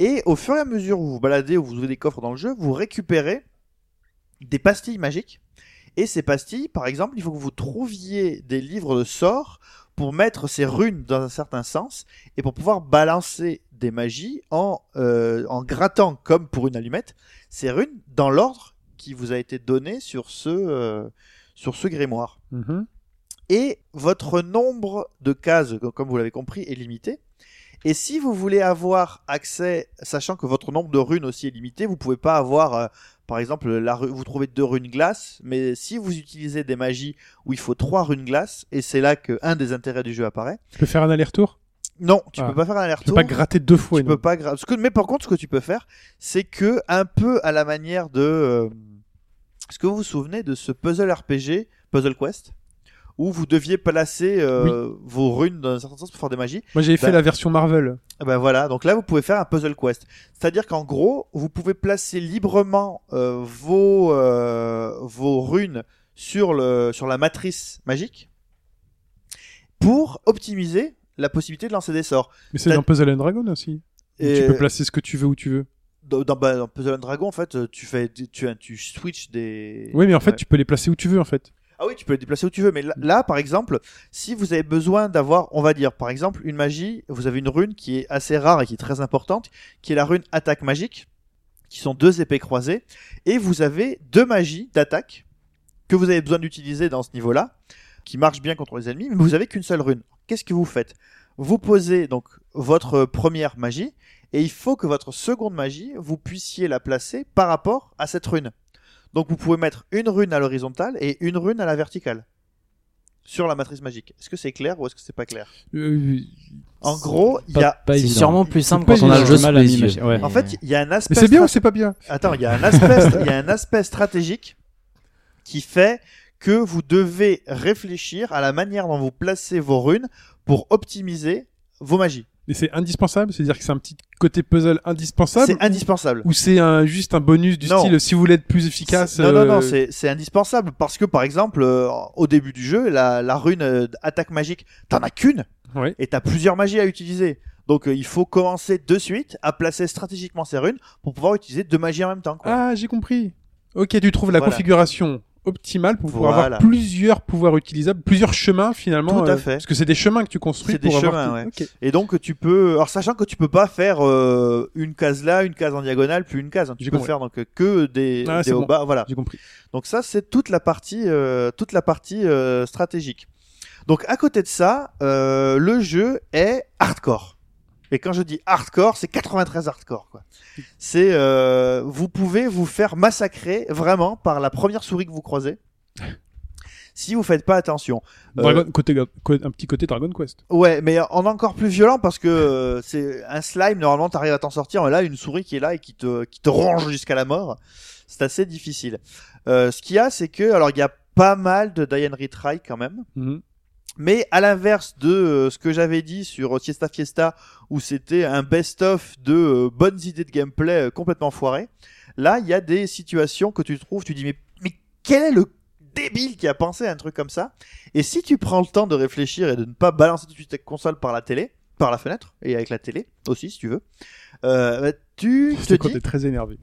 Et au fur et à mesure où vous vous baladez, où vous ouvrez des coffres dans le jeu, vous récupérez des pastilles magiques. Et ces pastilles, par exemple, il faut que vous trouviez des livres de sorts pour mettre ces runes dans un certain sens et pour pouvoir balancer des magies en, euh, en grattant, comme pour une allumette, ces runes dans l'ordre qui vous a été donné sur ce, euh, sur ce grimoire. Mhm. Et votre nombre de cases, comme vous l'avez compris, est limité. Et si vous voulez avoir accès, sachant que votre nombre de runes aussi est limité, vous pouvez pas avoir, euh, par exemple, la, vous trouvez deux runes glace, mais si vous utilisez des magies où il faut trois runes glace, et c'est là que un des intérêts du jeu apparaît. Tu peux faire un aller-retour? Non, tu Ah. peux pas faire un Tu peux aller-retour. pas gratter deux fois. Tu non. peux pas gra- ce que- mais par contre, ce que tu peux faire, c'est que un peu à la manière de, euh, est-ce que vous vous souvenez de ce puzzle RPG, Puzzle Quest, où vous deviez placer euh, vos runes dans un certain sens pour faire des magies. Moi, j'avais fait Bah- la version Marvel. Eh Ben voilà, donc là vous pouvez faire un puzzle quest. C'est-à-dire qu'en gros, vous pouvez placer librement euh, vos euh, vos runes sur le sur la matrice magique pour optimiser la possibilité de lancer des sorts. Mais c'est dans Puzzle and Dragon aussi. Et Tu peux placer ce que tu veux où tu veux. dans, dans, bah, dans Puzzle and Dragon, en fait, tu fais tu tu, tu switches des Oui, mais en fait, Ouais. tu peux les placer où tu veux, en fait. Ah oui, tu peux les déplacer où tu veux, mais là, par exemple, si vous avez besoin d'avoir, on va dire, par exemple, une magie, vous avez une rune qui est assez rare et qui est très importante, qui est la rune attaque magique, qui sont deux épées croisées, et vous avez deux magies d'attaque que vous avez besoin d'utiliser dans ce niveau-là, qui marchent bien contre les ennemis, mais vous avez qu'une seule rune. Qu'est-ce que vous faites? Vous posez donc votre première magie, et il faut que votre seconde magie, vous puissiez la placer par rapport à cette rune. Donc vous pouvez mettre une rune à l'horizontale et une rune à la verticale sur la matrice magique. Est-ce que c'est clair ou est-ce que c'est pas clair? Euh, En gros, il y a C'est sûrement plus simple quand on a le jeu mal à les yeux. m'imaginer, ouais. en fait, il y a un aspect Mais c'est bien ou c'est pas bien? Attends, il y a un aspect (laughs) il y a un aspect stratégique qui fait que vous devez réfléchir à la manière dont vous placez vos runes pour optimiser vos magies. Mais c'est indispensable, c'est-à-dire que c'est un petit côté puzzle indispensable. C'est indispensable. Ou c'est un, juste un bonus du Non. style si vous voulez être plus efficace. Non, non, non, euh, c'est indispensable parce que par exemple, euh, au début du jeu, la, la rune euh, attaque magique, t'en as qu'une et t'as plusieurs magies à utiliser. Donc il faut commencer de suite à placer stratégiquement ces runes pour pouvoir utiliser deux magies en même temps. Quoi. Ah, j'ai compris. Ok, tu trouves la Voilà. configuration optimale pour pouvoir Voilà. avoir plusieurs pouvoirs utilisables, plusieurs chemins finalement. Tout à euh, fait. Parce que c'est des chemins que tu construis C'est des avoir. chemins, ouais. Et donc tu peux, alors sachant que tu peux pas faire euh, une case là, une case en diagonale, puis une case. hein. Tu peux compris. faire donc que des, Ah, des hauts bon. bas, voilà. J'ai compris. Donc ça, c'est toute la partie, euh, toute la partie stratégique. Donc à côté de ça, le jeu est hardcore. Et quand je dis hardcore, c'est 93 hardcore. Quoi. C'est, euh, vous pouvez vous faire massacrer vraiment par la première souris que vous croisez. Si vous faites pas attention. Euh, Dragon- côté, un petit côté Dragon Quest. Ouais, mais en encore plus violent parce que euh, c'est un slime. Normalement, t'arrives à t'en sortir. Mais là, une souris qui est là et qui te qui te ronge jusqu'à la mort, c'est assez difficile. Euh, ce qu'il y a, c'est que alors il y a pas mal de Diane Retry quand même. Mhm. Mais à l'inverse de euh, ce que j'avais dit sur euh, Fiesta Fiesta, où c'était un best-of de euh, bonnes idées de gameplay euh, complètement foirées, là, il y a des situations que tu trouves, tu dis, mais, mais quel est le débile qui a pensé à un truc comme ça? Et si tu prends le temps de réfléchir et de ne pas balancer tout de suite ta console par la télé, par la fenêtre, et avec la télé aussi, si tu veux, euh, bah, tu (laughs) te C'est quand dis... t'es très énervé.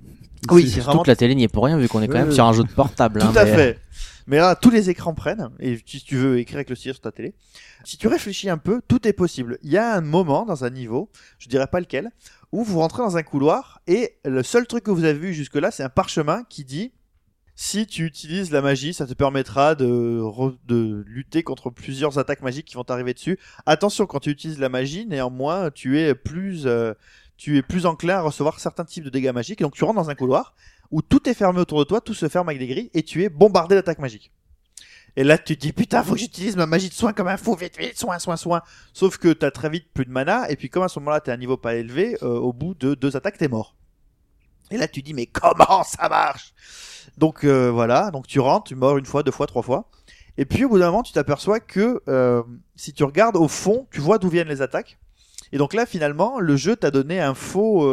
Oui, C'est- Surtout vraiment que la télé n'y est pour rien vu qu'on est quand même sur un jeu de portable. Tout hein, à mais- fait. Mais là, tous les écrans prennent, et si tu veux écrire avec le stylo sur ta télé, si tu réfléchis un peu, tout est possible. Il y a un moment dans un niveau, je dirais pas lequel, où vous rentrez dans un couloir, et le seul truc que vous avez vu jusque-là, c'est un parchemin qui dit si tu utilises la magie, ça te permettra de lutter contre plusieurs attaques magiques qui vont t'arriver dessus. Attention, quand tu utilises la magie, néanmoins, tu es plus, euh, tu es plus enclin à recevoir certains types de dégâts magiques. Et donc, tu rentres dans un couloir où tout est fermé autour de toi, tout se ferme avec des grilles, et tu es bombardé d'attaques magiques. Et là, tu te dis, putain, faut que j'utilise ma magie de soin comme un fou, vite, vite, soin, soin, soin. Sauf que t'as très vite plus de mana, et puis comme à ce moment-là, t'es à un niveau pas élevé, euh, au bout de deux attaques, t'es mort. Et là, tu dis, mais comment ça marche? Donc euh, voilà, donc tu rentres, tu meurs une fois, deux fois, trois fois. Et puis au bout d'un moment, tu t'aperçois que euh, si tu regardes au fond, tu vois d'où viennent les attaques. Et donc là, finalement, le jeu t'a donné un faux,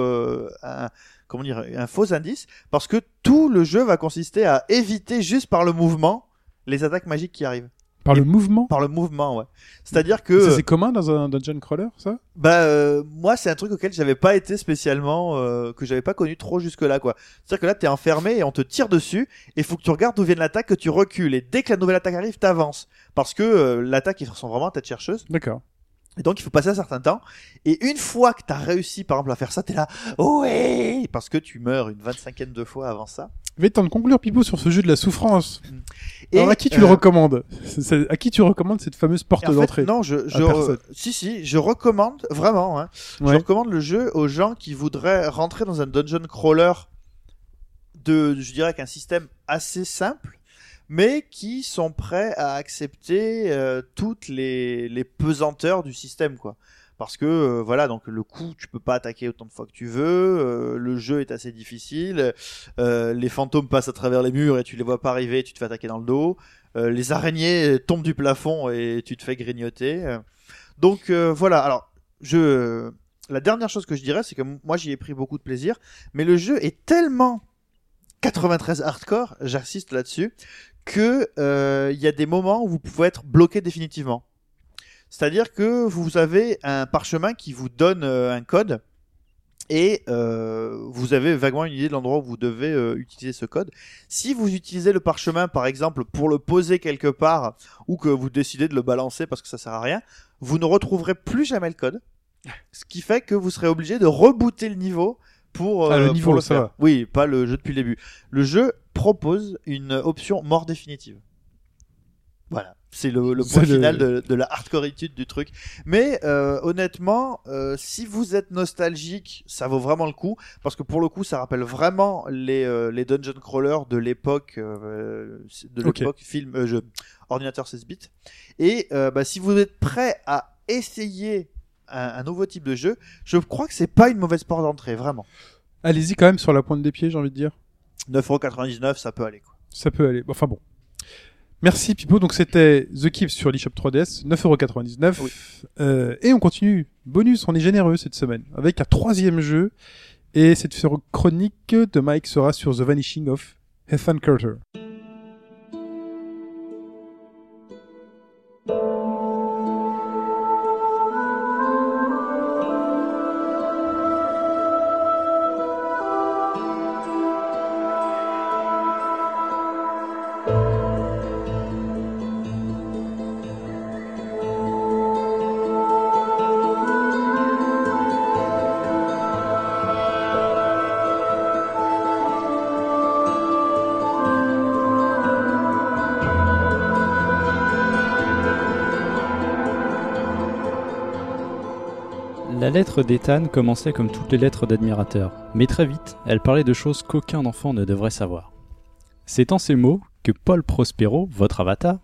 comment dire, un faux indice, parce que tout le jeu va consister à éviter juste par le mouvement les attaques magiques qui arrivent. Par le mouvement. Par le mouvement, ouais. C'est-à-dire que c'est commun dans un dungeon crawler, ça? bah euh, moi c'est un truc auquel j'avais pas été spécialement euh, que j'avais pas connu trop jusque là quoi. C'est-à-dire que là t'es enfermé et on te tire dessus et faut que tu regardes d'où vient l'attaque que tu recules et dès que la nouvelle attaque arrive t'avances parce que euh, l'attaque ils ressemble vraiment à tête chercheuse D'accord. Et donc il faut passer un certain temps et une fois que t'as réussi par exemple à faire ça t'es là ouais parce que tu meurs une 25e de fois avant ça. Être temps de conclure, Pipo, sur ce jeu de la souffrance. Et Alors, à qui tu euh, le recommandes C'est- c'est- À qui tu recommandes cette fameuse porte et en fait, d'entrée Non, je, je personne. si si, je recommande vraiment. Hein, Je recommande le jeu aux gens qui voudraient rentrer dans un dungeon crawler de, je dirais qu'un système assez simple, mais qui sont prêts à accepter euh, toutes les, les pesanteurs du système, quoi. Parce que euh, voilà, donc le coup, tu peux pas attaquer autant de fois que tu veux. euh, le jeu est assez difficile. les fantômes passent à travers les murs et tu les vois pas arriver, tu te fais attaquer dans le dos. les araignées tombent du plafond et tu te fais grignoter. Donc voilà. Alors je la dernière chose que je dirais, c'est que moi j'y ai pris beaucoup de plaisir, mais le jeu est tellement 93 hardcore, j'insiste là-dessus, que euh, il y a des moments où vous pouvez être bloqué définitivement. C'est-à-dire que vous avez un parchemin qui vous donne euh, un code et euh, vous avez vaguement une idée de l'endroit où vous devez euh, utiliser ce code. Si vous utilisez le parchemin par exemple pour le poser quelque part ou que vous décidez de le balancer parce que ça sert à rien, vous ne retrouverez plus jamais le code. Ce qui fait que vous serez obligé de rebooter le niveau pour, Ah, le niveau, pour le ça faire. va. Oui, pas le jeu depuis le début. Le jeu propose une option mort définitive. Voilà, c'est le, point le- final de, de la hardcoreitude du truc. Mais euh, honnêtement, euh, si vous êtes nostalgique, ça vaut vraiment le coup parce que pour le coup, ça rappelle vraiment les euh, les dungeon crawlers de l'époque de l'époque film jeu ordinateur 16 bits. Et bah, si vous êtes prêt à essayer un, un nouveau type de jeu, je crois que c'est pas une mauvaise porte d'entrée, vraiment. Allez-y quand même sur la pointe des pieds, j'ai envie de dire. 9,99€, ça peut aller quoi. Ça peut aller. Enfin bon. Merci Pipo, donc c'était The Keep sur l'eShop 3DS, 9,99€. Oui. Euh, et on continue. Bonus, on est généreux cette semaine, avec un troisième jeu. Et cette chronique de Mike sera sur The Vanishing of Ethan Carter. Lettre d'Ethan commençait comme toutes les lettres d'admirateur, mais très vite, elle parlait de choses qu'aucun enfant ne devrait savoir. C'est en ces mots que Paul Prospero, votre avatar,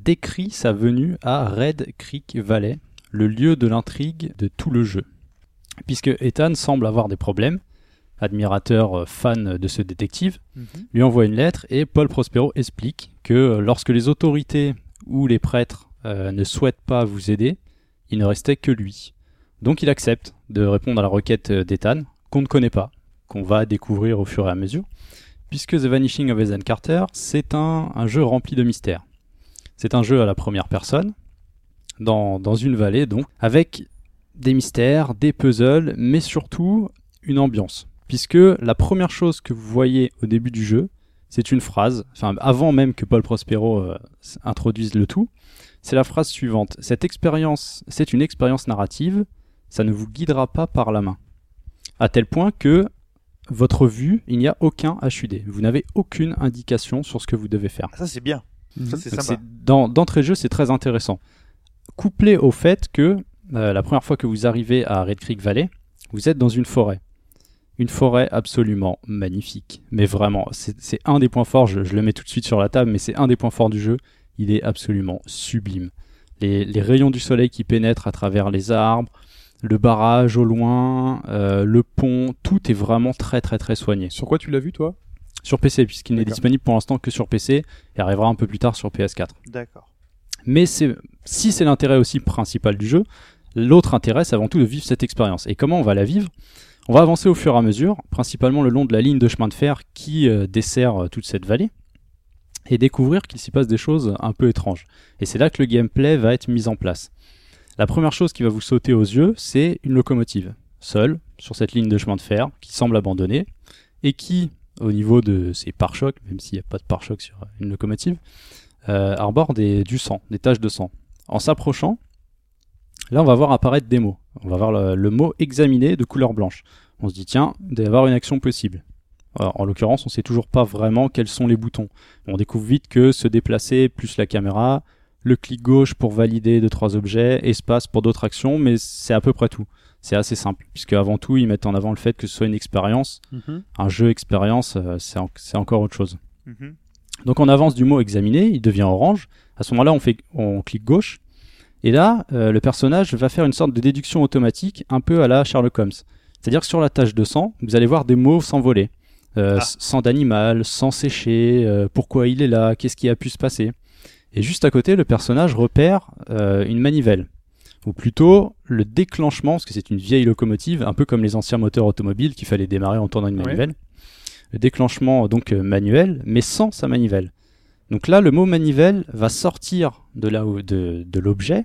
décrit sa venue à Red Creek Valley, le lieu de l'intrigue de tout le jeu. Puisque Ethan semble avoir des problèmes, admirateur euh, fan de ce détective, lui envoie une lettre et Paul Prospero explique que euh, lorsque les autorités ou les prêtres euh, ne souhaitent pas vous aider, il ne restait que lui. Donc il accepte de répondre à la requête euh, d'Ethan, qu'on ne connaît pas, qu'on va découvrir au fur et à mesure, puisque The Vanishing of Ethan Carter, c'est un, jeu rempli de mystères. C'est un jeu à la première personne, dans, une vallée donc, avec des mystères, des puzzles, mais surtout une ambiance. Puisque la première chose que vous voyez au début du jeu, c'est une phrase, enfin avant même que Paul Prospero euh, introduise le tout, c'est la phrase suivante. Cette expérience, c'est une expérience narrative, ça ne vous guidera pas par la main. À tel point que votre vue, il n'y a aucun HUD. Vous n'avez aucune indication sur ce que vous devez faire. Ah, Ça, c'est bien. Ça, c'est sympa. dans- D'entrée de jeu, c'est très intéressant. Couplé au fait que euh, la première fois que vous arrivez à Red Creek Valley, vous êtes dans une forêt. Une forêt absolument magnifique. Mais vraiment, c'est c'est un des points forts, je, je le mets tout de suite sur la table, mais c'est un des points forts du jeu. Il est absolument sublime. Les, les rayons du soleil qui pénètrent à travers les arbres, le barrage au loin, euh, le pont, tout est vraiment très très très soigné. Sur quoi tu l'as vu, toi? Sur PC, puisqu'il n'est disponible pour l'instant que sur PC et arrivera un peu plus tard sur PS4. D'accord. Mais c'est, si c'est l'intérêt aussi principal du jeu, l'autre intérêt, c'est avant tout de vivre cette expérience. Et comment on va la vivre? On va avancer au fur et à mesure, principalement le long de la ligne de chemin de fer qui euh, dessert euh, toute cette vallée, et découvrir qu'il s'y passe des choses un peu étranges. Et c'est là que le gameplay va être mis en place. La première chose qui va vous sauter aux yeux, c'est une locomotive, seule, sur cette ligne de chemin de fer, qui semble abandonnée, et qui, au niveau de ses pare-chocs, même s'il n'y a pas de pare-choc sur une locomotive, euh, arbore des, du sang, des taches de sang. En s'approchant, là on va voir apparaître des mots. On va voir le, mot examiner de couleur blanche. On se dit tiens, il doit y avoir une action possible. En l'occurrence, on sait toujours pas vraiment quels sont les boutons. On découvre vite que se déplacer plus la caméra, le clic gauche pour valider deux trois objets, espace pour d'autres actions, mais c'est à peu près tout. C'est assez simple, puisque avant tout ils mettent en avant le fait que ce soit une expérience, un jeu expérience, euh, c'est en- c'est encore autre chose. Mhm. Donc on avance du mot examiner, il devient orange. À ce moment-là, on fait, on clique gauche. Et là, euh, le personnage va faire une sorte de déduction automatique, un peu à la Sherlock Holmes. C'est-à-dire que sur la tâche de sang, vous allez voir des mots s'envoler. Euh, Ah. Sang d'animal, sang séché, euh, pourquoi il est là, qu'est-ce qui a pu se passer. Et juste à côté, le personnage repère euh, une manivelle. Ou plutôt le déclenchement, parce que c'est une vieille locomotive, un peu comme les anciens moteurs automobiles qu'il fallait démarrer en tournant une Ouais. manivelle. Le déclenchement donc euh, manuel, mais sans sa manivelle. Donc là, le mot manivelle va sortir de là où- de, de l'objet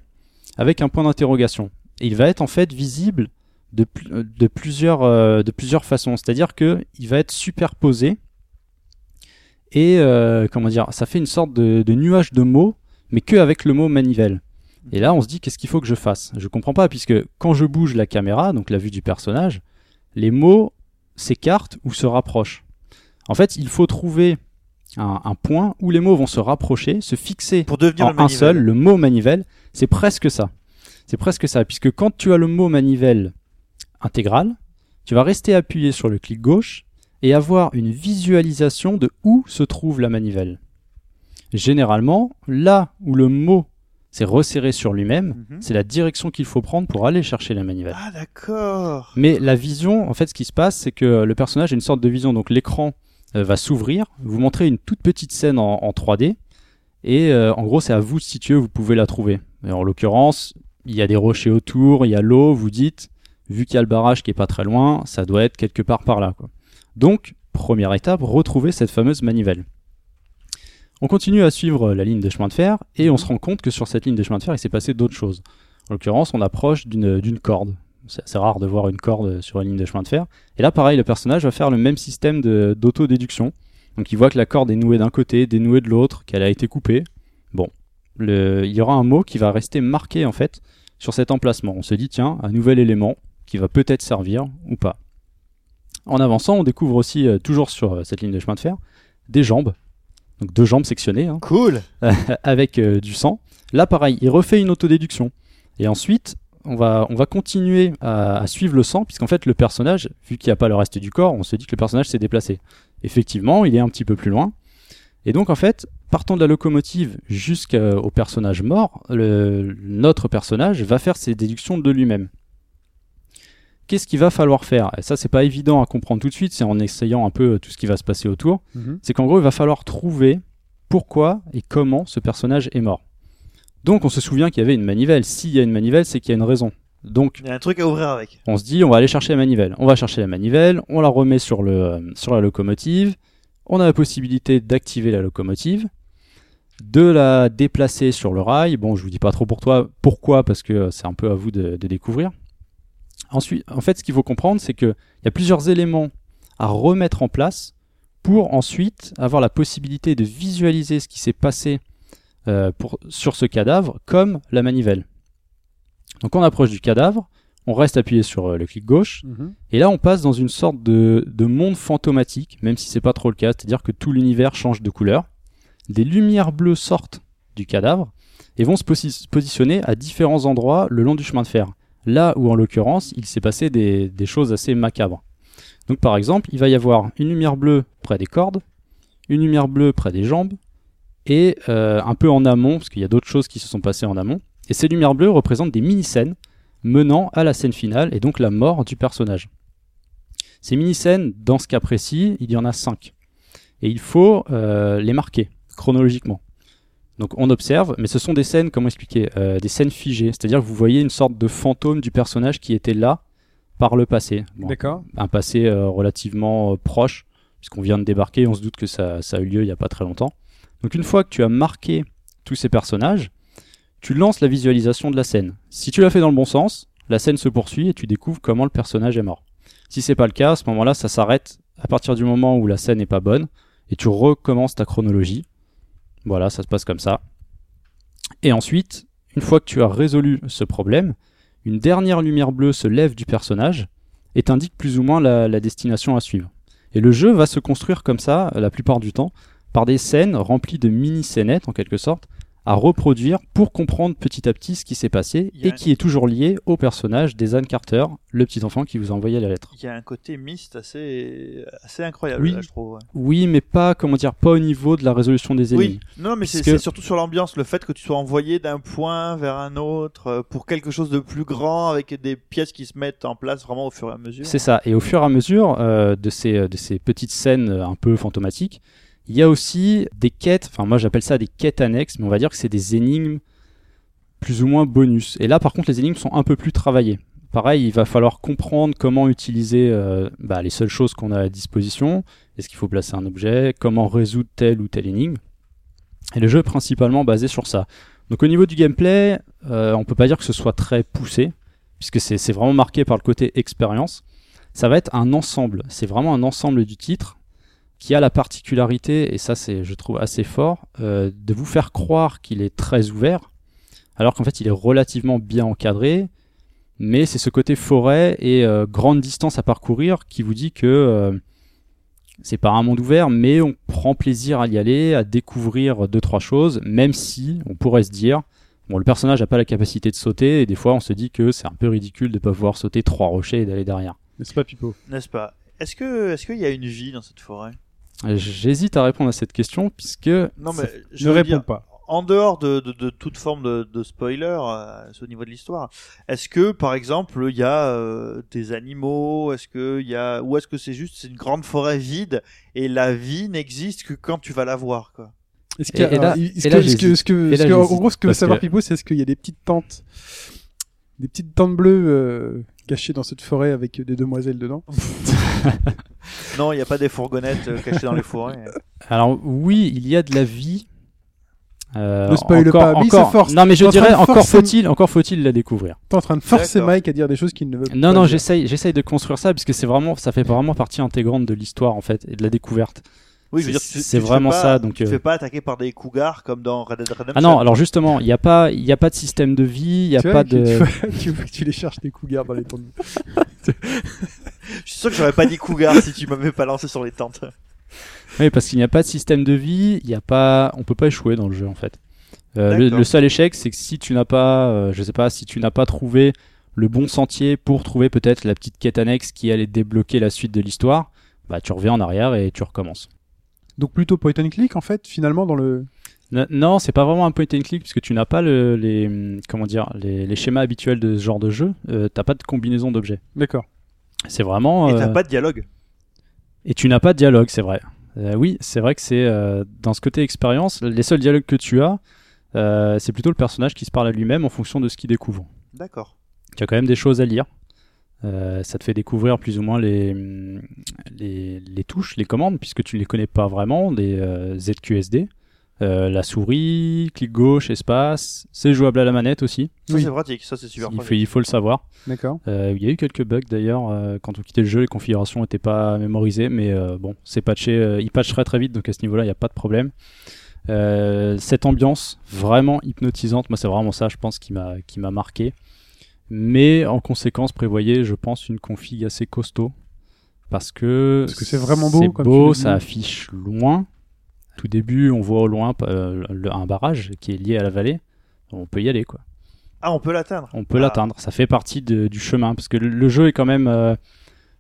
avec un point d'interrogation. Et il va être en fait visible de, euh, de, plusieurs, euh, de plusieurs façons. C'est-à-dire que il va être superposé et euh, comment dire, ça fait une sorte de, de nuage de mots, mais que avec le mot manivelle. Et là, on se dit qu'est-ce qu'il faut que je fasse? Je comprends pas puisque quand je bouge la caméra, donc la vue du personnage, les mots s'écartent ou se rapprochent. En fait, il faut trouver un, un point où les mots vont se rapprocher, se fixer Pour devenir en un seul, le mot manivelle, c'est presque ça. C'est presque ça, puisque quand tu as le mot manivelle intégral, tu vas rester appuyé sur le clic gauche et avoir une visualisation de où se trouve la manivelle. Généralement, là où le mot s'est resserré sur lui-même, Mhm. c'est la direction qu'il faut prendre pour aller chercher la manivelle. Ah, d'accord. Mais la vision, en fait, ce qui se passe, c'est que le personnage a une sorte de vision. Donc l'écran euh, va s'ouvrir, vous montrer une toute petite scène en, en 3D, Et euh, en gros, c'est à vous de situer où vous pouvez la trouver. Et en l'occurrence, il y a des rochers autour, il y a l'eau, vous dites, vu qu'il y a le barrage qui est pas très loin, ça doit être quelque part par là. Quoi. Donc, première étape, retrouver cette fameuse manivelle. On continue à suivre la ligne des chemins de fer et on se rend compte que sur cette ligne des chemins de fer, il s'est passé d'autres choses. En l'occurrence, on approche d'une corde. C'est assez rare de voir une corde sur une ligne de chemin de fer. Et là, pareil, le personnage va faire le même système d'autodéduction. Donc il voit que la corde est nouée d'un côté, dénouée de l'autre, qu'elle a été coupée. Bon, il y aura un mot qui va rester marqué en fait sur cet emplacement. On se dit tiens, un nouvel élément qui va peut-être servir ou pas. En avançant, on découvre aussi, euh, toujours sur euh, cette ligne de chemin de fer, des jambes. Donc deux jambes sectionnées, hein, Cool. (laughs) avec euh, du sang. Là, pareil, il refait une autodéduction. Et ensuite, on va, on va continuer à, à suivre le sang, puisqu'en fait, le personnage, vu qu'il n'y a pas le reste du corps, on se dit que le personnage s'est déplacé. Effectivement, il est un petit peu plus loin. Et donc, en fait, partant de la locomotive jusqu'au personnage mort, le- notre personnage va faire ses déductions de lui-même. Qu'est-ce qu'il va falloir faire? Et ça, c'est pas évident à comprendre tout de suite, c'est en essayant un peu tout ce qui va se passer autour Mhm. c'est qu'en gros, il va falloir trouver pourquoi et comment ce personnage est mort. Donc, on se souvient qu'il y avait une manivelle. S'il y a une manivelle, c'est qu'il y a une raison. Donc, Il y a un truc à ouvrir avec. on se dit, on va aller chercher la manivelle. On va chercher la manivelle, on la remet sur, le, euh, sur la locomotive. On a la possibilité d'activer la locomotive, de la déplacer sur le rail. Bon, je vous dis pas trop pour toi, pourquoi, parce que euh, c'est un peu à vous de, de découvrir. Ensuite, en fait, ce qu'il faut comprendre, c'est qu'il y a plusieurs éléments à remettre en place pour ensuite avoir la possibilité de visualiser ce qui s'est passé euh, pour, sur ce cadavre comme la manivelle. Donc on approche du cadavre, on reste appuyé sur euh, le clic gauche, Mhm. et là on passe dans une sorte de, de monde fantomatique, même si c'est pas trop le cas, c'est-à-dire que tout l'univers change de couleur. Des lumières bleues sortent du cadavre et vont se posi- positionner à différents endroits le long du chemin de fer. Là où en l'occurrence il s'est passé des, choses assez macabres. Donc par exemple, il va y avoir une lumière bleue près des cordes, une lumière bleue près des jambes, et euh, un peu en amont, parce qu'il y a d'autres choses qui se sont passées en amont. Et ces lumières bleues représentent des mini-scènes menant à la scène finale et donc la mort du personnage. Ces mini-scènes, dans ce cas précis, il y en a cinq. Et il faut euh, les marquer chronologiquement. Donc on observe, mais ce sont des scènes, comment expliquer, euh, des scènes figées. C'est-à-dire que vous voyez une sorte de fantôme du personnage qui était là par le passé. Bon, D'accord. un passé euh, relativement euh, proche, puisqu'on vient de débarquer, on se doute que ça, ça a eu lieu il n'y a pas très longtemps. Donc une fois que tu as marqué tous ces personnages, tu lances la visualisation de la scène. Si tu l'as fait dans le bon sens, la scène se poursuit et tu découvres comment le personnage est mort. Si c'est pas le cas, à ce moment-là, ça s'arrête à partir du moment où la scène n'est pas bonne et tu recommences ta chronologie. Voilà, ça se passe comme ça. Et ensuite, une fois que tu as résolu ce problème, une dernière lumière bleue se lève du personnage et t'indique plus ou moins la, destination à suivre. Et le jeu va se construire comme ça, la plupart du temps, par des scènes remplies de mini-scénettes, en quelque sorte, à reproduire pour comprendre petit à petit ce qui s'est passé et un- qui est toujours lié au personnage d'Ethan Carter, le petit enfant qui vous a envoyé la lettre. Il y a un côté mist assez, assez incroyable, Oui. là, je trouve. ouais. Oui, mais pas, comment dire, pas au niveau de la résolution des énigmes. Oui, non, mais c'est Puisque- c'est surtout sur l'ambiance, le fait que tu sois envoyé d'un point vers un autre euh, pour quelque chose de plus grand avec des pièces qui se mettent en place vraiment au fur et à mesure. C'est ça. Et au fur et à mesure euh, de, ces, de ces petites scènes euh, un peu fantomatiques, il y a aussi des quêtes, enfin moi j'appelle ça des quêtes annexes, mais on va dire que c'est des énigmes plus ou moins bonus. Et là par contre les énigmes sont un peu plus travaillées. Pareil, il va falloir comprendre comment utiliser euh, bah, les seules choses qu'on a à disposition. Est-ce qu'il faut placer un objet? Comment résoudre telle ou telle énigme? Et le jeu est principalement basé sur ça. Donc au niveau du gameplay, euh, on peut pas dire que ce soit très poussé, puisque c'est c'est vraiment marqué par le côté expérience ça va être un ensemble. C'est vraiment un ensemble du titre qui a la particularité, et ça c'est je trouve assez fort, euh, de vous faire croire qu'il est très ouvert, alors qu'en fait il est relativement bien encadré, mais c'est ce côté forêt et euh, grande distance à parcourir qui vous dit que euh, c'est pas un monde ouvert, mais on prend plaisir à y aller, à découvrir deux trois choses, même si on pourrait se dire Bon, le personnage n'a pas la capacité de sauter, et des fois on se dit que c'est un peu ridicule de pas pouvoir sauter trois rochers et d'aller derrière. N'est-ce pas, Pipo? N'est-ce pas? Est-ce que est-ce qu'il y a une vie dans cette forêt? J'hésite à répondre à cette question puisque Non, mais je Ne réponds dire, pas. en dehors de, de, de toute forme de, de spoiler euh, au niveau de l'histoire, est-ce que par exemple il y a euh, des animaux, est-ce que il y a ou est-ce que c'est juste c'est une grande forêt vide et la vie n'existe que quand tu vas la voir quoi? Est-ce que- est-ce en gros, ce que veut savoir que- Pipo, c'est est-ce qu'il y a des petites tentes, des petites tentes bleues cachées dans cette forêt avec des demoiselles dedans (laughs) Non, il n'y a pas des fourgonnettes euh, cachées dans les forêts. Alors oui, il y a de la vie. Euh, Ne spoil encore, pas, mais encore- force. Non mais je dirais encore faut-il, encore faut-il la découvrir. T'es en train de forcer. Mike à dire des choses qu'il ne veut pas. Non non, j'essaye, j'essaye de construire ça parce que c'est vraiment, ça fait vraiment partie intégrante de l'histoire en fait et de la découverte. Oui, je veux dire, C'est- tu- tu c'est te fais vraiment pas- ça, donc, Tu te euh, fais pas attaquer par des cougars comme dans Red Dead Redemption. Ah non, alors justement, il n'y a pas, il y a pas de système de vie, il y a Tu pas de. Tu, vois- (laughs) tu vois que tu les cherches des cougars dans les tentes. Je suis sûr que j'aurais pas dit cougar si tu m'avais pas lancé sur les tentes. Oui, parce qu'il n'y a pas de système de vie, il y a pas, on peut pas échouer dans le jeu en fait. Euh, le seul échec, c'est que si tu n'as pas, euh, je sais pas, si tu n'as pas trouvé le bon sentier pour trouver peut-être la petite quête annexe qui allait débloquer la suite de l'histoire, bah tu reviens en arrière et tu recommences. Donc plutôt point and click en fait, finalement dans le. Non, c'est pas vraiment un point and click puisque tu n'as pas le, les, comment dire, les, les schémas habituels de ce genre de jeu. Euh, T'as pas de combinaison d'objets. D'accord. C'est vraiment. Et t'as euh, pas de dialogue. Et tu n'as pas de dialogue, c'est vrai. Euh, oui, c'est vrai que c'est euh, dans ce côté expérience, les seuls dialogues que tu as, euh, c'est plutôt le personnage qui se parle à lui-même en fonction de ce qu'il découvre. D'accord. Tu as quand même des choses à lire. Euh, ça te fait découvrir plus ou moins les, les, les touches, les commandes, puisque tu ne les connais pas vraiment, des euh, ZQSD. Euh, la souris, clic gauche, espace, c'est jouable à la manette aussi. Ça Oui. c'est pratique, ça c'est super Il faut, pratique. il faut le savoir. D'accord. Euh, il y a eu quelques bugs d'ailleurs euh, quand on quittait le jeu, les configurations n'étaient pas mémorisées, mais euh, bon, c'est patché, euh, il patch très très vite, donc à ce niveau-là, il n'y a pas de problème. Euh, cette ambiance vraiment hypnotisante, moi c'est vraiment ça, je pense, qui m'a qui m'a marqué. Mais en conséquence, prévoyez, je pense, une config assez costaud. Parce que, Parce que c'est vraiment beau, c'est comme beau, ça affiche loin. Tout début, on voit au loin euh, le- un barrage qui est lié à la vallée. On peut y aller, quoi Ah, on peut l'atteindre. on peut Ah. l'atteindre. Ça fait partie de- du chemin parce que le, le jeu est quand même euh,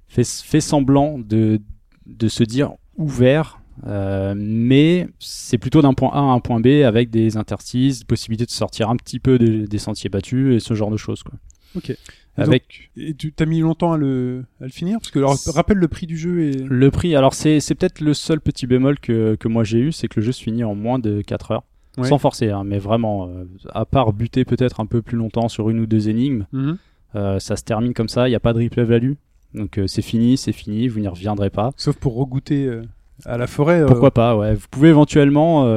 fait, fait semblant de, de se dire ouvert, euh, mais c'est plutôt d'un point A à un point B avec des interstices, possibilité de sortir un petit peu des, des sentiers battus et ce genre de choses. Quoi. Ok. Et Avec Et tu t'as mis longtemps à le, à le finir? Parce que, alors, rappelle le prix du jeu et. le prix, alors c'est c'est peut-être le seul petit bémol que, que moi j'ai eu, c'est que le jeu se finit en moins de 4 heures. Ouais. Sans forcer, hein, mais vraiment, euh, à part buter peut-être un peu plus longtemps sur une ou deux énigmes, Mhm. Euh, ça se termine comme ça, il n'y a pas de replay value. Donc euh, c'est fini, c'est fini, vous n'y reviendrez pas. Sauf pour regoûter à la forêt. Pourquoi pas, ouais. Vous pouvez éventuellement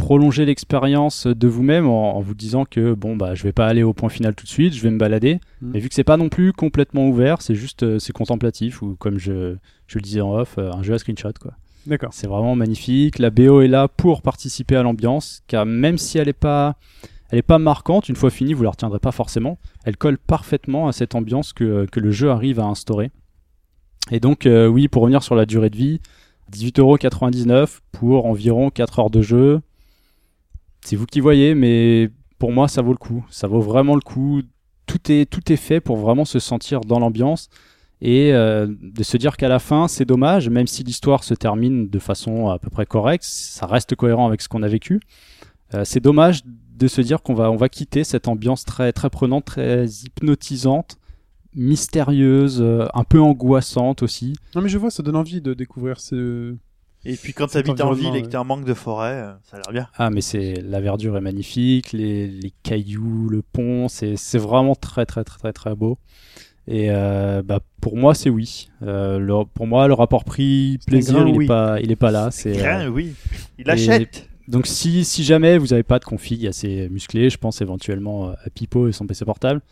prolonger l'expérience de vous-même en, en vous disant que bon bah je vais pas aller au point final tout de suite, je vais me balader. Mhm. Mais vu que c'est pas non plus complètement ouvert, c'est juste euh, c'est contemplatif ou comme je, je le disais en off, euh, un jeu à screenshot quoi. D'accord. C'est vraiment magnifique. La BO est là pour participer à l'ambiance, car même si elle est pas, elle est pas marquante, une fois finie, vous la retiendrez pas forcément. Elle colle parfaitement à cette ambiance que, que le jeu arrive à instaurer. Et donc, euh, oui, pour revenir sur la durée de vie, 18,99€ pour environ 4 heures de jeu. C'est vous qui voyez, mais pour moi, ça vaut le coup. Ça vaut vraiment le coup. Tout est, tout est fait pour vraiment se sentir dans l'ambiance et euh, de se dire qu'à la fin, c'est dommage, même si l'histoire se termine de façon à peu près correcte, ça reste cohérent avec ce qu'on a vécu. Euh, c'est dommage de se dire qu'on va, on va quitter cette ambiance très, très prenante, très hypnotisante, mystérieuse, euh, un peu angoissante aussi. Non, mais je vois, ça donne envie de découvrir ce. Et puis quand t'habites en ville et que t'es en manque de forêt, euh, ça a l'air bien. Ah, mais c'est la verdure est magnifique, les, les cailloux, le pont, c'est c'est vraiment très très très très très beau. Et euh, bah, pour moi, c'est oui. Euh, le- pour moi, le rapport prix un plaisir, grand il oui. est pas, il est pas là. C'est Grain, euh, oui. Il et- achète. donc si si jamais vous n'avez pas de config assez musclé, je pense éventuellement à Pipo et son PC portable.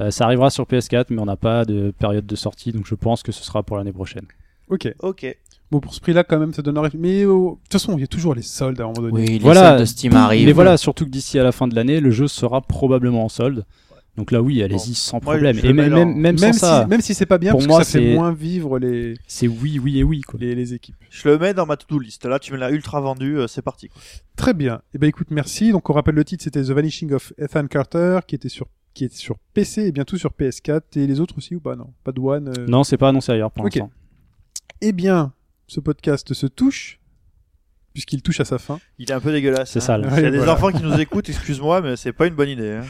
euh, ça arrivera sur PS4, mais on n'a pas de période de sortie, donc je pense que ce sera pour l'année prochaine. Ok. Ok. Bon, pour ce prix-là, quand même, ça donne envie. Mais oh, de toute façon, il y a toujours les soldes à un moment donné. Oui, les Voilà, soldes de Steam arrivent. Mais voilà, surtout que d'ici à la fin de l'année, le jeu sera probablement en solde. Donc là, oui, allez-y sans problème. Et même, même, même, Même sans ça, si, même si c'est pas bien, Pour parce moi, que ça fait c'est- moins vivre les, c'est oui, oui et oui. Quoi. les, les équipes. Je le mets dans ma to-do list. Là, tu me l'as ultra vendu, euh, c'est parti. quoi. Très bien. Eh ben, écoute, merci. Donc, on rappelle le titre, c'était The Vanishing of Ethan Carter, qui était sur, qui est sur PC et bientôt sur PS4. Et les autres aussi ou pas? Non. Pas de One. euh. Non, c'est pas annoncé ailleurs pour Ok. l'instant. Eh bien, ce podcast se touche, puisqu'il touche à sa fin. Il est un peu dégueulasse. C'est hein. sale. S'il y a des voilà. enfants qui nous écoutent, excuse-moi, mais c'est pas une bonne idée. hein.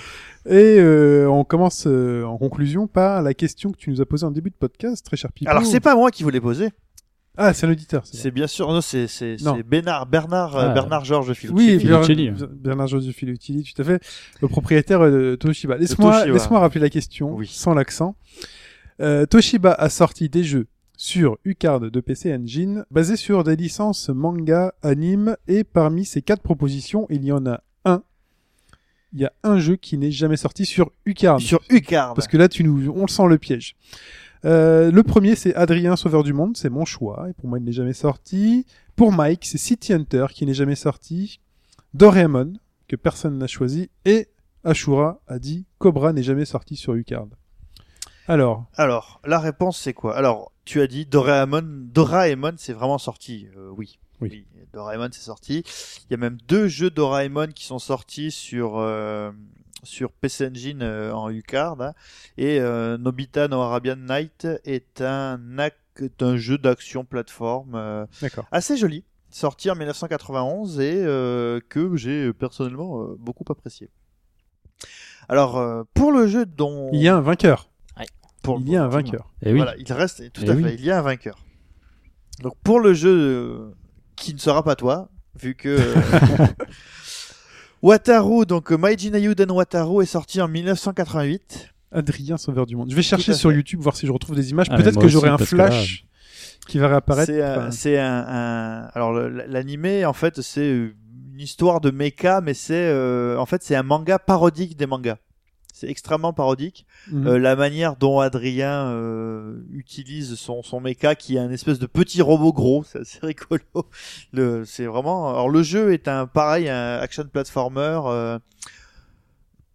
Et euh, on commence euh, en conclusion par la question que tu nous as posée en début de podcast, très cher Pipo. Alors, c'est pas moi qui vous l'ai posé. Ah, c'est un auditeur. c'est bien sûr, non, c'est Bernard Bernard euh, Ah. Bernard Georges. Filucci. Oui, Bernard, Joseph Filuccelli, tout à fait. Le propriétaire de Toshiba. Laisse-moi laisse-moi rappeler la question Oui. sans l'accent. Euh, Toshiba a sorti des jeux sur Ucard de PC Engine basés sur des licences manga, anime et parmi ces quatre propositions, il y en a un. Il y a un jeu qui n'est jamais sorti sur Ucard. sur Ucard. Parce que là, tu nous, on sent le piège. Euh, le premier, c'est Adrien Sauveur du Monde, c'est mon choix, et pour moi, il n'est jamais sorti. Pour Mike, c'est City Hunter, qui n'est jamais sorti. Doraemon, que personne n'a choisi, et Ashura a dit Cobra n'est jamais sorti sur Ucard. Alors, Alors, la réponse c'est quoi? Alors, tu as dit Doraemon, Doraemon c'est vraiment sorti. Euh, oui. Oui. Doraemon c'est sorti. Il y a même deux jeux Doraemon qui sont sortis sur euh, sur PC Engine euh, en Ucard. hein. Et Nobita no Arabian Night est un est un jeu d'action plateforme assez joli, sorti en 1991 et que j'ai personnellement beaucoup apprécié. Alors, pour le jeu dont Il y a un vainqueur. Pour- Il y a un vainqueur. Et oui. voilà, il reste tout Eh à oui. fait. Il y a un vainqueur. Donc pour le jeu euh, qui ne sera pas toi, vu que euh, (laughs) Wataru, donc euh, Maiji Nayuden Wataru est sorti en 1988. Adrien Sauveur du Monde. Je vais chercher sur. YouTube, voir si je retrouve des images. Ah, Peut-être que j'aurai un là- flash qui va réapparaître. C'est un, Enfin, c'est un, un- alors l'animé en fait c'est une histoire de mecha, mais c'est euh, en fait c'est un manga parodique des mangas. C'est extrêmement parodique. mhm. Euh, la manière dont Adrien euh, utilise son, son mecha qui est un espèce de petit robot gros, c'est assez (laughs) rigolo. Le, c'est vraiment. Alors le jeu est un pareil, un action platformer euh,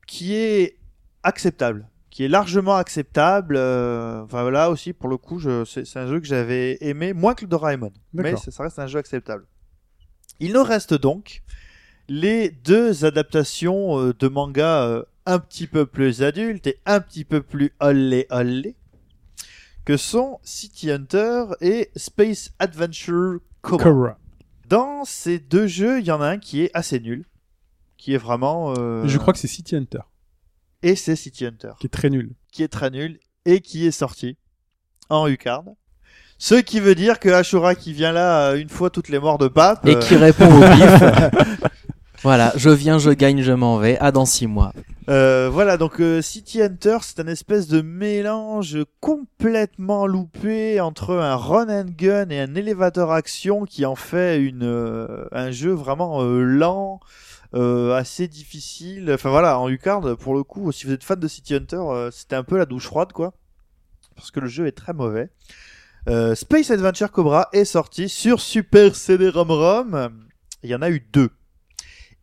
qui est acceptable, qui est largement acceptable. euh, enfin voilà aussi pour le coup, c'est, un jeu que j'avais aimé moins que le Doraemon, mais ça, ça reste un jeu acceptable. Il nous reste donc les deux adaptations euh, de manga euh, un petit peu plus adultes et un petit peu plus olé olé que sont City Hunter et Space Adventure Cobra. Cobra. Dans ces deux jeux, il y en a un qui est assez nul, qui est vraiment euh, Je crois que c'est City Hunter, et c'est City Hunter qui est très nul. qui est très nul et qui est sorti en Ucard. Ce qui veut dire que Ashura qui vient là euh, une fois toutes les morts de pape Et euh, qui répond au bif. (laughs) voilà, je viens, je gagne, je m'en vais. À dans six mois. Euh, voilà, donc euh, City Hunter, c'est un espèce de mélange complètement loupé entre un run and gun et un élévateur action qui en fait une euh, un jeu vraiment euh, lent, euh, assez difficile. Enfin voilà, en Ucard, pour le coup, si vous êtes fan de City Hunter, c'était un peu la douche froide, quoi, parce que le jeu est très mauvais. Space Adventure Cobra est sorti sur Super CD-ROM-ROM. Il y en a eu deux.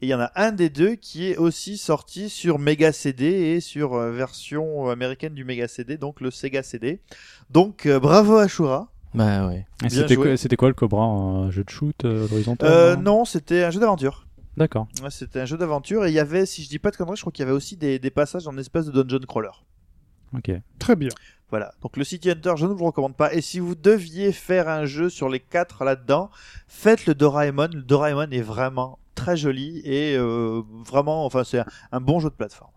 Et il y en a un des deux qui est aussi sorti sur Mega CD et sur euh, version américaine du Mega CD, donc le Sega CD. Donc euh, bravo Ashura. Bah ouais. C'était quoi, c'était quoi le Cobra Un jeu de shoot euh, horizontal Euh, non, c'était un jeu d'aventure. D'accord. Ouais, C'était un jeu d'aventure et il y avait, si je dis pas de conneries, je crois qu'il y avait aussi des, des passages en espèce de dungeon crawler. Ok. Très bien. Voilà. Donc le City Hunter, je ne vous recommande pas. Et si vous deviez faire un jeu sur les quatre là-dedans, faites le Doraemon. Le Doraemon est vraiment très joli et euh, vraiment, enfin, c'est un, un bon jeu de plateforme.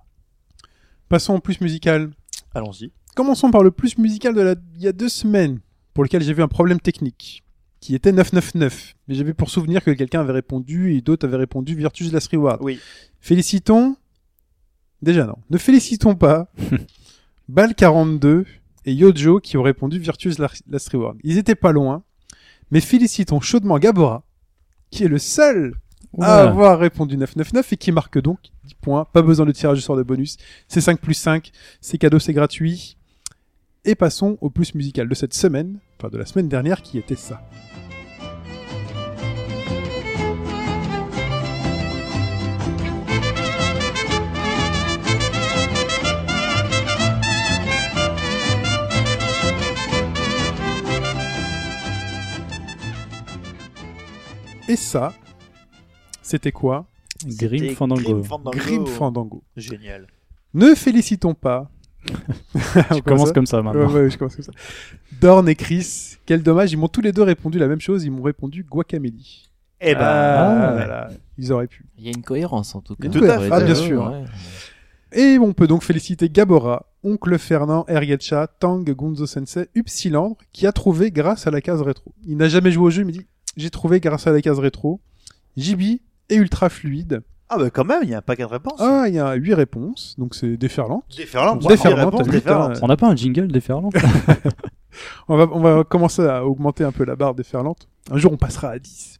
Passons au plus musical. Allons-y. Commençons par le plus musical de la... il y a deux semaines, pour lequel j'ai vu un problème technique, qui était 999. Mais j'avais pour souvenir que quelqu'un avait répondu et d'autres avaient répondu Virtus Last Reward. Oui. Félicitons. Déjà non. Ne félicitons pas (laughs) Bal 42 et Yojo qui ont répondu Virtus La- Last Reward. Ils étaient pas loin, mais félicitons chaudement Gabora, qui est le seul avoir répondu 999 et qui marque donc 10 points. Pas besoin de tirage au sort de bonus. C'est 5 plus 5. C'est cadeau, c'est gratuit. Et passons au plus musical de cette semaine, enfin de la semaine dernière, qui était ça. Et ça, c'était quoi Grim Fandango. Grim Fandango. Grim Fandango. Génial. Ne félicitons pas. (laughs) Tu commences comme ça maintenant. ouais, je commence comme ça. Dorn et Chris, quel dommage, ils m'ont tous les deux répondu la même chose, ils m'ont répondu Guacamele. Eh ben, Ah, là, ils auraient pu. Il y a une cohérence en tout cas. Tout à fait, ah, bien sûr. ouais. Et on peut donc féliciter Gabora Oncle Fernand, Ergetcha, Tang, Gunzo Sensei, Upsilandre, qui a trouvé grâce à la case rétro. Il n'a jamais joué au jeu, il me dit, j'ai trouvé grâce à la case rétro. JB et Ultra Fluide. Ah bah quand même, il y a un paquet de réponses. Ah, il y a huit réponses, donc c'est déferlant. Déferlante. Déferlante, réponses t'as- On n'a pas un jingle déferlant (laughs) (laughs) On va, on va commencer à augmenter un peu la barre déferlante. Un jour, on passera à 10.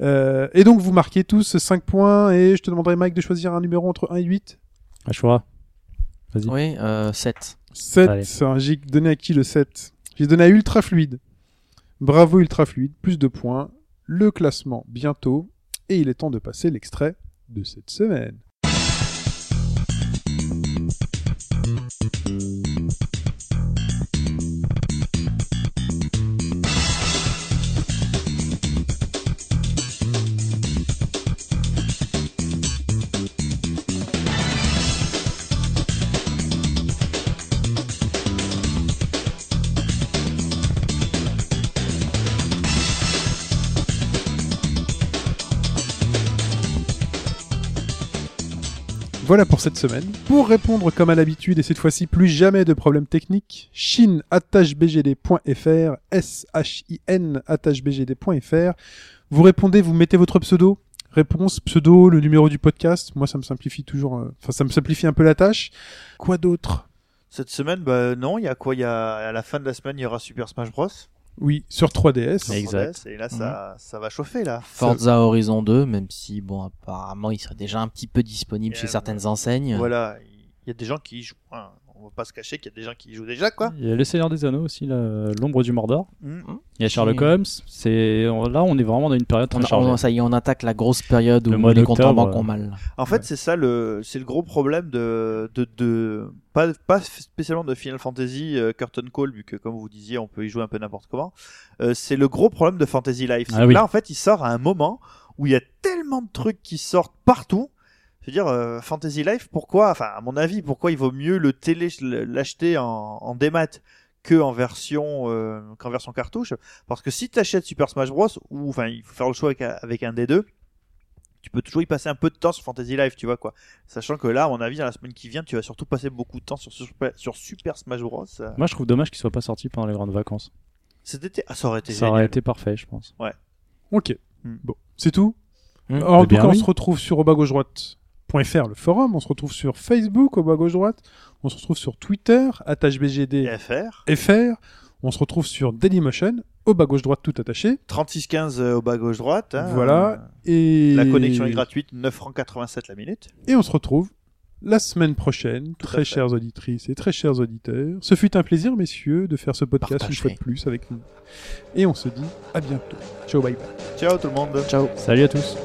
Euh, et donc, vous marquez tous 5 points, et je te demanderai, Mike, de choisir un numéro entre 1 et 8. Ashura. Vas-y. Oui, euh, 7. 7, Allez. j'ai donné à qui le 7 J'ai donné à Ultra Fluide. Bravo Ultra Fluide, plus de points. Le classement bientôt. Et il est temps de passer l'extrait de cette semaine. Voilà pour cette semaine. Pour répondre comme à l'habitude, et cette fois-ci plus jamais de problèmes techniques, chine-bgd.fr, S-H-I-N-bgd.fr. Vous répondez, vous mettez votre pseudo. Réponse, pseudo, le numéro du podcast. Moi, ça me simplifie toujours, euh, enfin, ça me simplifie un peu la tâche. Quoi d'autre? Cette semaine, bah non, il y a quoi? Y a à la fin de la semaine, il y aura Super Smash Bros. Oui, sur 3DS. Exact. Et là, ça, ça va chauffer là. Forza Horizon 2, même si, bon, apparemment, il serait déjà un petit peu disponible Et, chez euh, certaines enseignes. Voilà, il y a des gens qui y jouent. Hein, on va pas se cacher qu'il y a des gens qui y jouent déjà, quoi. Il y a le Seigneur des Anneaux aussi, l'ombre du Mordor. Mm. Il y a Sherlock Holmes. C'est là, on est vraiment dans une période On, très chargée. on- ça y est, on attaque la grosse période où Le mois les comptes en banque euh, ont mal. En fait, c'est ça le, c'est le gros problème de, de, de pas, pas spécialement de Final Fantasy euh, Curtain Call, vu que comme vous disiez, on peut y jouer un peu n'importe comment. Euh, c'est le gros problème de Fantasy Life. Ah oui. Là, en fait, il sort à un moment où il y a tellement de trucs qui sortent partout. Je veux dire, euh, Fantasy Life, pourquoi, enfin, à mon avis, pourquoi il vaut mieux le télé, l'acheter en, en démat que en version, euh, qu'en version cartouche? Parce que si tu achètes Super Smash Bros, ou enfin, il faut faire le choix avec, un- avec un des deux, tu peux toujours y passer un peu de temps sur Fantasy Life, tu vois quoi. Sachant que là, à mon avis, dans la semaine qui vient, tu vas surtout passer beaucoup de temps sur, Super- sur Super Smash Bros. Euh, Moi, je trouve dommage qu'il soit pas sorti pendant les grandes vacances. Cet été, ah, ça aurait été Ça génial. aurait été parfait, je pense. Ok. Hmm. Bon, c'est tout. Hmm. Alors, en Eh tout cas, on se retrouve sur au bas gauche droite.fr, le forum. On se retrouve sur Facebook, au bas gauche droite. On se retrouve sur Twitter, Et FR. FR. On se retrouve sur Dailymotion, au bas gauche droite tout attaché. 3615 euh, au bas gauche droite. hein. Voilà. Et La connexion est gratuite, 9 francs 87 la minute. Et on se retrouve la semaine prochaine, très chères auditrices et très chers auditeurs. Ce fut un plaisir, messieurs, de faire ce podcast Partagez. une fois de plus avec nous. Et on se dit à bientôt. Ciao, bye bye. Ciao tout le monde. Ciao. Salut à tous.